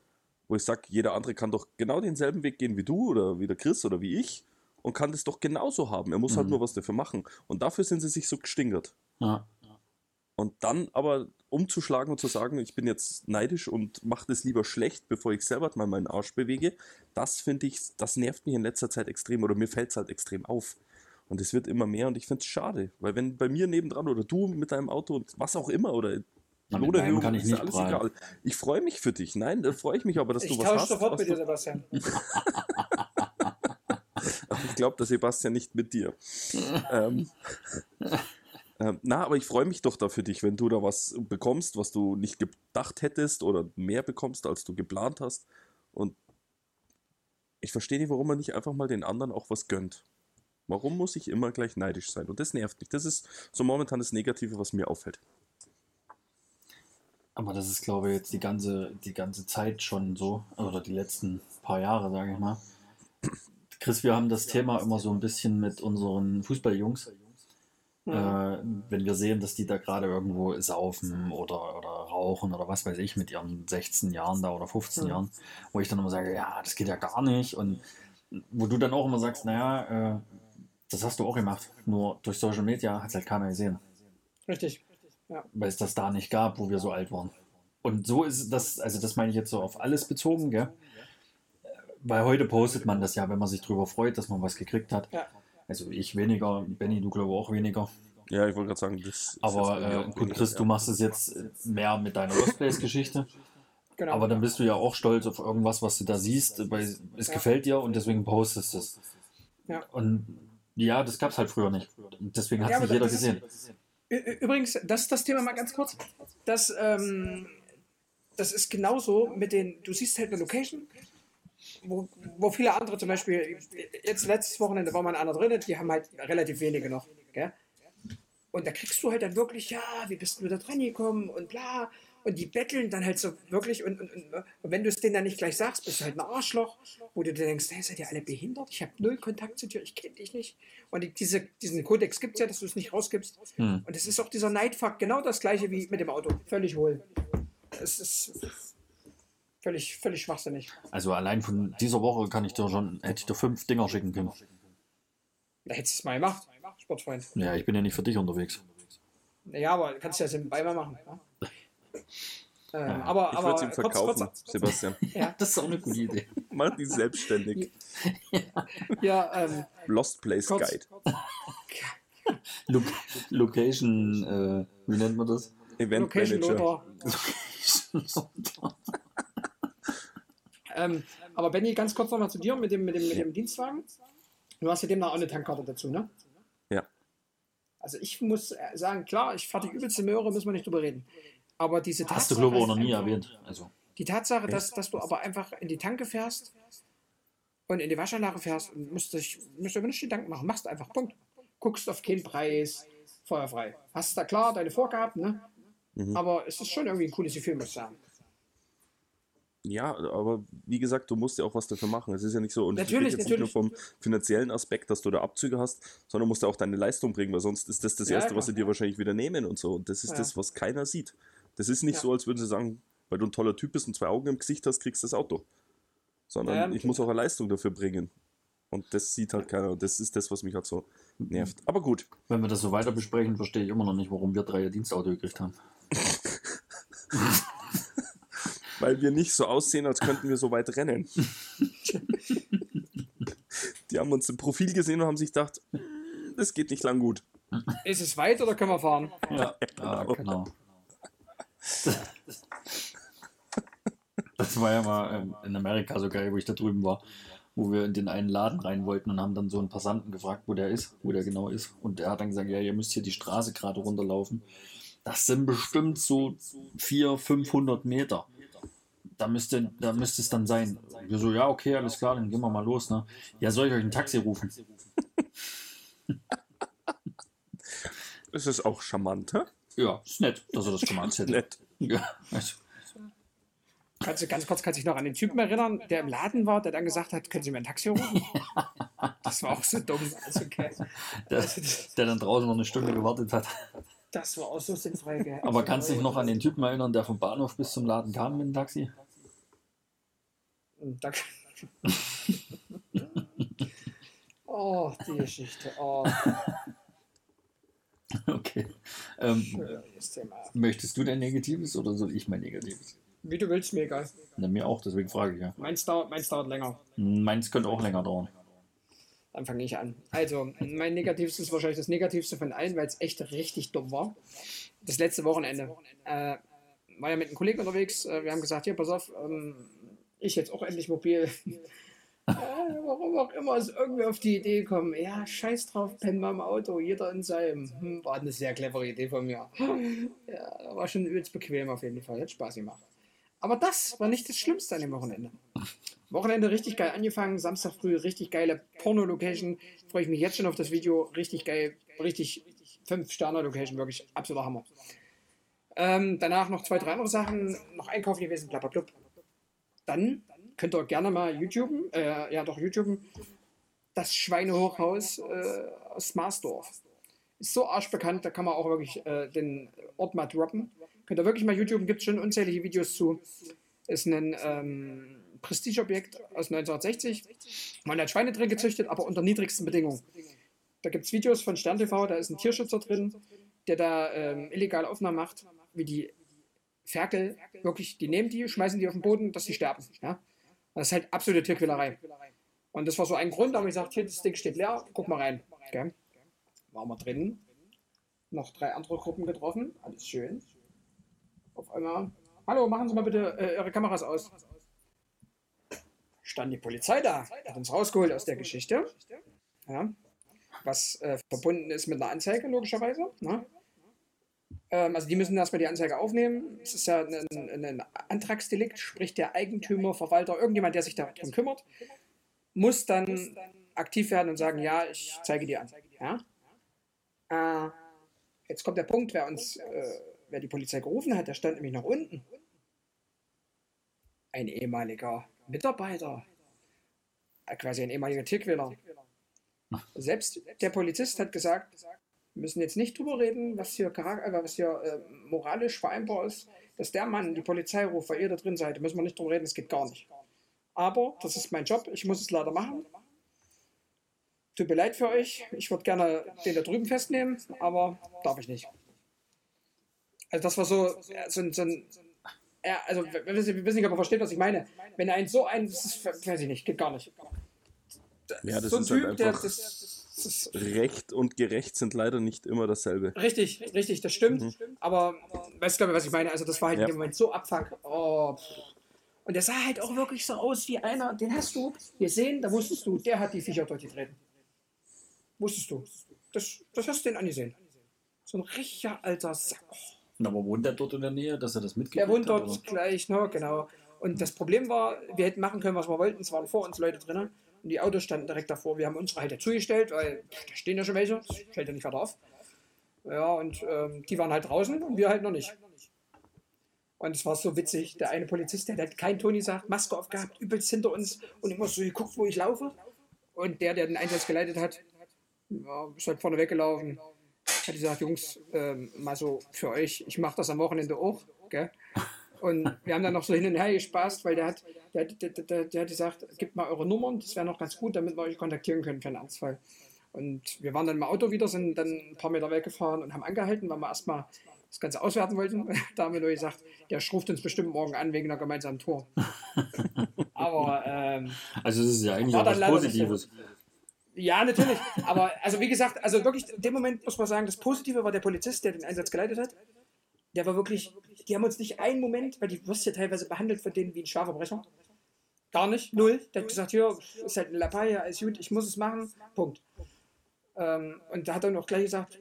[SPEAKER 3] wo ich sage, jeder andere kann doch genau denselben Weg gehen wie du oder wie der Chris oder wie ich und kann das doch genauso haben. Er muss halt
[SPEAKER 2] Mhm.
[SPEAKER 3] nur was dafür machen. Und dafür sind sie sich so gestingert.
[SPEAKER 2] ja.
[SPEAKER 3] Und dann aber umzuschlagen und zu sagen, ich bin jetzt neidisch und mache das lieber schlecht, bevor ich selber mal meinen Arsch bewege, das finde ich, das nervt mich in letzter Zeit extrem oder mir fällt es halt extrem auf. Und es wird immer mehr und ich finde es schade, weil wenn bei mir nebendran oder du mit deinem Auto und was auch immer oder
[SPEAKER 2] Na,
[SPEAKER 3] Lohnerhöhung,
[SPEAKER 2] meinem kann ich
[SPEAKER 3] ist
[SPEAKER 2] nicht
[SPEAKER 3] alles egal. Ich freue mich für dich. Nein, da freue ich mich aber, dass
[SPEAKER 1] ich
[SPEAKER 3] du was
[SPEAKER 1] tausche
[SPEAKER 3] hast.
[SPEAKER 1] sofort
[SPEAKER 3] was
[SPEAKER 1] mit dir,
[SPEAKER 3] du,
[SPEAKER 1] Sebastian.
[SPEAKER 3] ich glaube, der Sebastian nicht mit dir. ähm, ähm, na, aber ich freue mich doch da für dich, wenn du da was bekommst, was du nicht gedacht hättest oder mehr bekommst, als du geplant hast. Und ich verstehe nicht, warum man nicht einfach mal den anderen auch was gönnt. Warum muss ich immer gleich neidisch sein? Und das nervt mich. Das ist so momentan das Negative, was mir auffällt.
[SPEAKER 2] Aber das ist, glaube ich, jetzt die ganze, die ganze Zeit schon so, oder die letzten paar Jahre, sage ich mal. Chris, wir haben das Thema immer so ein bisschen mit unseren Fußballjungs.
[SPEAKER 1] Mhm.
[SPEAKER 2] Äh, wenn wir sehen, dass die da gerade irgendwo saufen oder, oder rauchen oder was weiß ich mit ihren 16 Jahren da oder 15
[SPEAKER 1] Mhm.
[SPEAKER 2] Jahren, wo ich dann immer sage, ja, das geht ja gar nicht. Und wo du dann auch immer sagst, naja, äh, das hast du auch gemacht. Nur durch Social Media hat es halt keiner gesehen
[SPEAKER 1] Richtig.
[SPEAKER 2] weil es das da nicht gab, wo wir so alt waren. Und so ist das, also das meine ich jetzt so auf alles bezogen, gell? Weil heute postet man das ja, wenn man sich drüber freut, dass man was gekriegt hat.
[SPEAKER 1] Ja.
[SPEAKER 2] Also ich weniger, Benny, du glaube auch weniger.
[SPEAKER 3] Ja, ich wollte gerade sagen, das ist
[SPEAKER 2] Aber äh, gut,
[SPEAKER 3] weniger,
[SPEAKER 2] Chris,
[SPEAKER 3] ja.
[SPEAKER 2] du machst es jetzt mehr mit deiner Lost Place-Geschichte.
[SPEAKER 1] Genau.
[SPEAKER 2] Aber dann bist du ja auch stolz auf irgendwas, was du da siehst, weil es
[SPEAKER 1] Ja.
[SPEAKER 2] gefällt dir und deswegen postest du es.
[SPEAKER 1] Ja.
[SPEAKER 2] Und ja, das gab es halt früher nicht. Deswegen hat
[SPEAKER 1] Ja,
[SPEAKER 2] es nicht jeder
[SPEAKER 1] das ist-
[SPEAKER 2] gesehen.
[SPEAKER 1] Ü- Übrigens, das ist das Thema mal ganz kurz. Das, ähm, das ist genauso mit den, du siehst halt eine Location, wo, wo viele andere zum Beispiel, jetzt letztes Wochenende war mal einer drin, die haben halt relativ wenige noch. Gell? Und da kriegst du halt dann wirklich, ja, wie bist du da dran gekommen und bla. Und die betteln dann halt so wirklich. Und, und, und, und wenn du es denen dann nicht gleich sagst, bist du halt ein Arschloch, wo du dir denkst, hey, seid ihr alle behindert? Ich habe null Kontakt zu dir, ich kenne dich nicht. Und die, diese, diesen Kodex gibt es ja, dass du es nicht rausgibst.
[SPEAKER 2] Hm.
[SPEAKER 1] Und es ist auch dieser Neidfakt, genau das gleiche wie mit dem Auto. Völlig wohl. Es ist völlig, völlig schwachsinnig.
[SPEAKER 2] Also allein von dieser Woche kann ich dir schon, hätte ich dir fünf Dinger schicken können.
[SPEAKER 1] Da hättest du es mal gemacht, Sportfreund.
[SPEAKER 2] Ja, ich bin ja nicht für dich unterwegs.
[SPEAKER 1] Ja, aber kannst du ja nebenbei mal machen. Ja? Ähm,
[SPEAKER 2] Ja,
[SPEAKER 1] aber
[SPEAKER 3] Ich würde es ihm
[SPEAKER 1] kurz-
[SPEAKER 3] verkaufen,
[SPEAKER 1] kurz-
[SPEAKER 3] Sebastian.
[SPEAKER 1] ja,
[SPEAKER 2] Das ist auch eine gute Idee.
[SPEAKER 3] Mach die selbstständig.
[SPEAKER 1] ja, ähm,
[SPEAKER 3] Lost Place
[SPEAKER 1] kurz,
[SPEAKER 3] Guide.
[SPEAKER 2] Lo Location, äh, wie nennt man das?
[SPEAKER 3] Event
[SPEAKER 1] Location
[SPEAKER 3] Manager.
[SPEAKER 1] Loader. Ähm, aber Benny, ganz kurz nochmal zu dir mit dem, mit, dem, mit dem Dienstwagen. Du hast ja demnach auch eine Tankkarte dazu, ne?
[SPEAKER 3] Ja.
[SPEAKER 1] Also ich muss äh, sagen, klar, ich fahre die übelste Möhre, müssen wir nicht drüber reden. Aber diese
[SPEAKER 2] Hast du,
[SPEAKER 1] Tatsache
[SPEAKER 2] glaube ich, auch noch nie erwähnt. Also,
[SPEAKER 1] Die Tatsache, dass, dass du aber einfach in die Tanke fährst und in die Waschanlage fährst und musst dich musst du nicht Gedanken machen. Machst einfach, Punkt. Guckst auf keinen Preis, feuerfrei. Hast da klar deine Vorgaben, ne?
[SPEAKER 3] Mhm.
[SPEAKER 1] Aber es ist schon irgendwie ein cooles Gefühl, muss ich sagen.
[SPEAKER 3] Ja, aber wie gesagt, du musst ja auch was dafür machen. Es ist ja nicht so, und
[SPEAKER 1] Natürlich,
[SPEAKER 3] ich rede jetzt nicht nur vom finanziellen Aspekt, dass du da Abzüge hast, sondern musst ja auch deine Leistung bringen, weil sonst ist das das
[SPEAKER 1] Ja,
[SPEAKER 3] Erste, was sie dir wahrscheinlich wieder nehmen und so. Und das ist
[SPEAKER 1] Ja.
[SPEAKER 3] das, was keiner sieht. Das ist nicht
[SPEAKER 1] Ja.
[SPEAKER 3] so, als würden sie sagen, weil du ein toller Typ bist und zwei Augen im Gesicht hast, kriegst du das Auto. Sondern
[SPEAKER 1] Ja,
[SPEAKER 3] ich muss auch eine Leistung dafür bringen. Und das sieht halt keiner. Und das ist das, was mich halt so nervt. Aber gut.
[SPEAKER 2] wenn wir das so weiter besprechen, verstehe ich immer noch nicht, warum wir drei Dienstauto gekriegt haben.
[SPEAKER 3] Weil wir nicht so aussehen, als könnten wir so weit rennen. Die haben uns im Profil gesehen und haben sich gedacht, "Hm, das geht nicht lang gut.
[SPEAKER 1] Ist es weit oder können wir fahren?
[SPEAKER 2] Ja, ja genau. Das war ja mal ähm, in Amerika so geil, wo ich da drüben war, wo wir in den einen Laden rein wollten und haben dann so einen Passanten gefragt, wo der ist, wo der genau ist. Und der hat dann gesagt, ja, ihr müsst hier die Straße gerade runterlaufen. Das sind bestimmt so 400, 500 Meter. Da müsste, da müsste es dann sein. Wir so, ja, okay, alles klar, dann gehen wir mal los. Ne? Ja, soll ich euch ein Taxi rufen?
[SPEAKER 3] Das ist auch charmant, hä?
[SPEAKER 2] Ja, ist nett, dass er das gemacht hätte.
[SPEAKER 3] Nett.
[SPEAKER 2] Ja, also,
[SPEAKER 1] Kannst du ganz kurz kannst du dich noch an den Typen erinnern, der im Laden war, der dann gesagt hat, können Sie mir ein Taxi rufen? Das war auch so dumm. Also, okay.
[SPEAKER 2] der, der dann draußen noch eine Stunde gewartet hat.
[SPEAKER 1] Das war auch so sinnfrei. Gell?
[SPEAKER 2] Aber kannst du dich noch an den Typen erinnern, der vom Bahnhof bis zum Laden kam mit dem Taxi?
[SPEAKER 1] Da- Oh, die Geschichte. Oh,
[SPEAKER 2] Okay. Ähm,
[SPEAKER 1] schönes Thema.
[SPEAKER 2] möchtest du dein Negatives oder soll ich mein Negatives?
[SPEAKER 1] Wie du willst, mir egal.
[SPEAKER 2] Na, mir auch, deswegen frage ich ja.
[SPEAKER 1] Meins dauert, meins dauert länger.
[SPEAKER 2] Meins könnte auch länger dauern.
[SPEAKER 1] Dann fange ich an. Also, mein Negativstes ist wahrscheinlich das Negativste von allen, weil es echt richtig dumm war. Das letzte Wochenende. Äh, war ja mit einem Kollegen unterwegs. Äh, wir haben gesagt, hier, pass auf, ähm, ich jetzt auch endlich mobil. äh, warum auch immer ist irgendwie auf die Idee gekommen. Ja, scheiß drauf, pennen wir im Auto, jeder in seinem. Hm, war eine sehr clevere Idee von mir. Ja, war schon übelst bequem auf jeden Fall. Hat Spaß gemacht. Aber das war nicht das Schlimmste an dem Wochenende. Wochenende richtig geil angefangen, Samstag früh richtig geile Porno-Location. Freue ich mich jetzt schon auf das Video. Richtig geil, richtig 5-Sterne-Location, wirklich absoluter Hammer. Ähm, danach noch zwei, drei andere Sachen, noch einkaufen gewesen, bla bla bla. Dann könnt ihr gerne mal YouTube, äh, ja doch YouTube, das Schweinehochhaus äh, aus Marsdorf. Ist so arschbekannt, da kann man auch wirklich äh, den Ort mal droppen. Könnt ihr wirklich mal YouTube, gibt es schon unzählige Videos zu. Ist ein ähm, Prestigeobjekt aus 1960. Man hat Schweine drin gezüchtet, aber unter niedrigsten Bedingungen. Da gibt es Videos von Stern TV, da ist ein Tierschützer drin, der da ähm, illegal Aufnahmen macht, wie die Ferkel wirklich, die nehmen die, schmeißen die auf den Boden, dass sie sterben. Ja? Das ist halt absolute Tierquälerei. Und das war so ein Grund, da habe ich gesagt, hier, das Ding steht leer, guck mal rein. Okay. Waren wir drin, noch drei andere Gruppen getroffen, alles schön. Auf einmal, hallo, machen Sie mal bitte äh, Ihre Kameras aus. Stand die Polizei da, hat uns rausgeholt aus der Geschichte. Ja. Was äh, verbunden ist mit einer Anzeige, logischerweise. Ne? Ähm, also die müssen erstmal die Anzeige aufnehmen. Es ist ja ein, ein, Antragsdelikt, sprich der Eigentümer, Verwalter, irgendjemand, der sich darum kümmert, muss dann aktiv werden und sagen, ja, ich zeige die an. Ja? Äh, jetzt kommt der Punkt, wer uns, äh, wer die Polizei gerufen hat, der stand nämlich noch unten. Ein ehemaliger Mitarbeiter, äh, quasi ein ehemaliger Tierquäler. Selbst der Polizist hat gesagt, müssen jetzt nicht drüber reden, was hier, äh, was hier äh, moralisch vereinbar ist, dass der Mann die Polizei ruft, weil ihr da drin seid. Müssen wir nicht drüber reden, das geht gar nicht. Aber das ist mein Job, ich muss es leider machen. Tut mir leid für euch, ich würde gerne den da drüben festnehmen, aber darf ich nicht. Also das war so, äh, so, ein- so ein Ja, also wir wissen, nicht, ob er versteht, was ich meine. Wenn ein so ein, das ist, weiß ich nicht, geht gar nicht.
[SPEAKER 3] Ja, das
[SPEAKER 1] so ein
[SPEAKER 3] ist halt
[SPEAKER 1] Typ, der,
[SPEAKER 3] einfach-
[SPEAKER 1] das, das
[SPEAKER 3] Recht und gerecht sind leider nicht immer dasselbe.
[SPEAKER 1] richtig, richtig, das stimmt. Aber weißt du, glaube ich, was ich meine? Also das war halt
[SPEAKER 3] Ja.
[SPEAKER 1] in dem Moment so abfuck. Oh. Und der sah halt auch wirklich so aus wie einer, den hast du gesehen, da wusstest du, der hat die Viecher durchgetreten. Wusstest du. Das, das hast du den angesehen. So ein richtiger alter Sack.
[SPEAKER 2] Na, Aber wohnt der dort in der Nähe, dass er das
[SPEAKER 1] Der
[SPEAKER 2] mitgekriegt
[SPEAKER 1] wohnt
[SPEAKER 2] hat?
[SPEAKER 1] dort
[SPEAKER 2] oder?
[SPEAKER 1] gleich, ne, genau. Und das Problem war, wir hätten machen können, was wir wollten. Es waren vor uns Leute drinnen und die Autos standen direkt davor. Wir haben unsere halt dazugestellt, weil da stehen ja schon welche. Das fällt ja nicht weiter auf. Ja, und ähm, die waren halt draußen und wir halt noch nicht. Und es war so witzig. Der eine Polizist, der hat kein Toni sagt, Maske aufgehabt, übelst hinter uns und immer so geguckt, wo ich laufe. Und der, der den Einsatz geleitet hat, ja, ist halt vorne weggelaufen. Hat gesagt, Jungs, ähm, mal so für euch, ich mache das am Wochenende auch. Gell? Und wir haben dann noch so hin und her gespaßt, weil der hat, der, der, der, der hat gesagt, gebt mal eure Nummern, das wäre noch ganz gut, damit wir euch kontaktieren können für einen Ernstfall. Und wir waren dann im Auto wieder, sind dann ein paar Meter weggefahren und haben angehalten, weil wir erstmal das Ganze auswerten wollten. Da haben wir nur gesagt, der ruft uns bestimmt morgen an wegen einer gemeinsamen Tour. Aber ähm,
[SPEAKER 2] Also das ist ja eigentlich auch was. Positives.
[SPEAKER 1] ja, natürlich. Aber also wie gesagt, also wirklich in dem Moment muss man sagen, das Positive war der Polizist, der den Einsatz geleitet hat. Der war wirklich, die haben uns nicht einen Moment, weil die wirst ja teilweise behandelt von denen wie ein Strafverbrecher. Gar nicht, null. Der hat gesagt, hier, ist halt eine Lappalie, alles gut, ich muss es machen, Punkt. Ähm, und da hat er noch gleich gesagt,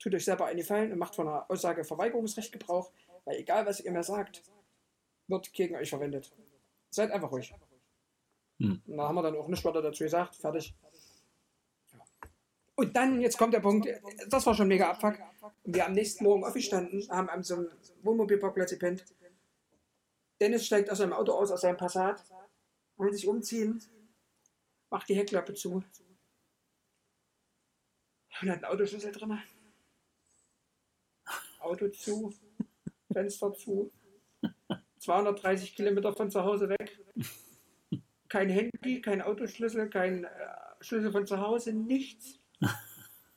[SPEAKER 1] tut euch selber einen Gefallen und macht von einer Aussage Verweigerungsrecht Gebrauch, weil egal was ihr mir sagt, wird gegen euch verwendet. Seid einfach ruhig.
[SPEAKER 2] Hm.
[SPEAKER 1] Und da haben wir dann auch nichts weiter dazu gesagt, fertig. Und dann, jetzt kommt der Punkt, das war schon mega Abfuck. Wir am nächsten Morgen aufgestanden, haben an so einem Wohnmobilparkplatz gepennt. Dennis steigt aus seinem Auto aus, aus seinem Passat, will sich umziehen, macht die Heckklappe zu. Und hat einen Autoschlüssel drin. Auto zu, Fenster zu. 230 Kilometer von zu Hause weg. Kein Handy, kein Autoschlüssel, kein äh, Schlüssel von zu Hause, nichts.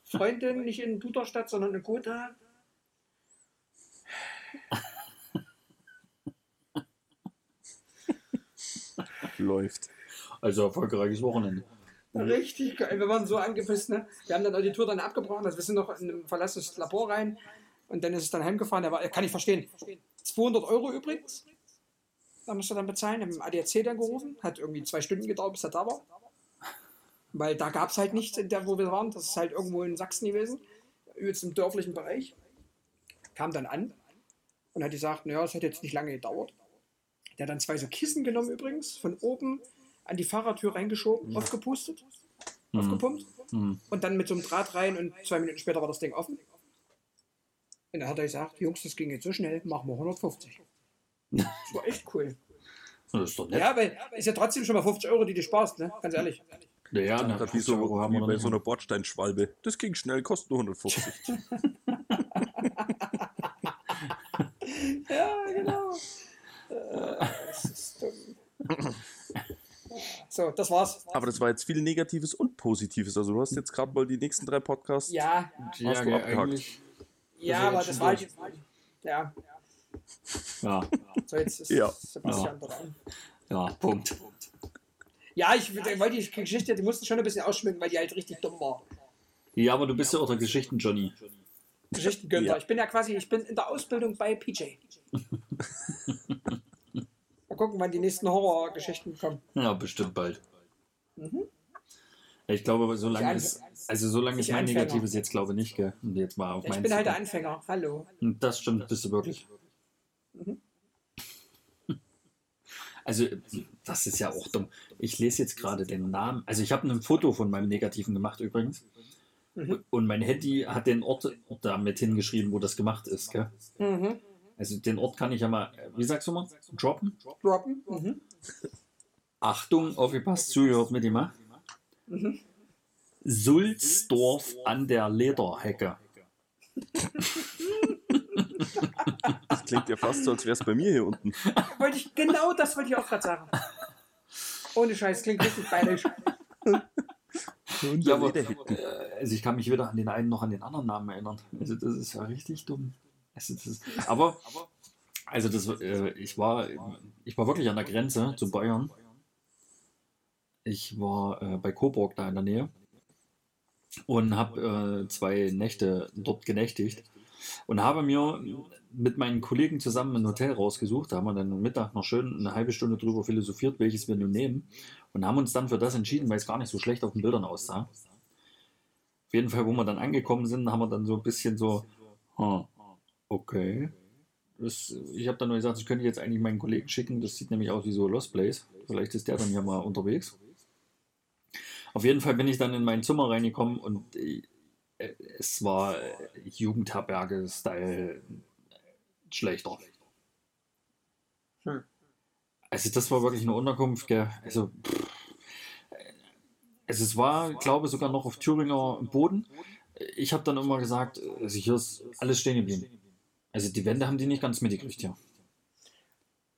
[SPEAKER 1] Freundin nicht in Duderstadt, sondern in Gotha.
[SPEAKER 3] Läuft.
[SPEAKER 2] Also erfolgreiches Wochenende.
[SPEAKER 1] Richtig geil. Wir waren so angepisst. Ne? Wir haben dann auch die Tour dann abgebrochen. Also wir sind noch in ein verlassenes Labor rein. Und dann ist es dann heimgefahren. Der war, kann ich verstehen. 200 Euro übrigens. Da musst du dann bezahlen. Haben im ADAC dann gerufen. Hat irgendwie zwei Stunden gedauert, bis er da war. Weil da gab es halt nichts, in der, wo wir waren. Das ist halt irgendwo in Sachsen gewesen. Übelst im dörflichen Bereich. Kam dann an und hat gesagt, naja, es hat jetzt nicht lange gedauert. Der hat dann zwei so Kissen genommen übrigens, von oben an die Fahrertür reingeschoben, aufgepustet, aufgepumpt
[SPEAKER 2] Hm.
[SPEAKER 1] und dann mit so einem Draht rein und zwei Minuten später war das Ding offen. Und dann hat er gesagt, Jungs, das ging jetzt so schnell, machen wir 150. Das war echt cool.
[SPEAKER 2] Das ist doch nett.
[SPEAKER 1] Ja, weil ist ja trotzdem schon mal 50 Euro, die du sparst, ne? Ganz ehrlich.
[SPEAKER 2] Ja, ja na,
[SPEAKER 3] wie,
[SPEAKER 2] 50
[SPEAKER 3] so,
[SPEAKER 2] Euro haben
[SPEAKER 3] wie bei so einer Bordsteinschwalbe. Das ging schnell, kostet nur 150.
[SPEAKER 1] Ja, genau. Äh, das ist dumm. So, das war's.
[SPEAKER 3] Aber das war jetzt viel Negatives und Positives. Also du hast jetzt gerade mal die nächsten drei Podcasts.
[SPEAKER 1] Ja,
[SPEAKER 2] Ja,
[SPEAKER 3] Hast du
[SPEAKER 2] gell,
[SPEAKER 3] abgehakt?
[SPEAKER 2] eigentlich.
[SPEAKER 1] ja,
[SPEAKER 2] Also
[SPEAKER 1] aber
[SPEAKER 2] jetzt
[SPEAKER 1] das war
[SPEAKER 2] durch.
[SPEAKER 1] Ja,
[SPEAKER 2] Ja,
[SPEAKER 1] so jetzt ist
[SPEAKER 3] Ja.
[SPEAKER 1] Sebastian dran.
[SPEAKER 2] ja, Punkt.
[SPEAKER 1] Ja, ich wollte die Geschichte, die mussten schon ein bisschen ausschmücken, weil die halt richtig dumm war.
[SPEAKER 2] Ja, aber du bist ja auch der Geschichten-Johnny.
[SPEAKER 1] Geschichtengönner.
[SPEAKER 3] Ja.
[SPEAKER 1] Ich bin ja quasi, ich bin in der Ausbildung bei PJ. Mal gucken, wann die nächsten Horrorgeschichten kommen.
[SPEAKER 2] Ja, bestimmt bald.
[SPEAKER 1] Mhm.
[SPEAKER 2] Ich glaube, so lange ist, also so lange ist mein
[SPEAKER 1] Anfänger.
[SPEAKER 2] Negatives jetzt, glaube ich, nicht, gell? Und jetzt mal auf
[SPEAKER 1] Ich bin halt der Anfänger. Hallo.
[SPEAKER 2] kommen. Das stimmt, bist du wirklich.
[SPEAKER 1] Mhm.
[SPEAKER 2] Also, das ist ja auch dumm. Ich lese jetzt gerade den Namen. Also, ich habe ein Foto von meinem Negativen gemacht übrigens.
[SPEAKER 1] Mhm.
[SPEAKER 2] Und mein Handy hat den Ort da mit hingeschrieben, wo das gemacht ist. Gell?
[SPEAKER 1] Mhm.
[SPEAKER 2] Also, den Ort kann ich ja mal, wie sagst du mal, droppen?
[SPEAKER 1] Droppen. Mhm.
[SPEAKER 2] Achtung, aufgepasst, zugehört mit ihm.
[SPEAKER 1] Mhm.
[SPEAKER 2] Sulzdorf an der Lederhecke.
[SPEAKER 3] Das klingt ja fast so, als wäre es bei mir hier unten.
[SPEAKER 1] Wollte ich, genau das wollte ich auch gerade sagen. Ohne Scheiß, klingt richtig bayerisch.
[SPEAKER 2] Ja, aber, äh, also ich kann mich weder an den einen noch an den anderen Namen erinnern. Also das ist ja richtig dumm. Also das ist, aber Also das, äh, ich war, ich war wirklich an der Grenze zu Bayern. Ich war äh, bei Coburg da in der Nähe und habe äh, zwei Nächte dort genächtigt und habe mir mit meinen Kollegen zusammen ein Hotel rausgesucht. Da haben wir dann am Mittag noch schön eine halbe Stunde drüber philosophiert, welches wir nun nehmen und haben uns dann für das entschieden, weil es gar nicht so schlecht auf den Bildern aussah. Auf jeden Fall, wo wir dann angekommen sind, haben wir dann so ein bisschen so, hm, okay. Das, ich habe dann nur gesagt, ich könnte jetzt eigentlich meinen Kollegen schicken. Das sieht nämlich aus wie so Lost Place. Vielleicht ist der dann ja mal unterwegs. Auf jeden Fall bin ich dann in mein Zimmer reingekommen und äh, es war Jugendherberge-Style schlechter.
[SPEAKER 1] Hm.
[SPEAKER 2] Also das war wirklich eine Unterkunft, gell? also pff, also es war, glaube ich, sogar noch auf Thüringer Boden. Ich habe dann immer gesagt, also hier ist alles stehen geblieben. Also die Wände haben die nicht ganz mitgekriegt, ja.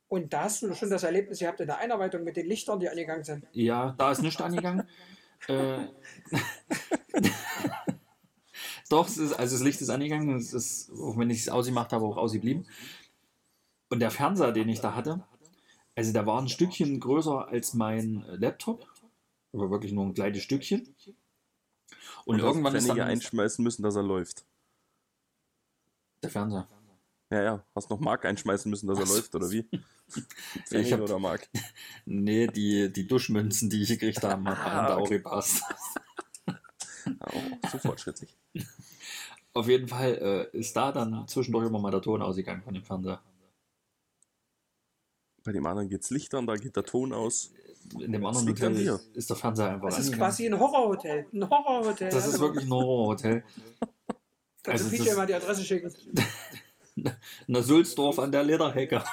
[SPEAKER 1] Und da hast du schon das Erlebnis gehabt in der Einarbeitung mit den Lichtern, die angegangen sind.
[SPEAKER 2] Ja, da ist nichts angegangen. äh, Doch, es ist, also das Licht ist angegangen, es ist, auch wenn ich es ausgemacht habe, auch ausgeblieben. Und der Fernseher, den ich da hatte, also der war ein Stückchen größer als mein Laptop, aber wirklich nur ein kleines Stückchen. Und,
[SPEAKER 3] Und
[SPEAKER 2] irgendwann ist dann
[SPEAKER 3] einschmeißen müssen, dass er läuft.
[SPEAKER 2] der Fernseher.
[SPEAKER 3] Ja, ja. Hast noch Mark einschmeißen müssen, dass er läuft, oder wie?
[SPEAKER 2] ich
[SPEAKER 3] Pfennige
[SPEAKER 2] hab-
[SPEAKER 3] oder Mark?
[SPEAKER 2] Nee, die, die Duschmünzen, die ich gekriegt habe, haben
[SPEAKER 3] Ah,
[SPEAKER 2] da auch gepasst.
[SPEAKER 3] Oh, so fortschrittlich.
[SPEAKER 2] Auf jeden Fall äh, ist da dann zwischendurch immer mal der Ton ausgegangen von dem Fernseher.
[SPEAKER 3] Bei dem anderen geht's Lichter und da geht der Ton aus.
[SPEAKER 2] In dem anderen
[SPEAKER 3] an
[SPEAKER 2] Hotel ist, ist der Fernseher einfach
[SPEAKER 1] Das ist
[SPEAKER 2] angegangen.
[SPEAKER 1] quasi ein Horrorhotel. Ein Horrorhotel.
[SPEAKER 2] Das ist wirklich ein Horrorhotel.
[SPEAKER 1] Kannst
[SPEAKER 2] also
[SPEAKER 1] du
[SPEAKER 2] das-
[SPEAKER 1] mal die Adresse schicken?
[SPEAKER 2] Na, Sulzdorf an der Lederhecke.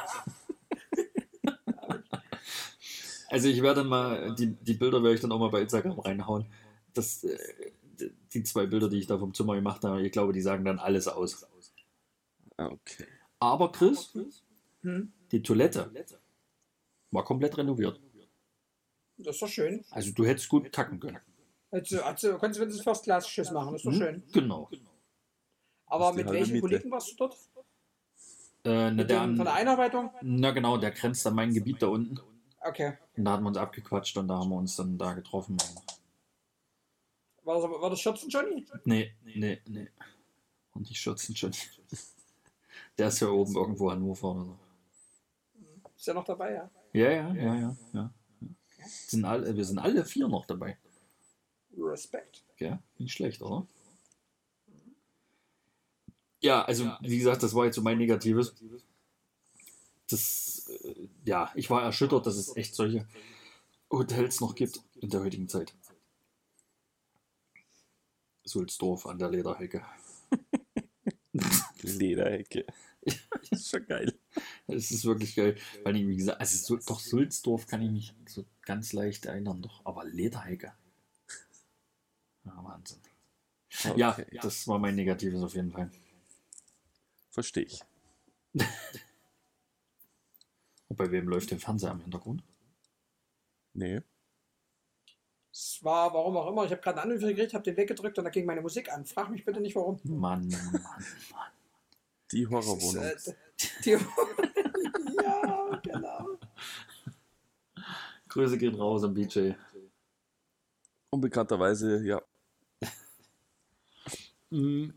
[SPEAKER 2] also ich werde mal, die, die Bilder werde ich dann auch mal bei Instagram reinhauen. Das, äh, die zwei Bilder, die ich da vom Zimmer gemacht habe, ich glaube, die sagen dann alles aus.
[SPEAKER 3] Ah, Okay.
[SPEAKER 2] Aber Chris,
[SPEAKER 1] Hm?
[SPEAKER 2] die Toilette war komplett renoviert.
[SPEAKER 1] Das ist doch schön.
[SPEAKER 2] Also du hättest gut kacken können.
[SPEAKER 1] Also, also kannst du wenigstens First Class Schiss machen. Das ist doch
[SPEAKER 2] Hm?
[SPEAKER 1] schön.
[SPEAKER 2] Genau.
[SPEAKER 1] Aber mit welchen
[SPEAKER 3] Miete.
[SPEAKER 1] Kollegen warst du dort?
[SPEAKER 2] Äh, na, der,
[SPEAKER 1] dem, von der Einarbeitung?
[SPEAKER 2] na genau, der grenzt an mein Gebiet da unten.
[SPEAKER 1] Okay.
[SPEAKER 2] Und da hatten wir uns abgequatscht und da haben wir uns dann da getroffen.
[SPEAKER 1] War das, war das Schürzen Johnny?
[SPEAKER 2] Nee, nee, nee. Und die schürzen schon. Der ist ja oben irgendwo Hannover oder so.
[SPEAKER 1] Ist ja noch dabei, ja.
[SPEAKER 2] Ja, ja, ja, ja. ja. Sind alle, wir sind alle vier noch dabei.
[SPEAKER 1] Respekt.
[SPEAKER 2] Gell? Nicht schlecht, oder? Ja, also wie gesagt, das war jetzt so mein Negatives. Das, äh, ja, ich war erschüttert, dass es echt solche Hotels noch gibt in der heutigen Zeit. Sulzdorf an der Lederhecke.
[SPEAKER 3] Lederhecke. ist schon geil.
[SPEAKER 2] Es ist wirklich geil. Weil ich, wie gesagt, also so, doch Sulzdorf kann ich mich so ganz leicht erinnern, doch. Aber Lederhecke. Ja, Wahnsinn. Ja,
[SPEAKER 3] Okay.
[SPEAKER 2] das war mein Negatives auf jeden Fall.
[SPEAKER 3] Verstehe ich.
[SPEAKER 2] Und bei wem läuft der Fernseher im Hintergrund?
[SPEAKER 3] Nee.
[SPEAKER 1] Es war, warum auch immer, ich habe gerade einen Anruf gekriegt, habe den weggedrückt und da ging meine Musik an. Frag mich bitte nicht warum.
[SPEAKER 2] Mann, Mann, Mann.
[SPEAKER 3] Die Horrorwohnung.
[SPEAKER 1] äh, die, ja, genau.
[SPEAKER 2] Grüße gehen raus am BJ.
[SPEAKER 3] Unbekannterweise, ja.
[SPEAKER 2] Mm,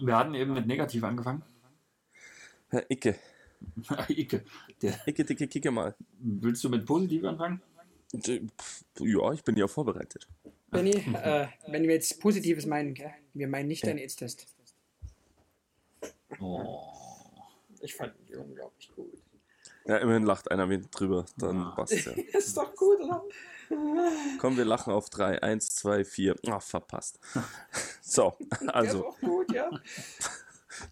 [SPEAKER 2] Wir hatten eben mit negativ angefangen.
[SPEAKER 3] Herr Icke.
[SPEAKER 2] Icke, der,
[SPEAKER 3] Icke, dicke, kicke mal.
[SPEAKER 2] willst du mit positiv anfangen?
[SPEAKER 3] Ja, ich bin ja vorbereitet.
[SPEAKER 1] Benny, äh, wenn wir jetzt Positives meinen, gell? wir meinen nicht deinen AIDS-Test.
[SPEAKER 2] Oh.
[SPEAKER 1] Ich fand ihn unglaublich gut.
[SPEAKER 3] Ja, immerhin lacht einer mit drüber, dann
[SPEAKER 2] Ah.
[SPEAKER 3] passt ja.
[SPEAKER 1] Ist doch gut, oder?
[SPEAKER 3] Komm, wir lachen auf drei. Eins, zwei, vier. Ach, verpasst. So,
[SPEAKER 1] Der ist
[SPEAKER 3] also.
[SPEAKER 1] auch gut, ja.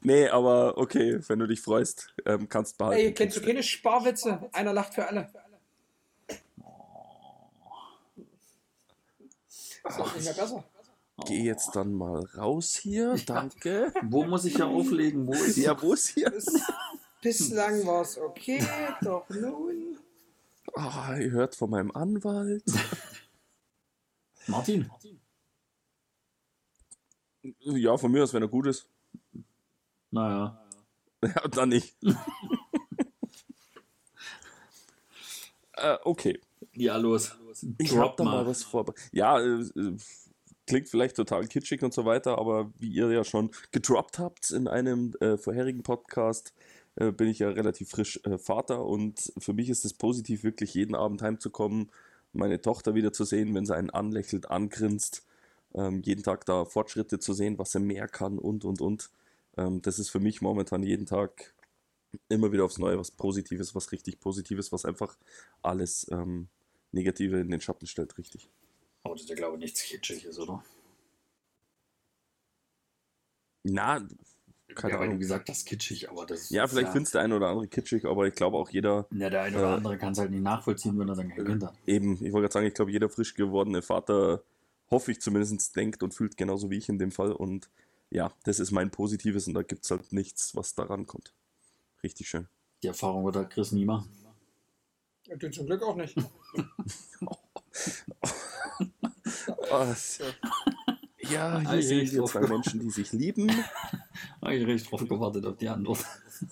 [SPEAKER 3] Nee, aber okay, wenn du dich freust, ähm, kannst behalten.
[SPEAKER 1] Ey, kennst du keine Sparwitze? Einer lacht für alle. Besser.
[SPEAKER 3] Geh jetzt dann mal raus hier. Danke.
[SPEAKER 2] Wo muss ich ja auflegen? Wo ist
[SPEAKER 3] Ja, wo ist hier?
[SPEAKER 1] Bis, bislang war es okay, doch nun.
[SPEAKER 3] Ah, ihr hört von meinem Anwalt.
[SPEAKER 2] Martin?
[SPEAKER 3] Ja, von mir aus, wenn er gut ist.
[SPEAKER 2] Naja.
[SPEAKER 3] Ja, dann nicht. äh, okay.
[SPEAKER 2] Ja, los.
[SPEAKER 3] Ich
[SPEAKER 2] Drop
[SPEAKER 3] hab da mal was vor. Ja, äh, äh, klingt vielleicht total kitschig und so weiter, aber wie ihr ja schon gedroppt habt in einem äh, vorherigen Podcast, äh, bin ich ja relativ frisch äh, Vater und für mich ist es positiv, wirklich jeden Abend heimzukommen, meine Tochter wieder zu sehen, wenn sie einen anlächelt, angrinst, ähm, jeden Tag da Fortschritte zu sehen, was sie mehr kann und und und. Ähm, das ist für mich momentan jeden Tag immer wieder aufs Neue was Positives, was richtig Positives, was einfach alles ähm, Negative in den Schatten stellt, richtig.
[SPEAKER 2] Aber das ist ja, glaube ich, nichts Kitschiges, oder?
[SPEAKER 3] Na,
[SPEAKER 2] Keine ja, weil du
[SPEAKER 3] Ahnung.
[SPEAKER 2] gesagt hast, kitschig, aber das
[SPEAKER 3] Ja, vielleicht findest der eine oder andere kitschig, aber ich glaube auch jeder,
[SPEAKER 2] Ja, der eine oder
[SPEAKER 3] Äh,
[SPEAKER 2] andere kann es halt nicht nachvollziehen, wenn er dann kein Kind hat.
[SPEAKER 3] eben, ich wollte gerade sagen, ich glaube, jeder frisch gewordene Vater, hoffe ich zumindest, denkt und fühlt genauso wie ich in dem Fall. Und ja, das ist mein Positives und da gibt es halt nichts, was daran kommt. Richtig schön.
[SPEAKER 2] Die Erfahrung wird halt Chris nie machen.
[SPEAKER 1] Und du zum Glück auch nicht.
[SPEAKER 3] Was? Ja,
[SPEAKER 2] Ah,
[SPEAKER 3] hier
[SPEAKER 2] ich
[SPEAKER 3] wir
[SPEAKER 2] drauf.
[SPEAKER 3] zwei Menschen, die sich lieben.
[SPEAKER 2] Habe ich recht drauf gewartet auf die Antwort.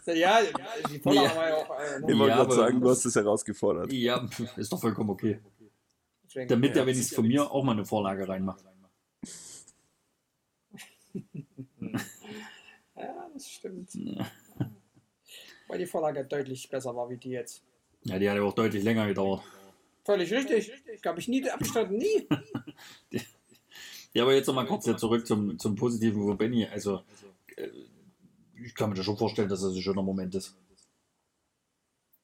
[SPEAKER 1] Ja, die Vorlage
[SPEAKER 2] Ja.
[SPEAKER 1] war ja auch. Äh,
[SPEAKER 3] Ich wollte
[SPEAKER 2] Ja,
[SPEAKER 3] gerade sagen, du hast es herausgefordert.
[SPEAKER 2] Ja, ist doch vollkommen okay. Damit
[SPEAKER 3] Ja,
[SPEAKER 2] der wenigstens von mir auch mal eine Vorlage reinmacht.
[SPEAKER 1] Ja, das stimmt.
[SPEAKER 2] Ja,
[SPEAKER 1] Weil die Vorlage deutlich besser war wie die jetzt.
[SPEAKER 2] Die hat ja auch deutlich länger gedauert.
[SPEAKER 1] Völlig richtig. Glaube ich nie abgestanden. Nie.
[SPEAKER 2] Ja, aber jetzt nochmal kurz zurück zum, zum Positiven von Benny. Also, äh, ich kann mir das schon vorstellen, dass das ein schöner Moment ist,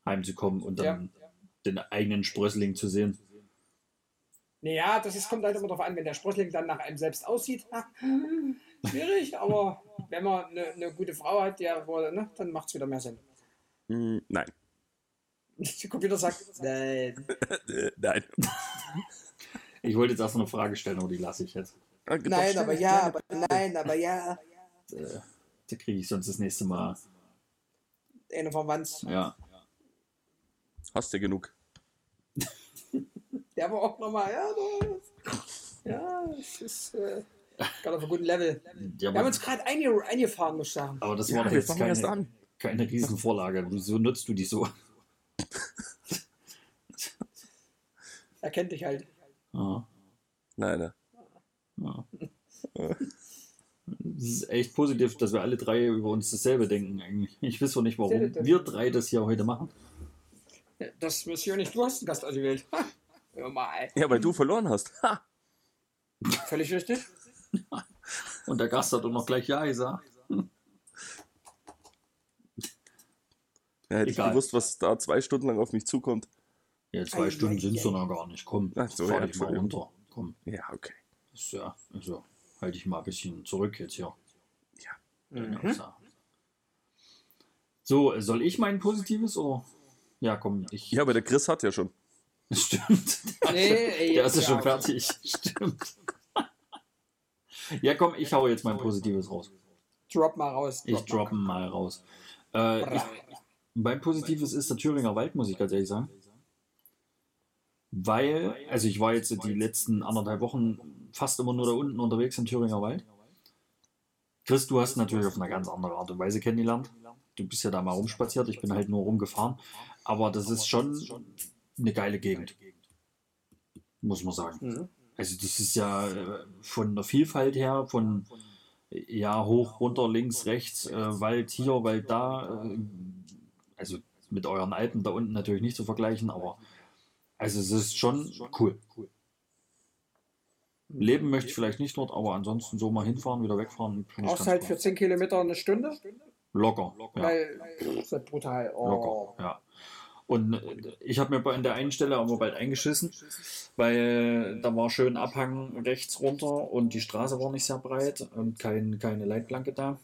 [SPEAKER 2] heimzukommen und dann den eigenen Sprössling zu sehen.
[SPEAKER 1] Naja, das ist, kommt halt immer darauf an, wenn der Sprössling dann nach einem selbst aussieht. Schwierig, aber wenn man eine, eine gute Frau hat, ja, wo, ne, dann macht es wieder mehr Sinn.
[SPEAKER 3] Hm, nein.
[SPEAKER 1] Der Computer sagt, nein.
[SPEAKER 3] Nein.
[SPEAKER 2] Ich wollte jetzt erst noch eine Frage stellen, aber die lasse ich jetzt.
[SPEAKER 3] Ah,
[SPEAKER 1] Nein, aber ja, aber nein, aber ja.
[SPEAKER 2] Äh, da kriege ich sonst das nächste Mal.
[SPEAKER 1] Eine vom Wanz.
[SPEAKER 2] Ja.
[SPEAKER 3] Hast du genug.
[SPEAKER 1] Der war auch nochmal, ja, das, ja, es ist äh, gerade auf einem guten Level.
[SPEAKER 2] ja
[SPEAKER 1] Wir haben uns gerade einge eingefahren, muss ich sagen.
[SPEAKER 2] aber das
[SPEAKER 3] Ja,
[SPEAKER 2] war doch
[SPEAKER 3] wir
[SPEAKER 2] jetzt keine,
[SPEAKER 3] an.
[SPEAKER 2] keine Riesenvorlage. Wieso nutzt du die so?
[SPEAKER 1] Er kennt dich halt.
[SPEAKER 2] Ja.
[SPEAKER 3] Nein, nein.
[SPEAKER 2] Ja. Es ist echt positiv, dass wir alle drei über uns dasselbe denken. Eigentlich. Ich weiß auch nicht, warum wir drei das hier heute machen.
[SPEAKER 1] Das muss ich auch nicht. Du hast einen Gast ausgewählt. Ha, Hör mal.
[SPEAKER 3] Ja, weil du verloren hast. Ha!
[SPEAKER 1] Völlig richtig.
[SPEAKER 2] Und der Gast hat auch noch gleich Ja gesagt.
[SPEAKER 3] Ja, hätte
[SPEAKER 2] Egal.
[SPEAKER 3] ich gewusst, was da zwei Stunden lang auf mich zukommt.
[SPEAKER 2] Ja, zwei
[SPEAKER 1] Ei,
[SPEAKER 2] Stunden
[SPEAKER 1] ei,
[SPEAKER 2] sind es doch noch gar nicht. Komm,
[SPEAKER 3] Ach so,
[SPEAKER 2] fahr
[SPEAKER 3] ja,
[SPEAKER 2] dich mal runter. Komm,
[SPEAKER 3] Ja, okay.
[SPEAKER 2] ja, also halte ich mal ein bisschen zurück jetzt hier.
[SPEAKER 1] Mhm.
[SPEAKER 2] Ja. So, soll ich mein Positives oder? Ja, komm, ich.
[SPEAKER 3] Ja, aber der Chris hat ja schon.
[SPEAKER 2] Stimmt.
[SPEAKER 1] Nee, ey,
[SPEAKER 2] Der ist ja schon fertig. Stimmt. Ja, komm, ich hau jetzt mein Positives raus.
[SPEAKER 1] Drop mal raus.
[SPEAKER 2] Ich
[SPEAKER 1] mal.
[SPEAKER 2] droppe mal raus. Äh, ich, mein Positives ist der Thüringer Wald, muss ich ganz ehrlich sagen. Weil, also ich war jetzt die letzten anderthalb Wochen fast immer nur da unten unterwegs im Thüringer Wald. Chris, du hast natürlich auf eine ganz andere Art und Weise kennengelernt. Du bist ja da mal rumspaziert, ich bin halt nur rumgefahren. Aber das ist schon eine geile Gegend. Muss man sagen.
[SPEAKER 1] Mhm.
[SPEAKER 2] Also das ist ja äh, von der Vielfalt her, von ja hoch, runter, links, rechts, äh, Wald hier, Wald da. Äh, also mit euren Alpen da unten natürlich nicht zu vergleichen, aber also es ist schon cool. Leben möchte ich vielleicht nicht dort, aber ansonsten so mal hinfahren, wieder wegfahren.
[SPEAKER 1] Brauchst halt für 10 Kilometer eine Stunde.
[SPEAKER 2] Locker. Ja.
[SPEAKER 1] Weil, das ist halt brutal. Oh.
[SPEAKER 2] Locker, ja. Und äh, ich habe mir bei- an der einen Stelle aber bald eingeschissen, weil da war schön Abhang rechts runter und die Straße war nicht sehr breit und kein, keine Leitplanke da.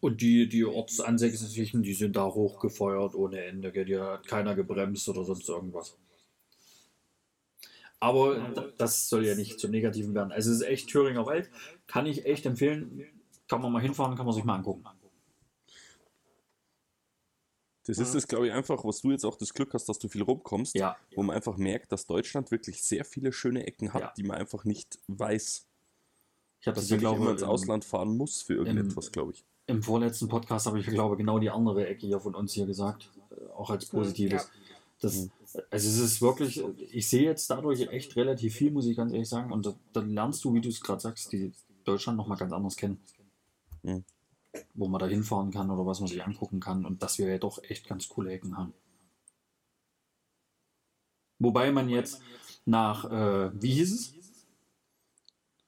[SPEAKER 2] Und die, die Ortsansässigen, die sind da hochgefeuert ohne Ende. Gell? Die hat keiner gebremst oder sonst irgendwas. Aber das soll ja nicht zum Negativen werden. Also es ist echt Thüringer Wald. Kann ich echt empfehlen. Kann man mal hinfahren, kann man sich mal angucken.
[SPEAKER 3] Das ist es, glaube ich, einfach, was du jetzt auch das Glück hast, dass du viel rumkommst,
[SPEAKER 2] Ja,
[SPEAKER 3] wo man einfach merkt, dass Deutschland wirklich sehr viele schöne Ecken hat,
[SPEAKER 2] Ja.
[SPEAKER 3] die man einfach nicht weiß.
[SPEAKER 2] ich habe
[SPEAKER 3] Dass
[SPEAKER 2] das glaube
[SPEAKER 3] immer ins Ausland fahren muss für irgendetwas, glaube ich.
[SPEAKER 2] Im vorletzten Podcast habe ich, glaube genau die andere Ecke hier von uns hier gesagt. äh, Auch als Positives.
[SPEAKER 1] Ja.
[SPEAKER 2] Das, also es ist wirklich, ich sehe jetzt dadurch echt relativ viel, muss ich ganz ehrlich sagen. Und da, dann lernst du, wie du es gerade sagst, die Deutschland nochmal ganz anders kennen.
[SPEAKER 3] Mhm.
[SPEAKER 2] Wo man da hinfahren kann oder was man sich angucken kann. Und dass wir ja doch echt ganz coole Ecken haben. Wobei man jetzt nach, äh, wie hieß es?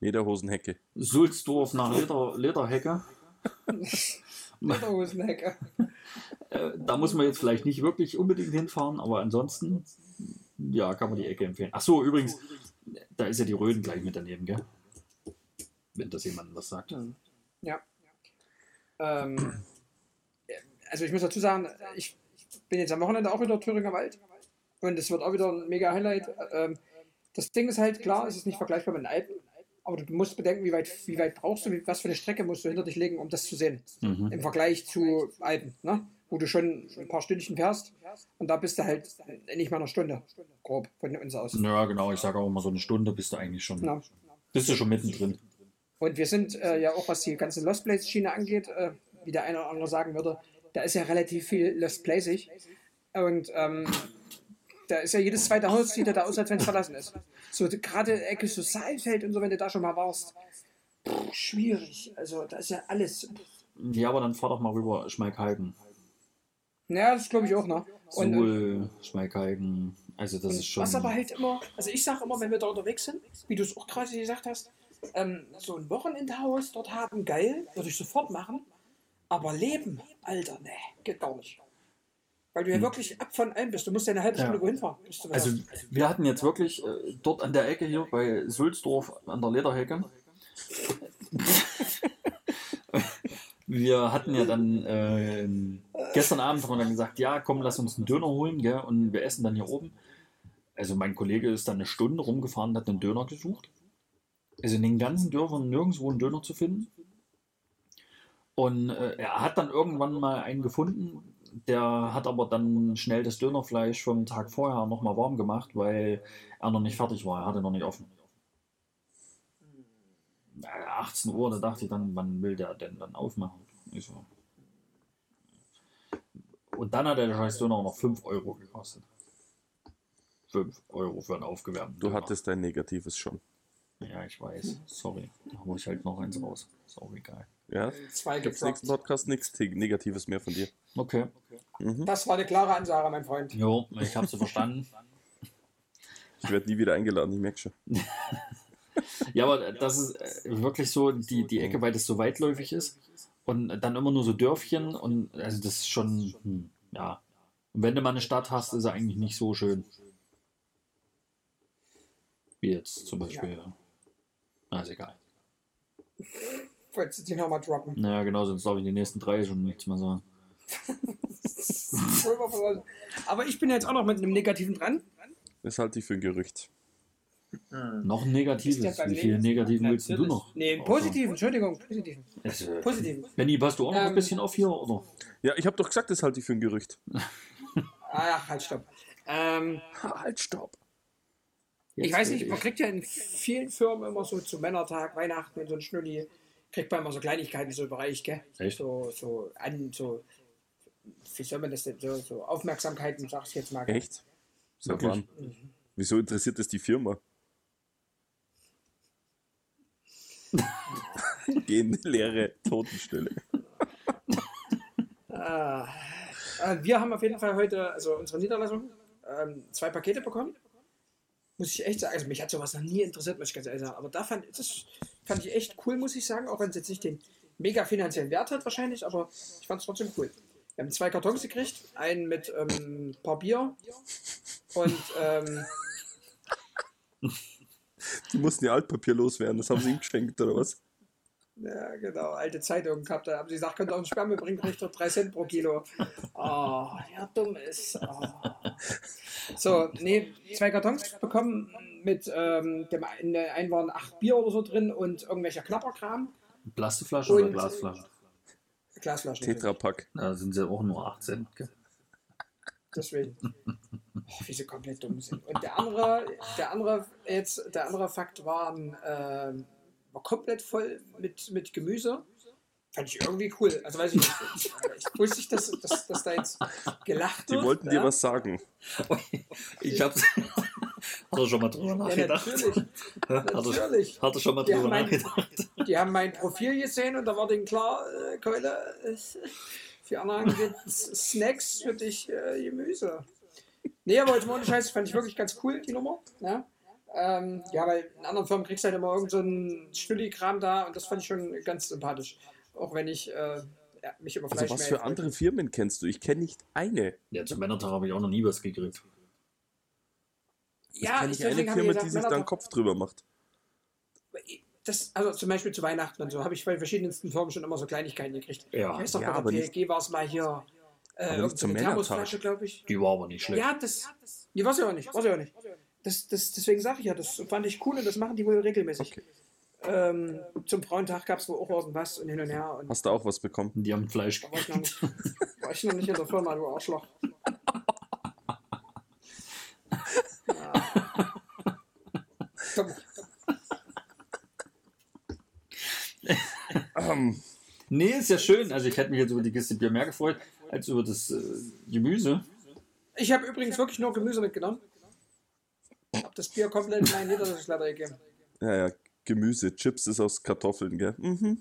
[SPEAKER 3] Lederhosenhecke.
[SPEAKER 2] Sulzdorf nach Leder, Lederhecke. Äh, da muss man jetzt vielleicht nicht wirklich unbedingt hinfahren, aber ansonsten, ja, kann man die Ecke empfehlen. Ach so, übrigens, da ist ja die Röden gleich mit daneben, gell? Wenn das jemandem was sagt.
[SPEAKER 1] Ja. Ähm, also ich muss dazu sagen, ich bin jetzt am Wochenende auch wieder in Thüringer Wald und es wird auch wieder ein mega Highlight. Ähm, das Ding ist halt klar, es ist nicht vergleichbar mit den Alpen, aber du musst bedenken, wie weit, wie weit brauchst du, was für eine Strecke musst du hinter dich legen, um das zu sehen.
[SPEAKER 2] Mhm.
[SPEAKER 1] Im Vergleich zu Alpen, ne? wo du schon ein paar Stündchen fährst und da bist du halt nicht mal eine Stunde, grob, von uns aus.
[SPEAKER 2] Ja, genau, ich sage auch immer so eine Stunde bist du eigentlich schon.
[SPEAKER 1] Ja.
[SPEAKER 2] Bist du schon mittendrin.
[SPEAKER 1] Und wir sind äh, ja auch, was die ganze Lost Place Schiene angeht, äh, wie der eine oder andere sagen würde, da ist ja relativ viel Lost Placig. Und ähm, da ist ja jedes zweite Haus, sieht ja da aus, als wenn es verlassen ist. So gerade Ecke so Saalfeld und so, wenn du da schon mal warst, pff, schwierig. Also da ist ja alles.
[SPEAKER 2] Ja, aber dann fahr doch mal rüber Schmalkalden.
[SPEAKER 1] Ja, das glaube ich auch, ne? Und,
[SPEAKER 2] Suhl, Schmalkalden. Also das ist schon.
[SPEAKER 1] Was aber halt immer, also ich sage immer, wenn wir da unterwegs sind, wie du es auch gerade gesagt hast, ähm, so ein Wochenendhaus dort haben, geil, würde ich sofort machen. Aber leben, Alter, nee, geht gar nicht. Weil du ja wirklich ab von allem bist. Du musst ja eine halbe
[SPEAKER 2] Ja.
[SPEAKER 1] Stunde wohin fahren. bis du was
[SPEAKER 2] Also wir hatten jetzt wirklich äh, dort an der Ecke hier bei Sulzdorf an der Lederhecke. wir hatten ja dann äh, gestern Abend haben wir dann gesagt, ja komm, lass uns einen Döner holen, gell, und wir essen dann hier oben. Also mein Kollege ist dann eine Stunde rumgefahren und hat einen Döner gesucht. Also in den ganzen Dörfern nirgendwo einen Döner zu finden. Und äh, er hat dann irgendwann mal einen gefunden, der hat aber dann schnell das Dönerfleisch vom Tag vorher nochmal warm gemacht, weil er noch nicht fertig war. Er hatte noch nicht offen. Äh, 18 Uhr, da dachte ich dann, wann will der denn dann aufmachen? Ich so. Und dann hat der scheiß Döner auch noch 5 Euro gekostet. 5 Euro für einen aufgewärmten
[SPEAKER 3] Du
[SPEAKER 2] Döner.
[SPEAKER 3] hattest dein Negatives schon.
[SPEAKER 2] Ja, ich weiß. Sorry. Da hole ich halt noch eins raus. Ist auch egal.
[SPEAKER 3] Ja?
[SPEAKER 1] Zwei
[SPEAKER 3] Gibt's nächsten Podcast nichts Negatives mehr von dir.
[SPEAKER 2] Okay.
[SPEAKER 3] Mhm.
[SPEAKER 1] Das war eine klare Ansage, mein Freund.
[SPEAKER 2] Jo, ich habe sie verstanden.
[SPEAKER 3] Ich werde nie wieder eingeladen, ich merke schon.
[SPEAKER 2] Ja, aber das ist äh, wirklich so die, die Ecke, weil das so weitläufig ist und dann immer nur so Dörfchen und also das ist schon, hm, ja. Und wenn du mal eine Stadt hast, ist er eigentlich nicht so schön. Wie jetzt zum Beispiel. Na, ist egal.
[SPEAKER 1] Wolltest du die nochmal droppen?
[SPEAKER 2] Naja, genau, sonst glaube ich die nächsten drei schon nichts mehr sagen.
[SPEAKER 1] Aber ich bin jetzt auch noch mit einem Negativen dran.
[SPEAKER 3] Das halte ich für ein Gerücht.
[SPEAKER 2] Noch ein negatives. Wie viele negativen willst du noch?
[SPEAKER 1] Nee, einen positiven, Entschuldigung, positiven.
[SPEAKER 2] Also,
[SPEAKER 1] Positiven.
[SPEAKER 2] Benni, passt du auch noch ein
[SPEAKER 1] Ähm,
[SPEAKER 2] bisschen auf hier, oder?
[SPEAKER 3] Ja, ich habe doch gesagt, das halte ich für ein Gerücht.
[SPEAKER 1] Ach, halt, stopp. Ähm,
[SPEAKER 3] Halt, stopp.
[SPEAKER 1] ich
[SPEAKER 2] Jetzt
[SPEAKER 1] weiß
[SPEAKER 2] will
[SPEAKER 1] nicht, man kriegt ja in vielen Firmen immer so zu Männertag, Weihnachten und so ein Schnulli, kriegt man immer so Kleinigkeiten so im Bereich, gell?
[SPEAKER 2] Echt?
[SPEAKER 1] So, so an, so, wie soll man das denn, so, so Aufmerksamkeiten, sag ich jetzt mal.
[SPEAKER 3] Echt? Seit
[SPEAKER 2] Wirklich?
[SPEAKER 3] wann? Wieso interessiert das die Firma? Gehen leere Totenstelle.
[SPEAKER 1] Ah, äh, wir haben auf jeden Fall heute, also unsere Niederlassung, ähm, zwei Pakete bekommen. Muss ich echt sagen, also mich hat sowas noch nie interessiert, muss ich ganz ehrlich sagen. Aber da fand, das fand ich echt cool, muss ich sagen, auch wenn es jetzt nicht den mega finanziellen Wert hat wahrscheinlich, aber ich fand es trotzdem cool. Wir haben zwei Kartons gekriegt, einen mit ähm, ein paar Bier und ähm,
[SPEAKER 3] Die mussten ja Altpapier loswerden, das haben sie ihm geschenkt, oder was?
[SPEAKER 1] Ja, genau, alte Zeitungen gehabt. Da haben sie gesagt, könnt ihr uns Sperme bringen, kriegt ihr 3 Cent pro Kilo. Oh, ja, dumm ist. Oh. So, nee, zwei Kartons bekommen mit ähm, dem einen, der einen waren acht Bier oder so drin und irgendwelcher Knapperkram.
[SPEAKER 2] Plastikflasche oder Glasflasche?
[SPEAKER 1] Glasflaschen.
[SPEAKER 3] Tetrapack.
[SPEAKER 2] Da sind sie auch nur 8 Cent. gell?
[SPEAKER 1] Deswegen. Oh, wie sie komplett dumm sind. Und der andere, der andere, jetzt, der andere Fakt war, ähm, war komplett voll mit, mit Gemüse. Fand ich irgendwie cool. Also weiß ich nicht. Ich, ich wusste nicht, dass, dass, dass da jetzt gelacht
[SPEAKER 3] Die
[SPEAKER 1] wird.
[SPEAKER 3] wollten
[SPEAKER 1] ja?
[SPEAKER 3] dir was sagen.
[SPEAKER 2] Ich hab's. Hat er schon mal drüber
[SPEAKER 1] Ja,
[SPEAKER 2] nachgedacht?
[SPEAKER 1] natürlich.
[SPEAKER 2] Hat er,
[SPEAKER 1] Natürlich.
[SPEAKER 2] hat er schon mal
[SPEAKER 1] Ja,
[SPEAKER 2] drüber
[SPEAKER 1] mein-
[SPEAKER 2] nachgedacht?
[SPEAKER 1] Die haben mein Profil gesehen und da war denen klar, äh, Keule, äh, für anderen gibt Snacks, für dich äh, Gemüse. Nee, aber jetzt mal ohne Scheiß, fand ich wirklich ganz cool, die Nummer. Ja, ähm, ja weil in anderen Firmen kriegst du halt immer irgend so einen Stülli-Kram da und das fand ich schon ganz sympathisch. Auch wenn ich äh, ja, mich über
[SPEAKER 3] Also was für andere Firmen kennst du? Ich kenne nicht eine.
[SPEAKER 2] Ja, zum Männertag habe ich auch noch nie was gekriegt.
[SPEAKER 1] Ja,
[SPEAKER 3] kenne
[SPEAKER 1] ich
[SPEAKER 3] nicht eine Firma,
[SPEAKER 1] gesagt,
[SPEAKER 3] die sich da einen Kopf drüber macht.
[SPEAKER 1] das, also zum Beispiel zu Weihnachten und so, habe ich bei verschiedensten Firmen schon immer so Kleinigkeiten gekriegt.
[SPEAKER 2] Ja,
[SPEAKER 1] ich weiß doch,
[SPEAKER 3] Ja,
[SPEAKER 1] bei der PLG war es mal hier äh,
[SPEAKER 3] zum.
[SPEAKER 1] Thermosflasche, glaube ich.
[SPEAKER 2] die war aber nicht schlecht.
[SPEAKER 1] Ja, das. Die war sie auch nicht. War sie auch nicht. Das, das, deswegen sage ich ja, das fand ich cool und das machen die wohl regelmäßig.
[SPEAKER 3] Okay.
[SPEAKER 1] Ähm, zum Frauentag gab es wohl auch irgendwas und hin und her. Und
[SPEAKER 3] Hast du auch was bekommen?
[SPEAKER 2] Die haben Fleisch.
[SPEAKER 1] da war ich, noch nicht, war ich noch nicht in der Firma, du Arschloch. Komm,
[SPEAKER 3] Ähm,
[SPEAKER 2] Nee, ist ja schön. Also ich hätte mich jetzt über die Kiste Bier mehr gefreut, als über das äh, Gemüse.
[SPEAKER 1] Ich habe übrigens wirklich nur Gemüse mitgenommen. Hab das Bier komplett in meinen Niederlassungsleiter gegeben.
[SPEAKER 3] ja, ja, Gemüse. Chips ist aus Kartoffeln, gell? Mhm.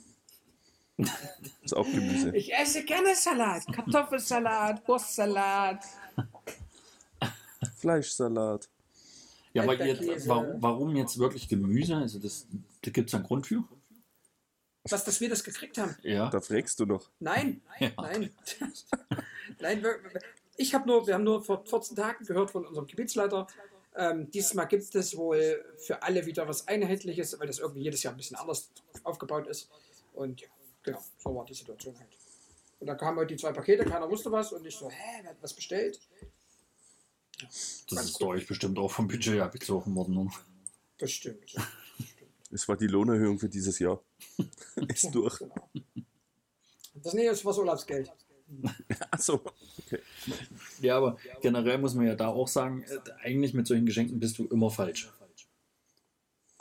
[SPEAKER 3] Ist auch Gemüse.
[SPEAKER 1] Ich esse gerne Salat. Kartoffelsalat, Wurstsalat.
[SPEAKER 3] Fleischsalat.
[SPEAKER 2] Ja, aber jetzt, warum, jetzt wirklich Gemüse? Also das, da gibt es einen Grund für.
[SPEAKER 1] Was, dass wir das gekriegt haben?
[SPEAKER 2] Ja.
[SPEAKER 3] Da fragst du noch.
[SPEAKER 1] Nein,
[SPEAKER 2] Ja.
[SPEAKER 1] nein. nein, wir- ich habe nur, wir haben nur vor 14 Tagen gehört von unserem Gebietsleiter, ähm, diesmal gibt es wohl für alle wieder was Einheitliches, weil das irgendwie jedes Jahr ein bisschen anders aufgebaut ist. Und ja, genau, so war die Situation halt. Und da kamen heute die zwei Pakete, keiner wusste was und ich so, hä, wer hat was bestellt?
[SPEAKER 2] Das ist bei euch bestimmt auch vom Budget abgezogen worden. Ne?
[SPEAKER 1] Bestimmt.
[SPEAKER 3] Es war die Lohnerhöhung für dieses Jahr. Ist durch.
[SPEAKER 1] Genau. Das nee, das war das Urlaubsgeld.
[SPEAKER 3] Achso. Okay.
[SPEAKER 2] Ja, aber generell muss man ja da auch sagen, äh, eigentlich mit solchen Geschenken bist du immer falsch.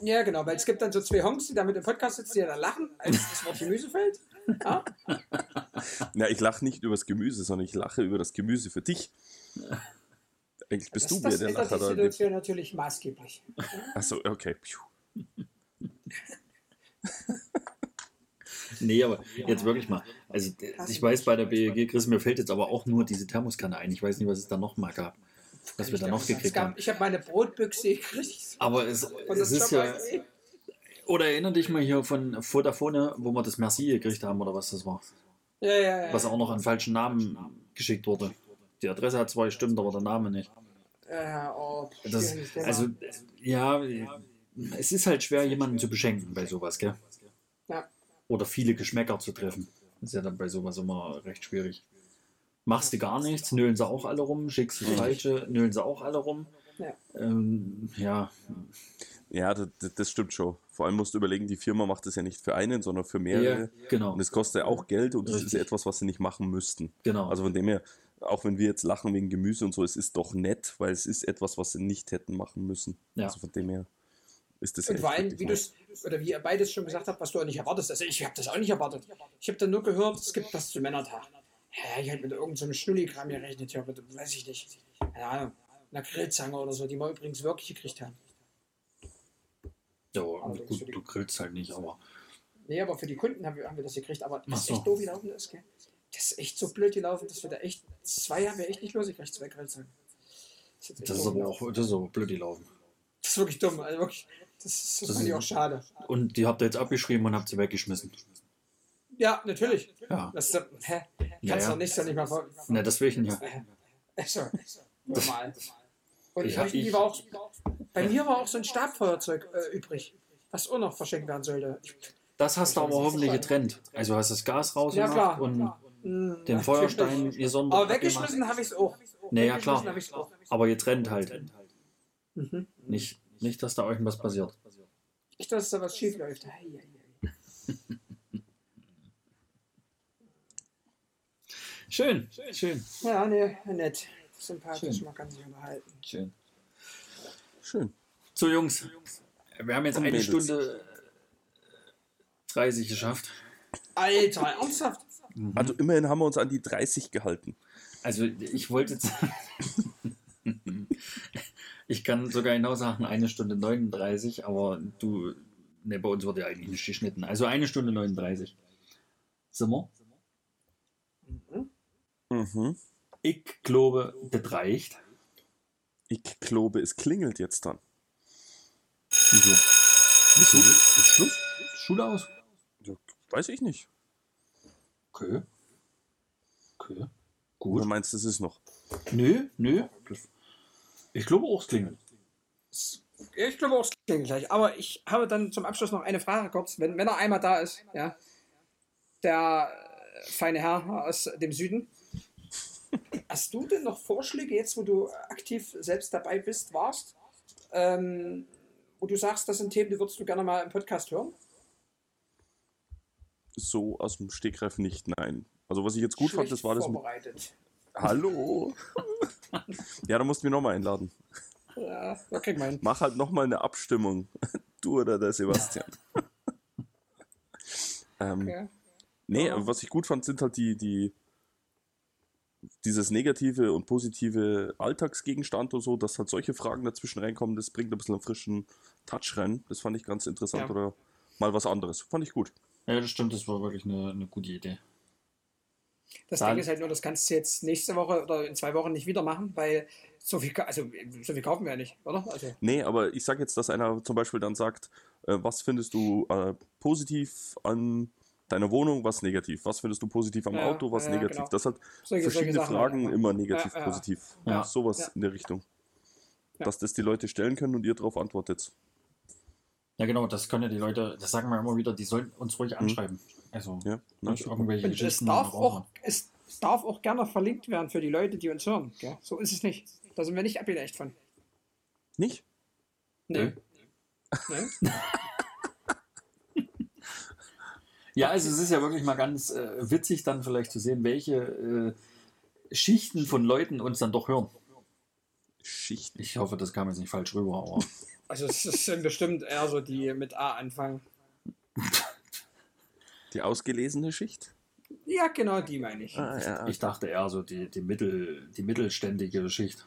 [SPEAKER 1] Ja, genau, weil es gibt dann so zwei Honks, die da mit dem Podcast sitzen, die dann lachen, als das Wort Gemüse fällt. Ja?
[SPEAKER 3] Ja, ich lache nicht über das Gemüse, sondern ich lache über das Gemüse für dich. Eigentlich bist
[SPEAKER 1] das,
[SPEAKER 3] du mir
[SPEAKER 1] das
[SPEAKER 3] der Lacher
[SPEAKER 1] die
[SPEAKER 3] da.
[SPEAKER 1] Situation natürlich maßgeblich.
[SPEAKER 3] Achso, okay.
[SPEAKER 2] Nee, aber jetzt wirklich mal. Also ich weiß bei der BEG, Chris, mir fällt jetzt aber auch nur diese Thermoskanne ein. Ich weiß nicht, was es da noch mal gab. Was wir da noch gekriegt
[SPEAKER 1] gab-
[SPEAKER 2] haben.
[SPEAKER 1] Ich habe meine Brotbüchse gekriegt.
[SPEAKER 2] Aber es, es
[SPEAKER 1] das
[SPEAKER 2] ist ja. Oder erinnere dich mal hier von Vodafone, wo wir das Merci gekriegt haben oder was das war.
[SPEAKER 1] Ja, ja, ja.
[SPEAKER 2] Was auch noch an falschen Namen geschickt wurde. Die Adresse hat zwar gestimmt, aber der Name nicht.
[SPEAKER 1] Ja, oh,
[SPEAKER 2] Das, also, ja, es ist halt schwer, jemanden zu beschenken bei sowas, gell?
[SPEAKER 1] Ja.
[SPEAKER 2] Oder viele Geschmäcker zu treffen. Das ist ja dann bei sowas immer recht schwierig. Machst du gar nichts, nölen sie auch alle rum, schickst du die falsche, nölen sie auch alle rum.
[SPEAKER 1] Ja.
[SPEAKER 2] Ähm, ja,
[SPEAKER 3] Ja, das, das stimmt schon. Vor allem musst du überlegen, die Firma macht das ja nicht für einen, sondern für mehrere.
[SPEAKER 2] ja, genau.
[SPEAKER 3] Und es kostet ja auch Geld und das ist
[SPEAKER 2] Richtig.
[SPEAKER 3] etwas, was sie nicht machen müssten.
[SPEAKER 2] genau.
[SPEAKER 3] Also von dem her, auch wenn wir jetzt lachen wegen Gemüse und so, es ist doch nett, weil es ist etwas, was sie nicht hätten machen müssen.
[SPEAKER 2] Ja.
[SPEAKER 3] Also von dem her ist das
[SPEAKER 1] Und
[SPEAKER 3] echt
[SPEAKER 1] vor allem,
[SPEAKER 3] wirklich
[SPEAKER 1] wie
[SPEAKER 3] nett.
[SPEAKER 1] du oder wie ihr beides schon gesagt habt, was du auch nicht erwartest. Also ich habe das auch nicht erwartet. Ich habe dann nur gehört, es gibt was zu Männertag. Ja, ich hätte mit irgendeinem so Schnulli-Kram gerechnet, ja, mit, weiß ich nicht. Keine Ahnung, einer Grillzange oder so, die wir übrigens wirklich gekriegt haben.
[SPEAKER 2] ja, gut, du grillst halt nicht, aber
[SPEAKER 1] Nee, aber für die Kunden haben wir, haben wir das gekriegt, aber ist
[SPEAKER 2] so.
[SPEAKER 1] echt doof gelaufen ist, gell? Das ist echt so blöd gelaufen, dass wir da echt, zwei haben wir echt nicht losgekriegt, zwei Grillzangen. Das ist,
[SPEAKER 2] das ist aber auch das ist aber blöd gelaufen.
[SPEAKER 1] Das ist wirklich dumm, also wirklich, das, das,
[SPEAKER 2] Das
[SPEAKER 1] fand ich
[SPEAKER 2] ist-
[SPEAKER 1] auch schade.
[SPEAKER 2] Und die habt ihr jetzt abgeschrieben und habt sie weggeschmissen.
[SPEAKER 1] Ja, natürlich.
[SPEAKER 2] Ja.
[SPEAKER 1] Das, ist hä?
[SPEAKER 2] Ja,
[SPEAKER 1] Kannst
[SPEAKER 2] ja.
[SPEAKER 1] doch nicht, so nicht mal vor.
[SPEAKER 2] Na, deswegen ja.
[SPEAKER 1] Also, normal. Und
[SPEAKER 2] Ich
[SPEAKER 1] ich,
[SPEAKER 2] ich-
[SPEAKER 1] war auch, bei mir war auch so ein Stabfeuerzeug äh, übrig, was auch noch verschenkt werden sollte. Ich,
[SPEAKER 2] Das hast du aber hoffentlich getrennt. Also hast das Gas rausgemacht
[SPEAKER 1] klar.
[SPEAKER 2] und
[SPEAKER 1] mh,
[SPEAKER 2] den
[SPEAKER 1] natürlich.
[SPEAKER 2] Feuerstein gesondert.
[SPEAKER 1] Aber weggeschmissen habe ich es auch.
[SPEAKER 2] Naja, klar.
[SPEAKER 1] auch.
[SPEAKER 2] Aber getrennt halt.
[SPEAKER 1] Mhm.
[SPEAKER 2] Nicht, nicht, dass da euch was passiert.
[SPEAKER 1] Nicht, dass da was schief läuft. Ei.
[SPEAKER 2] Schön, schön,
[SPEAKER 1] Ja, nee, nett. Sympathisch,
[SPEAKER 2] Schön.
[SPEAKER 1] man kann sich unterhalten.
[SPEAKER 2] schön.
[SPEAKER 3] Schön.
[SPEAKER 2] So, Jungs, wir haben jetzt eine. Stunde 30 geschafft.
[SPEAKER 1] Alter, ernsthaft?
[SPEAKER 3] Also immerhin haben wir uns an die 30 gehalten.
[SPEAKER 2] Also ich wollte ich kann sogar genau sagen, eine Stunde 39, aber du. Ne, bei uns wurde ja eigentlich nicht geschnitten. Also eine Stunde 39. Sind wir?
[SPEAKER 3] Mhm.
[SPEAKER 2] Ich glaube, das reicht.
[SPEAKER 3] Ich glaube, es klingelt jetzt dann.
[SPEAKER 2] Wieso? Wieso? Ist Schluss? Schule aus?
[SPEAKER 3] Ja, weiß ich nicht.
[SPEAKER 2] Okay. Okay.
[SPEAKER 3] Oder
[SPEAKER 2] Gut.
[SPEAKER 3] meinst du, es ist noch?
[SPEAKER 2] Nö, nö. Ich glaube auch, es klingelt.
[SPEAKER 1] Ich glaube auch, es klingt gleich. Aber ich habe dann zum Abschluss noch eine Frage kurz. Wenn, wenn er einmal da ist, ja, der äh, feine Herr aus dem Süden. Hast du denn noch Vorschläge jetzt, wo du aktiv selbst dabei bist, warst, ähm, wo du sagst, das sind Themen, die würdest du gerne mal im Podcast hören?
[SPEAKER 3] So aus dem Stegreif nicht, nein. Also was ich jetzt gut fand,
[SPEAKER 1] Schlecht
[SPEAKER 3] das war das mit...
[SPEAKER 1] vorbereitet.
[SPEAKER 3] Hallo! ja, da musst du mich nochmal einladen.
[SPEAKER 1] Ja, krieg man.
[SPEAKER 3] Mach halt nochmal eine Abstimmung. Du oder der Sebastian. ähm,
[SPEAKER 1] Okay.
[SPEAKER 3] Nee, aber was ich gut fand, sind halt die, die dieses negative und positive Alltagsgegenstand und so, dass halt solche Fragen dazwischen reinkommen, das bringt ein bisschen einen frischen Touch rein. Das fand ich ganz interessant
[SPEAKER 1] Ja.
[SPEAKER 3] oder mal was anderes. Fand ich gut.
[SPEAKER 2] Ja, das stimmt, das war wirklich eine, eine gute Idee.
[SPEAKER 1] Das
[SPEAKER 2] Dann-
[SPEAKER 1] Ding ist halt nur, das kannst du jetzt nächste Woche oder in zwei Wochen nicht wieder machen, weil so viel, also so viel kaufen wir ja nicht, oder? Also,
[SPEAKER 3] Nee, aber ich sag jetzt, dass einer zum Beispiel dann sagt, äh, was findest du äh, positiv an deiner Wohnung, was negativ? Was findest du positiv am
[SPEAKER 1] Ja,
[SPEAKER 3] Auto, was
[SPEAKER 1] ja,
[SPEAKER 3] negativ?
[SPEAKER 1] genau.
[SPEAKER 3] Das hat
[SPEAKER 1] solche,
[SPEAKER 3] verschiedene
[SPEAKER 1] solche Sachen
[SPEAKER 3] Fragen
[SPEAKER 1] halt
[SPEAKER 3] immer negativ,
[SPEAKER 1] Ja, ja.
[SPEAKER 3] positiv.
[SPEAKER 2] Ja.
[SPEAKER 3] Sowas
[SPEAKER 1] Ja.
[SPEAKER 3] in der Richtung.
[SPEAKER 1] Ja.
[SPEAKER 3] Dass das die Leute stellen können und ihr darauf antwortet.
[SPEAKER 2] Ja, genau, das können ja die Leute, das sagen wir immer wieder, die sollen uns ruhig anschreiben. Also.
[SPEAKER 3] Ja, super.
[SPEAKER 2] irgendwelche
[SPEAKER 1] Und es darf, auch, es darf auch gerne verlinkt werden für die Leute, die uns hören. Gell? So ist es nicht. Da sind wir nicht abgeneigt von.
[SPEAKER 3] Nicht?
[SPEAKER 1] Nee.
[SPEAKER 2] Nö.
[SPEAKER 1] nee.
[SPEAKER 2] Ja, also es ist ja wirklich mal ganz äh, witzig dann vielleicht zu sehen, welche äh, Schichten von Leuten uns dann doch hören.
[SPEAKER 3] Schicht.
[SPEAKER 2] Ich hoffe, das kam jetzt nicht falsch rüber, aber
[SPEAKER 1] Also es sind bestimmt eher so die mit A anfangen.
[SPEAKER 3] Die ausgelesene Schicht?
[SPEAKER 1] Ja, genau, die meine ich.
[SPEAKER 3] Ah, ja.
[SPEAKER 2] ich dachte eher so die, die, Mittel, die mittelständige Schicht.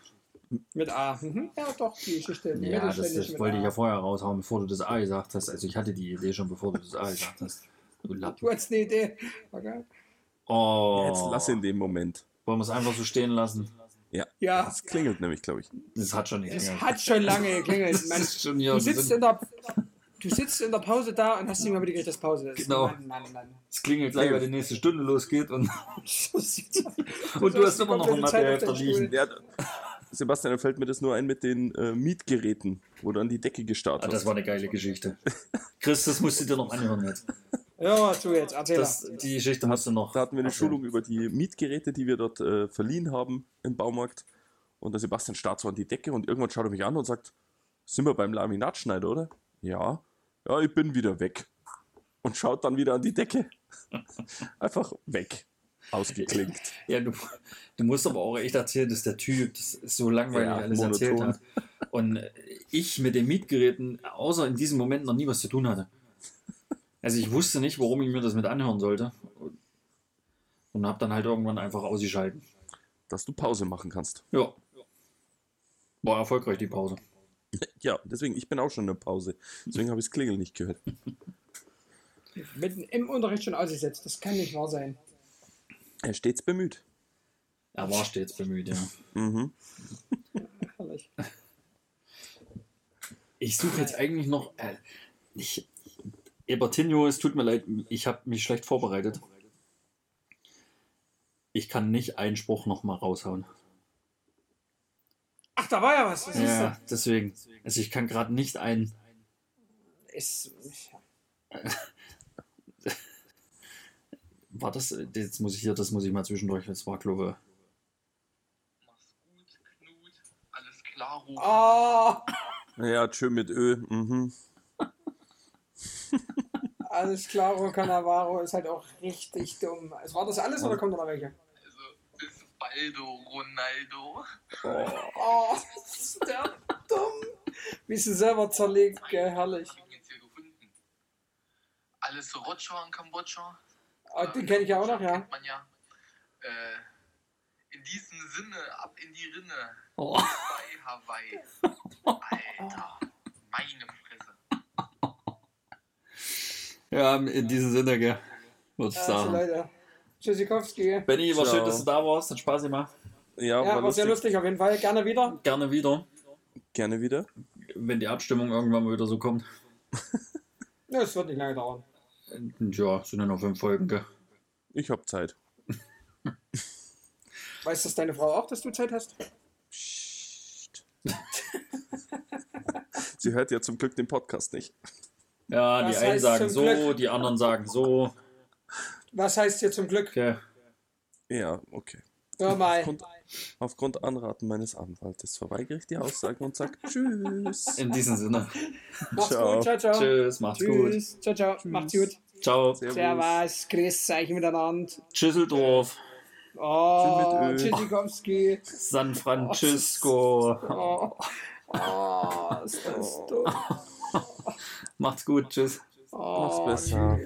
[SPEAKER 1] Mit A. Mhm. Ja, doch, die Geschichte.
[SPEAKER 2] Ja, das, das wollte ich
[SPEAKER 1] A.
[SPEAKER 2] ja vorher raushauen, bevor du das A gesagt hast. Also ich hatte die Idee schon, bevor du das A gesagt hast. Du Lappen.
[SPEAKER 1] Du hast eine Idee. Okay.
[SPEAKER 2] Oh,
[SPEAKER 3] Jetzt lass in dem Moment.
[SPEAKER 2] Wollen wir es einfach so stehen lassen?
[SPEAKER 3] Ja.
[SPEAKER 1] Ja,
[SPEAKER 3] Das klingelt nämlich, glaube ich.
[SPEAKER 2] Das hat schon
[SPEAKER 1] es
[SPEAKER 2] geklingelt.
[SPEAKER 1] hat schon lange geklingelt.
[SPEAKER 2] Das
[SPEAKER 1] Man,
[SPEAKER 2] ist schon hier.
[SPEAKER 1] du, sitzt in der, du sitzt in der Pause da und hast nicht mal mitgekriegt, dass Pause ist.
[SPEAKER 2] Genau.
[SPEAKER 1] Mann, Mann, Mann.
[SPEAKER 2] Es klingelt gleich, weil die nächste Stunde losgeht und, und du hast immer noch ein
[SPEAKER 1] komplette Zeit auf
[SPEAKER 2] Mathehefter liegen.
[SPEAKER 3] Ja, Sebastian, fällt mir das nur ein mit den äh, Mietgeräten, wo du an die Decke gestarrt
[SPEAKER 2] Ah,
[SPEAKER 3] hast.
[SPEAKER 2] das war eine geile Geschichte. Chris, das musst du dir noch anhören jetzt.
[SPEAKER 1] Ja, tu jetzt, erzähl
[SPEAKER 2] Das, die Geschichte hast du noch.
[SPEAKER 3] Da hatten wir eine
[SPEAKER 2] so.
[SPEAKER 3] Schulung über die Mietgeräte, die wir dort äh, verliehen haben im Baumarkt. Und der Sebastian starrt so an die Decke und irgendwann schaut er mich an und sagt, sind wir beim Laminatschneider, oder? Ja. Ja, ich bin wieder weg. Und schaut dann wieder an die Decke. Einfach weg. Ausgeklinkt.
[SPEAKER 2] Ja, du, du musst aber auch echt erzählen, dass der Typ das so langweilig
[SPEAKER 3] Ja,
[SPEAKER 2] alles
[SPEAKER 3] monoton.
[SPEAKER 2] erzählt hat. Und ich mit den Mietgeräten, außer in diesem Moment, noch nie was zu tun hatte. Also ich wusste nicht, warum ich mir das mit anhören sollte. Und habe dann halt irgendwann einfach ausgeschalten.
[SPEAKER 3] Dass du Pause machen kannst.
[SPEAKER 2] Ja. War erfolgreich die Pause.
[SPEAKER 3] Ja, deswegen, ich bin auch schon in der Pause. Deswegen habe ich das Klingeln nicht gehört.
[SPEAKER 1] Mitten im Unterricht schon ausgesetzt. Das kann nicht wahr sein.
[SPEAKER 3] Er stets bemüht.
[SPEAKER 2] Er war stets bemüht, ja.
[SPEAKER 3] Mhm.
[SPEAKER 1] Herrlich.
[SPEAKER 2] Ich suche jetzt eigentlich noch. Äh, ich, Ebertinho, es tut mir leid, ich habe mich schlecht vorbereitet. Ich kann nicht einen Spruch nochmal raushauen.
[SPEAKER 1] Ach, da war ja was. Das
[SPEAKER 2] Ja, deswegen. Also ich kann gerade nicht ein.
[SPEAKER 1] ist,
[SPEAKER 2] War das. Jetzt muss ich hier, das muss ich mal zwischendurch. Das war, glaube
[SPEAKER 4] Mach's gut, Knut. Alles klar, Ruf.
[SPEAKER 1] Oh,
[SPEAKER 3] Ja, tschö mit Ö. Mhm.
[SPEAKER 1] alles klar, Cannavaro ist halt auch richtig dumm. Es war das alles oder kommt da noch welche?
[SPEAKER 4] Also, bis baldo, Ronaldo.
[SPEAKER 1] Oh, ist der dumm. Wie sie selber zerlegt, gell, herrlich.
[SPEAKER 4] Was hab ich jetzt hier gefunden? Alles Rotscha in Kambodscha.
[SPEAKER 1] Ah, den kenn ich ja auch noch, ja.
[SPEAKER 4] Kennt man ja. Äh, in diesem Sinne, ab in die Rinne.
[SPEAKER 2] Oh.
[SPEAKER 4] Bei Hawaii. Alter, meine.
[SPEAKER 2] Ja, in diesem Sinne, gell. Würde ich
[SPEAKER 1] Also
[SPEAKER 2] sagen.
[SPEAKER 1] Leute. Tschüssikowski.
[SPEAKER 2] Benny, war
[SPEAKER 3] Ciao.
[SPEAKER 2] schön, dass du da warst. Hat Spaß gemacht.
[SPEAKER 3] Ja,
[SPEAKER 1] Ja,
[SPEAKER 3] war
[SPEAKER 1] war sehr
[SPEAKER 3] lustig.
[SPEAKER 1] lustig auf jeden Fall. Gerne wieder.
[SPEAKER 2] Gerne wieder,
[SPEAKER 3] Gerne wieder.
[SPEAKER 2] wenn die Abstimmung irgendwann mal wieder so kommt.
[SPEAKER 1] Ja, es wird nicht lange dauern.
[SPEAKER 2] Ja, sind ja noch fünf Folgen, gell.
[SPEAKER 3] Ich hab Zeit.
[SPEAKER 1] Weiß das deine Frau auch, dass du Zeit hast?
[SPEAKER 3] Psst. Sie hört ja zum Glück den Podcast nicht.
[SPEAKER 2] Ja, die
[SPEAKER 1] Was
[SPEAKER 2] einen
[SPEAKER 1] heißt
[SPEAKER 2] sagen so,
[SPEAKER 1] Glück?
[SPEAKER 2] die anderen sagen so.
[SPEAKER 1] Was heißt hier zum Glück?
[SPEAKER 2] Okay.
[SPEAKER 3] Ja, okay.
[SPEAKER 1] Hör mal.
[SPEAKER 3] Aufgrund, aufgrund Anraten meines Anwaltes verweigere ich die Aussage und sag Tschüss.
[SPEAKER 2] In diesem Sinne.
[SPEAKER 1] Macht's
[SPEAKER 3] Ciao.
[SPEAKER 1] gut. Ciao, ciao.
[SPEAKER 2] Tschüss, macht's gut.
[SPEAKER 1] Tschüss. Ciao, ciao. Macht's gut.
[SPEAKER 2] Ciao.
[SPEAKER 3] Servus.
[SPEAKER 1] Servus. Grüß euch miteinander.
[SPEAKER 2] Tschüsseldorf.
[SPEAKER 1] Oh. Tschüssikowski.
[SPEAKER 2] San Francisco.
[SPEAKER 1] Oh, oh, ist das dumm.
[SPEAKER 2] Macht's gut. Tschüss.
[SPEAKER 1] Oh,
[SPEAKER 3] Mach's besser.